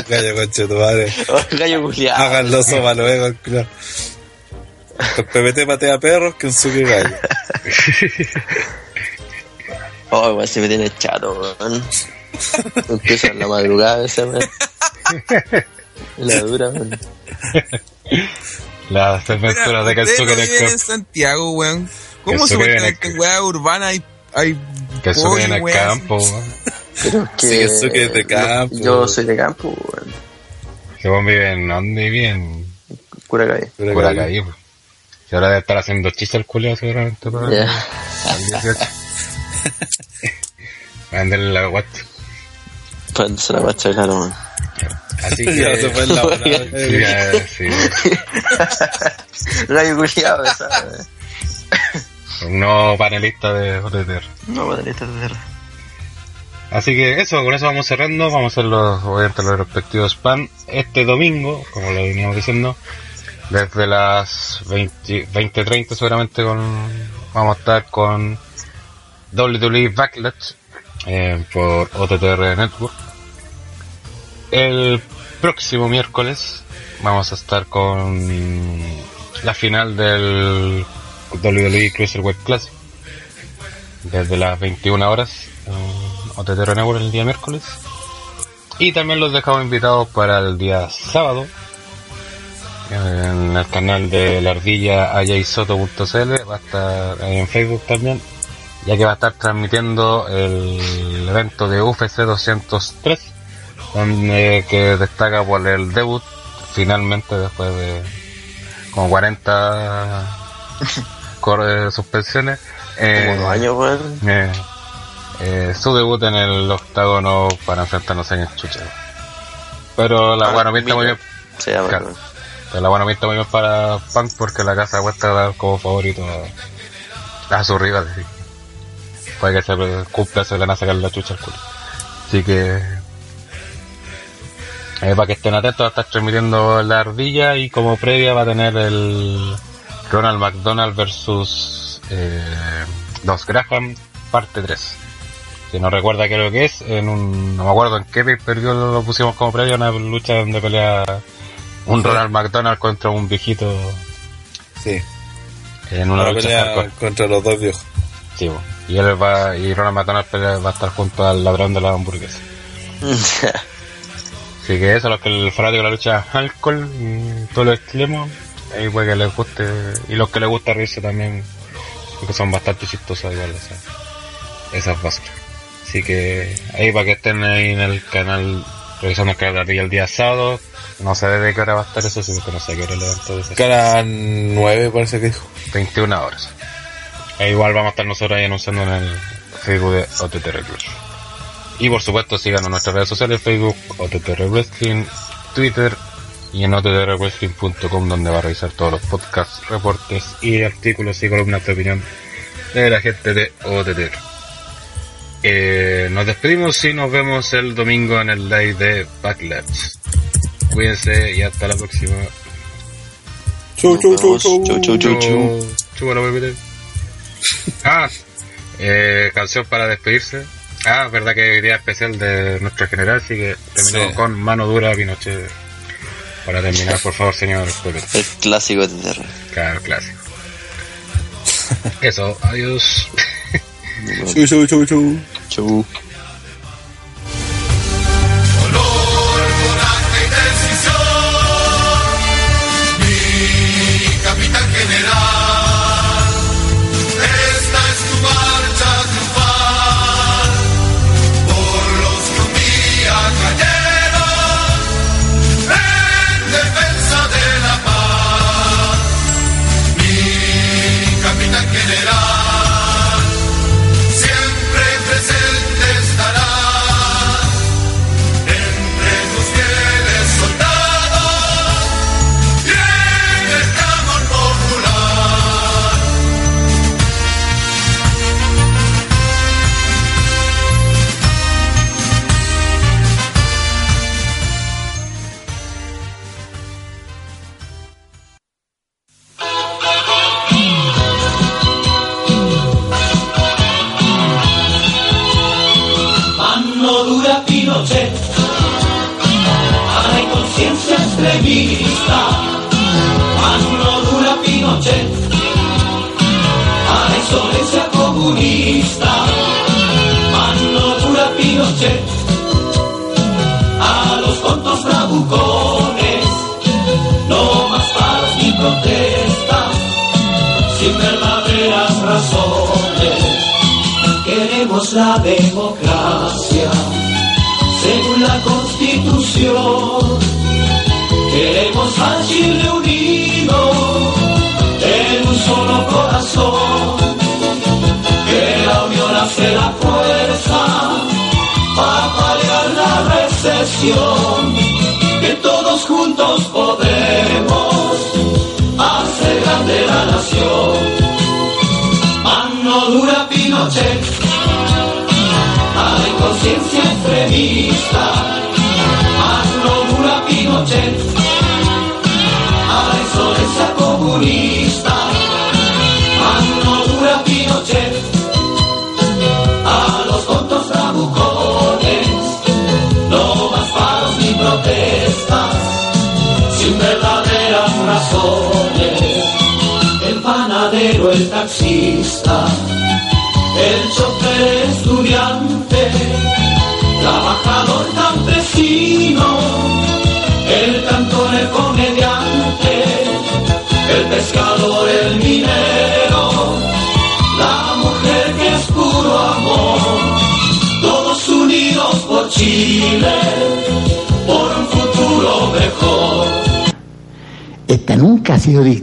Gallo concheto, madre. *laughs* Oh, gallo culiado. Háganlo sopa luego, el culo. El PPT patea perros que un suque gallo. *laughs* Oh, weón, se me tiene chato, weón. Empieza en la madrugada esa, weón. La dura, weón. las desventuras de no en el viven en campo. Santiago, weón. ¿Cómo en supuestamente el- en weá urbana hay, hay Kensuke pollo, en el campo, weón. Pero es que. Sí, eso que es de campo, Yo, yo soy de campo, weón. Que vos vive en dónde vive en Cura calle. Pero Curacaí, pues. Y ahora debe estar haciendo chiste el culiao seguramente para Ya. el 18. Va a venderle la guata. Para empezar a guachar, claro, weón. Así *laughs* Ya se que. fue en la *laughs* hora. Sí, sí. Gallo culiado. Un nuevo panelista de OTTR. No, esta es verdad. Así que eso, con eso vamos cerrando. Vamos a hacer los, obviamente, los respectivos spam este domingo, como lo veníamos diciendo, desde las 20 20.30 seguramente con, vamos a estar con WWE Backlash eh, por OTTR Network. El próximo miércoles vamos a estar con la final del WWE Cruiserweight Classic desde las 21 horas en OTTR Network el día miércoles. Y también los dejamos invitados para el día sábado en el canal de la ardilla ayaysoto.cl, va a estar en Facebook también, ya que va a estar transmitiendo el evento de UFC 203, donde que destaca por el debut finalmente después de como 40 *laughs* cor- eh, suspensiones. eh, Como dos años, weón. eh, eh, su debut en el octágono para enfrentarnos en el chucha. Pero la Ah, buena pinta muy bien. Llama, Claro. Pero la buena pinta muy bien para Punk porque la casa cuesta como favorito a, a su rival. sí. Puede que se cumpla, se le van a sacar la chucha al culo. Así que eh, para que estén atentos, va a estar transmitiendo la ardilla y como previa va a tener el Ronald McDonald versus eh, Dos Graham, parte 3. Si no recuerda qué es lo que es, en un, no me acuerdo en qué perdió lo pusimos como previa, una lucha donde pelea un Ronald McDonald contra un viejito Sí. en una lucha pelea contra los dos viejos. Sí, bo. y él va, y Ronald McDonald pelea- va a estar junto al ladrón de la hamburguesa. *laughs* Así que eso, los que el fanático de la lucha alcohol y todo lo extremo, ahí puede que les guste, y los que les gusta reírse también, porque son bastante chistosas igual esas, esas basuras. Así que ahí para que estén ahí en el canal, revisando el canal de el día sábado, no sé de qué hora va a estar eso, sí, porque no sé qué hora levantó Cara 9 parece que dijo. 21 horas. E igual vamos a estar nosotros ahí anunciando en el Facebook de Club. Y por supuesto síganos en nuestras redes sociales, Facebook, OTTR Wrestling, Twitter y en ottrwrestling.com donde va a revisar todos los podcasts, reportes y artículos y columnas de opinión de la gente de OTTR. Eh, nos despedimos y nos vemos el domingo en el live de Backlash. Cuídense y hasta la próxima. Chau, chau, chau, chau. Chau, chau, chau, chau. Chúpalo, bebé. *laughs* Ah, eh, canción para despedirse. Ah, verdad que día especial de nuestro general, así que terminamos Sí. con mano dura Pinochet. Para terminar, por favor, señor. El clásico de TTR. Claro, clásico. Eso, adiós. *laughs* Chau, chau, chau, chau. Chau.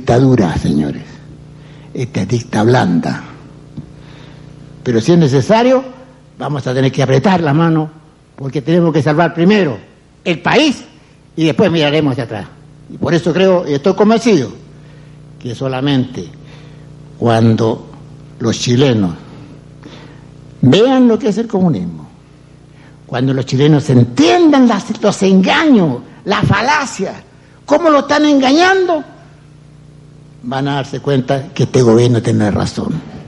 Dictadura, señores. Esta es dicta blanda. Pero si es necesario, vamos a tener que apretar la mano porque tenemos que salvar primero el país y después miraremos hacia atrás. Y por eso creo y estoy convencido que solamente cuando los chilenos vean lo que es el comunismo, Cuando los chilenos entiendan los engaños, las falacias, cómo lo están engañando, van a darse cuenta que este gobierno tiene razón.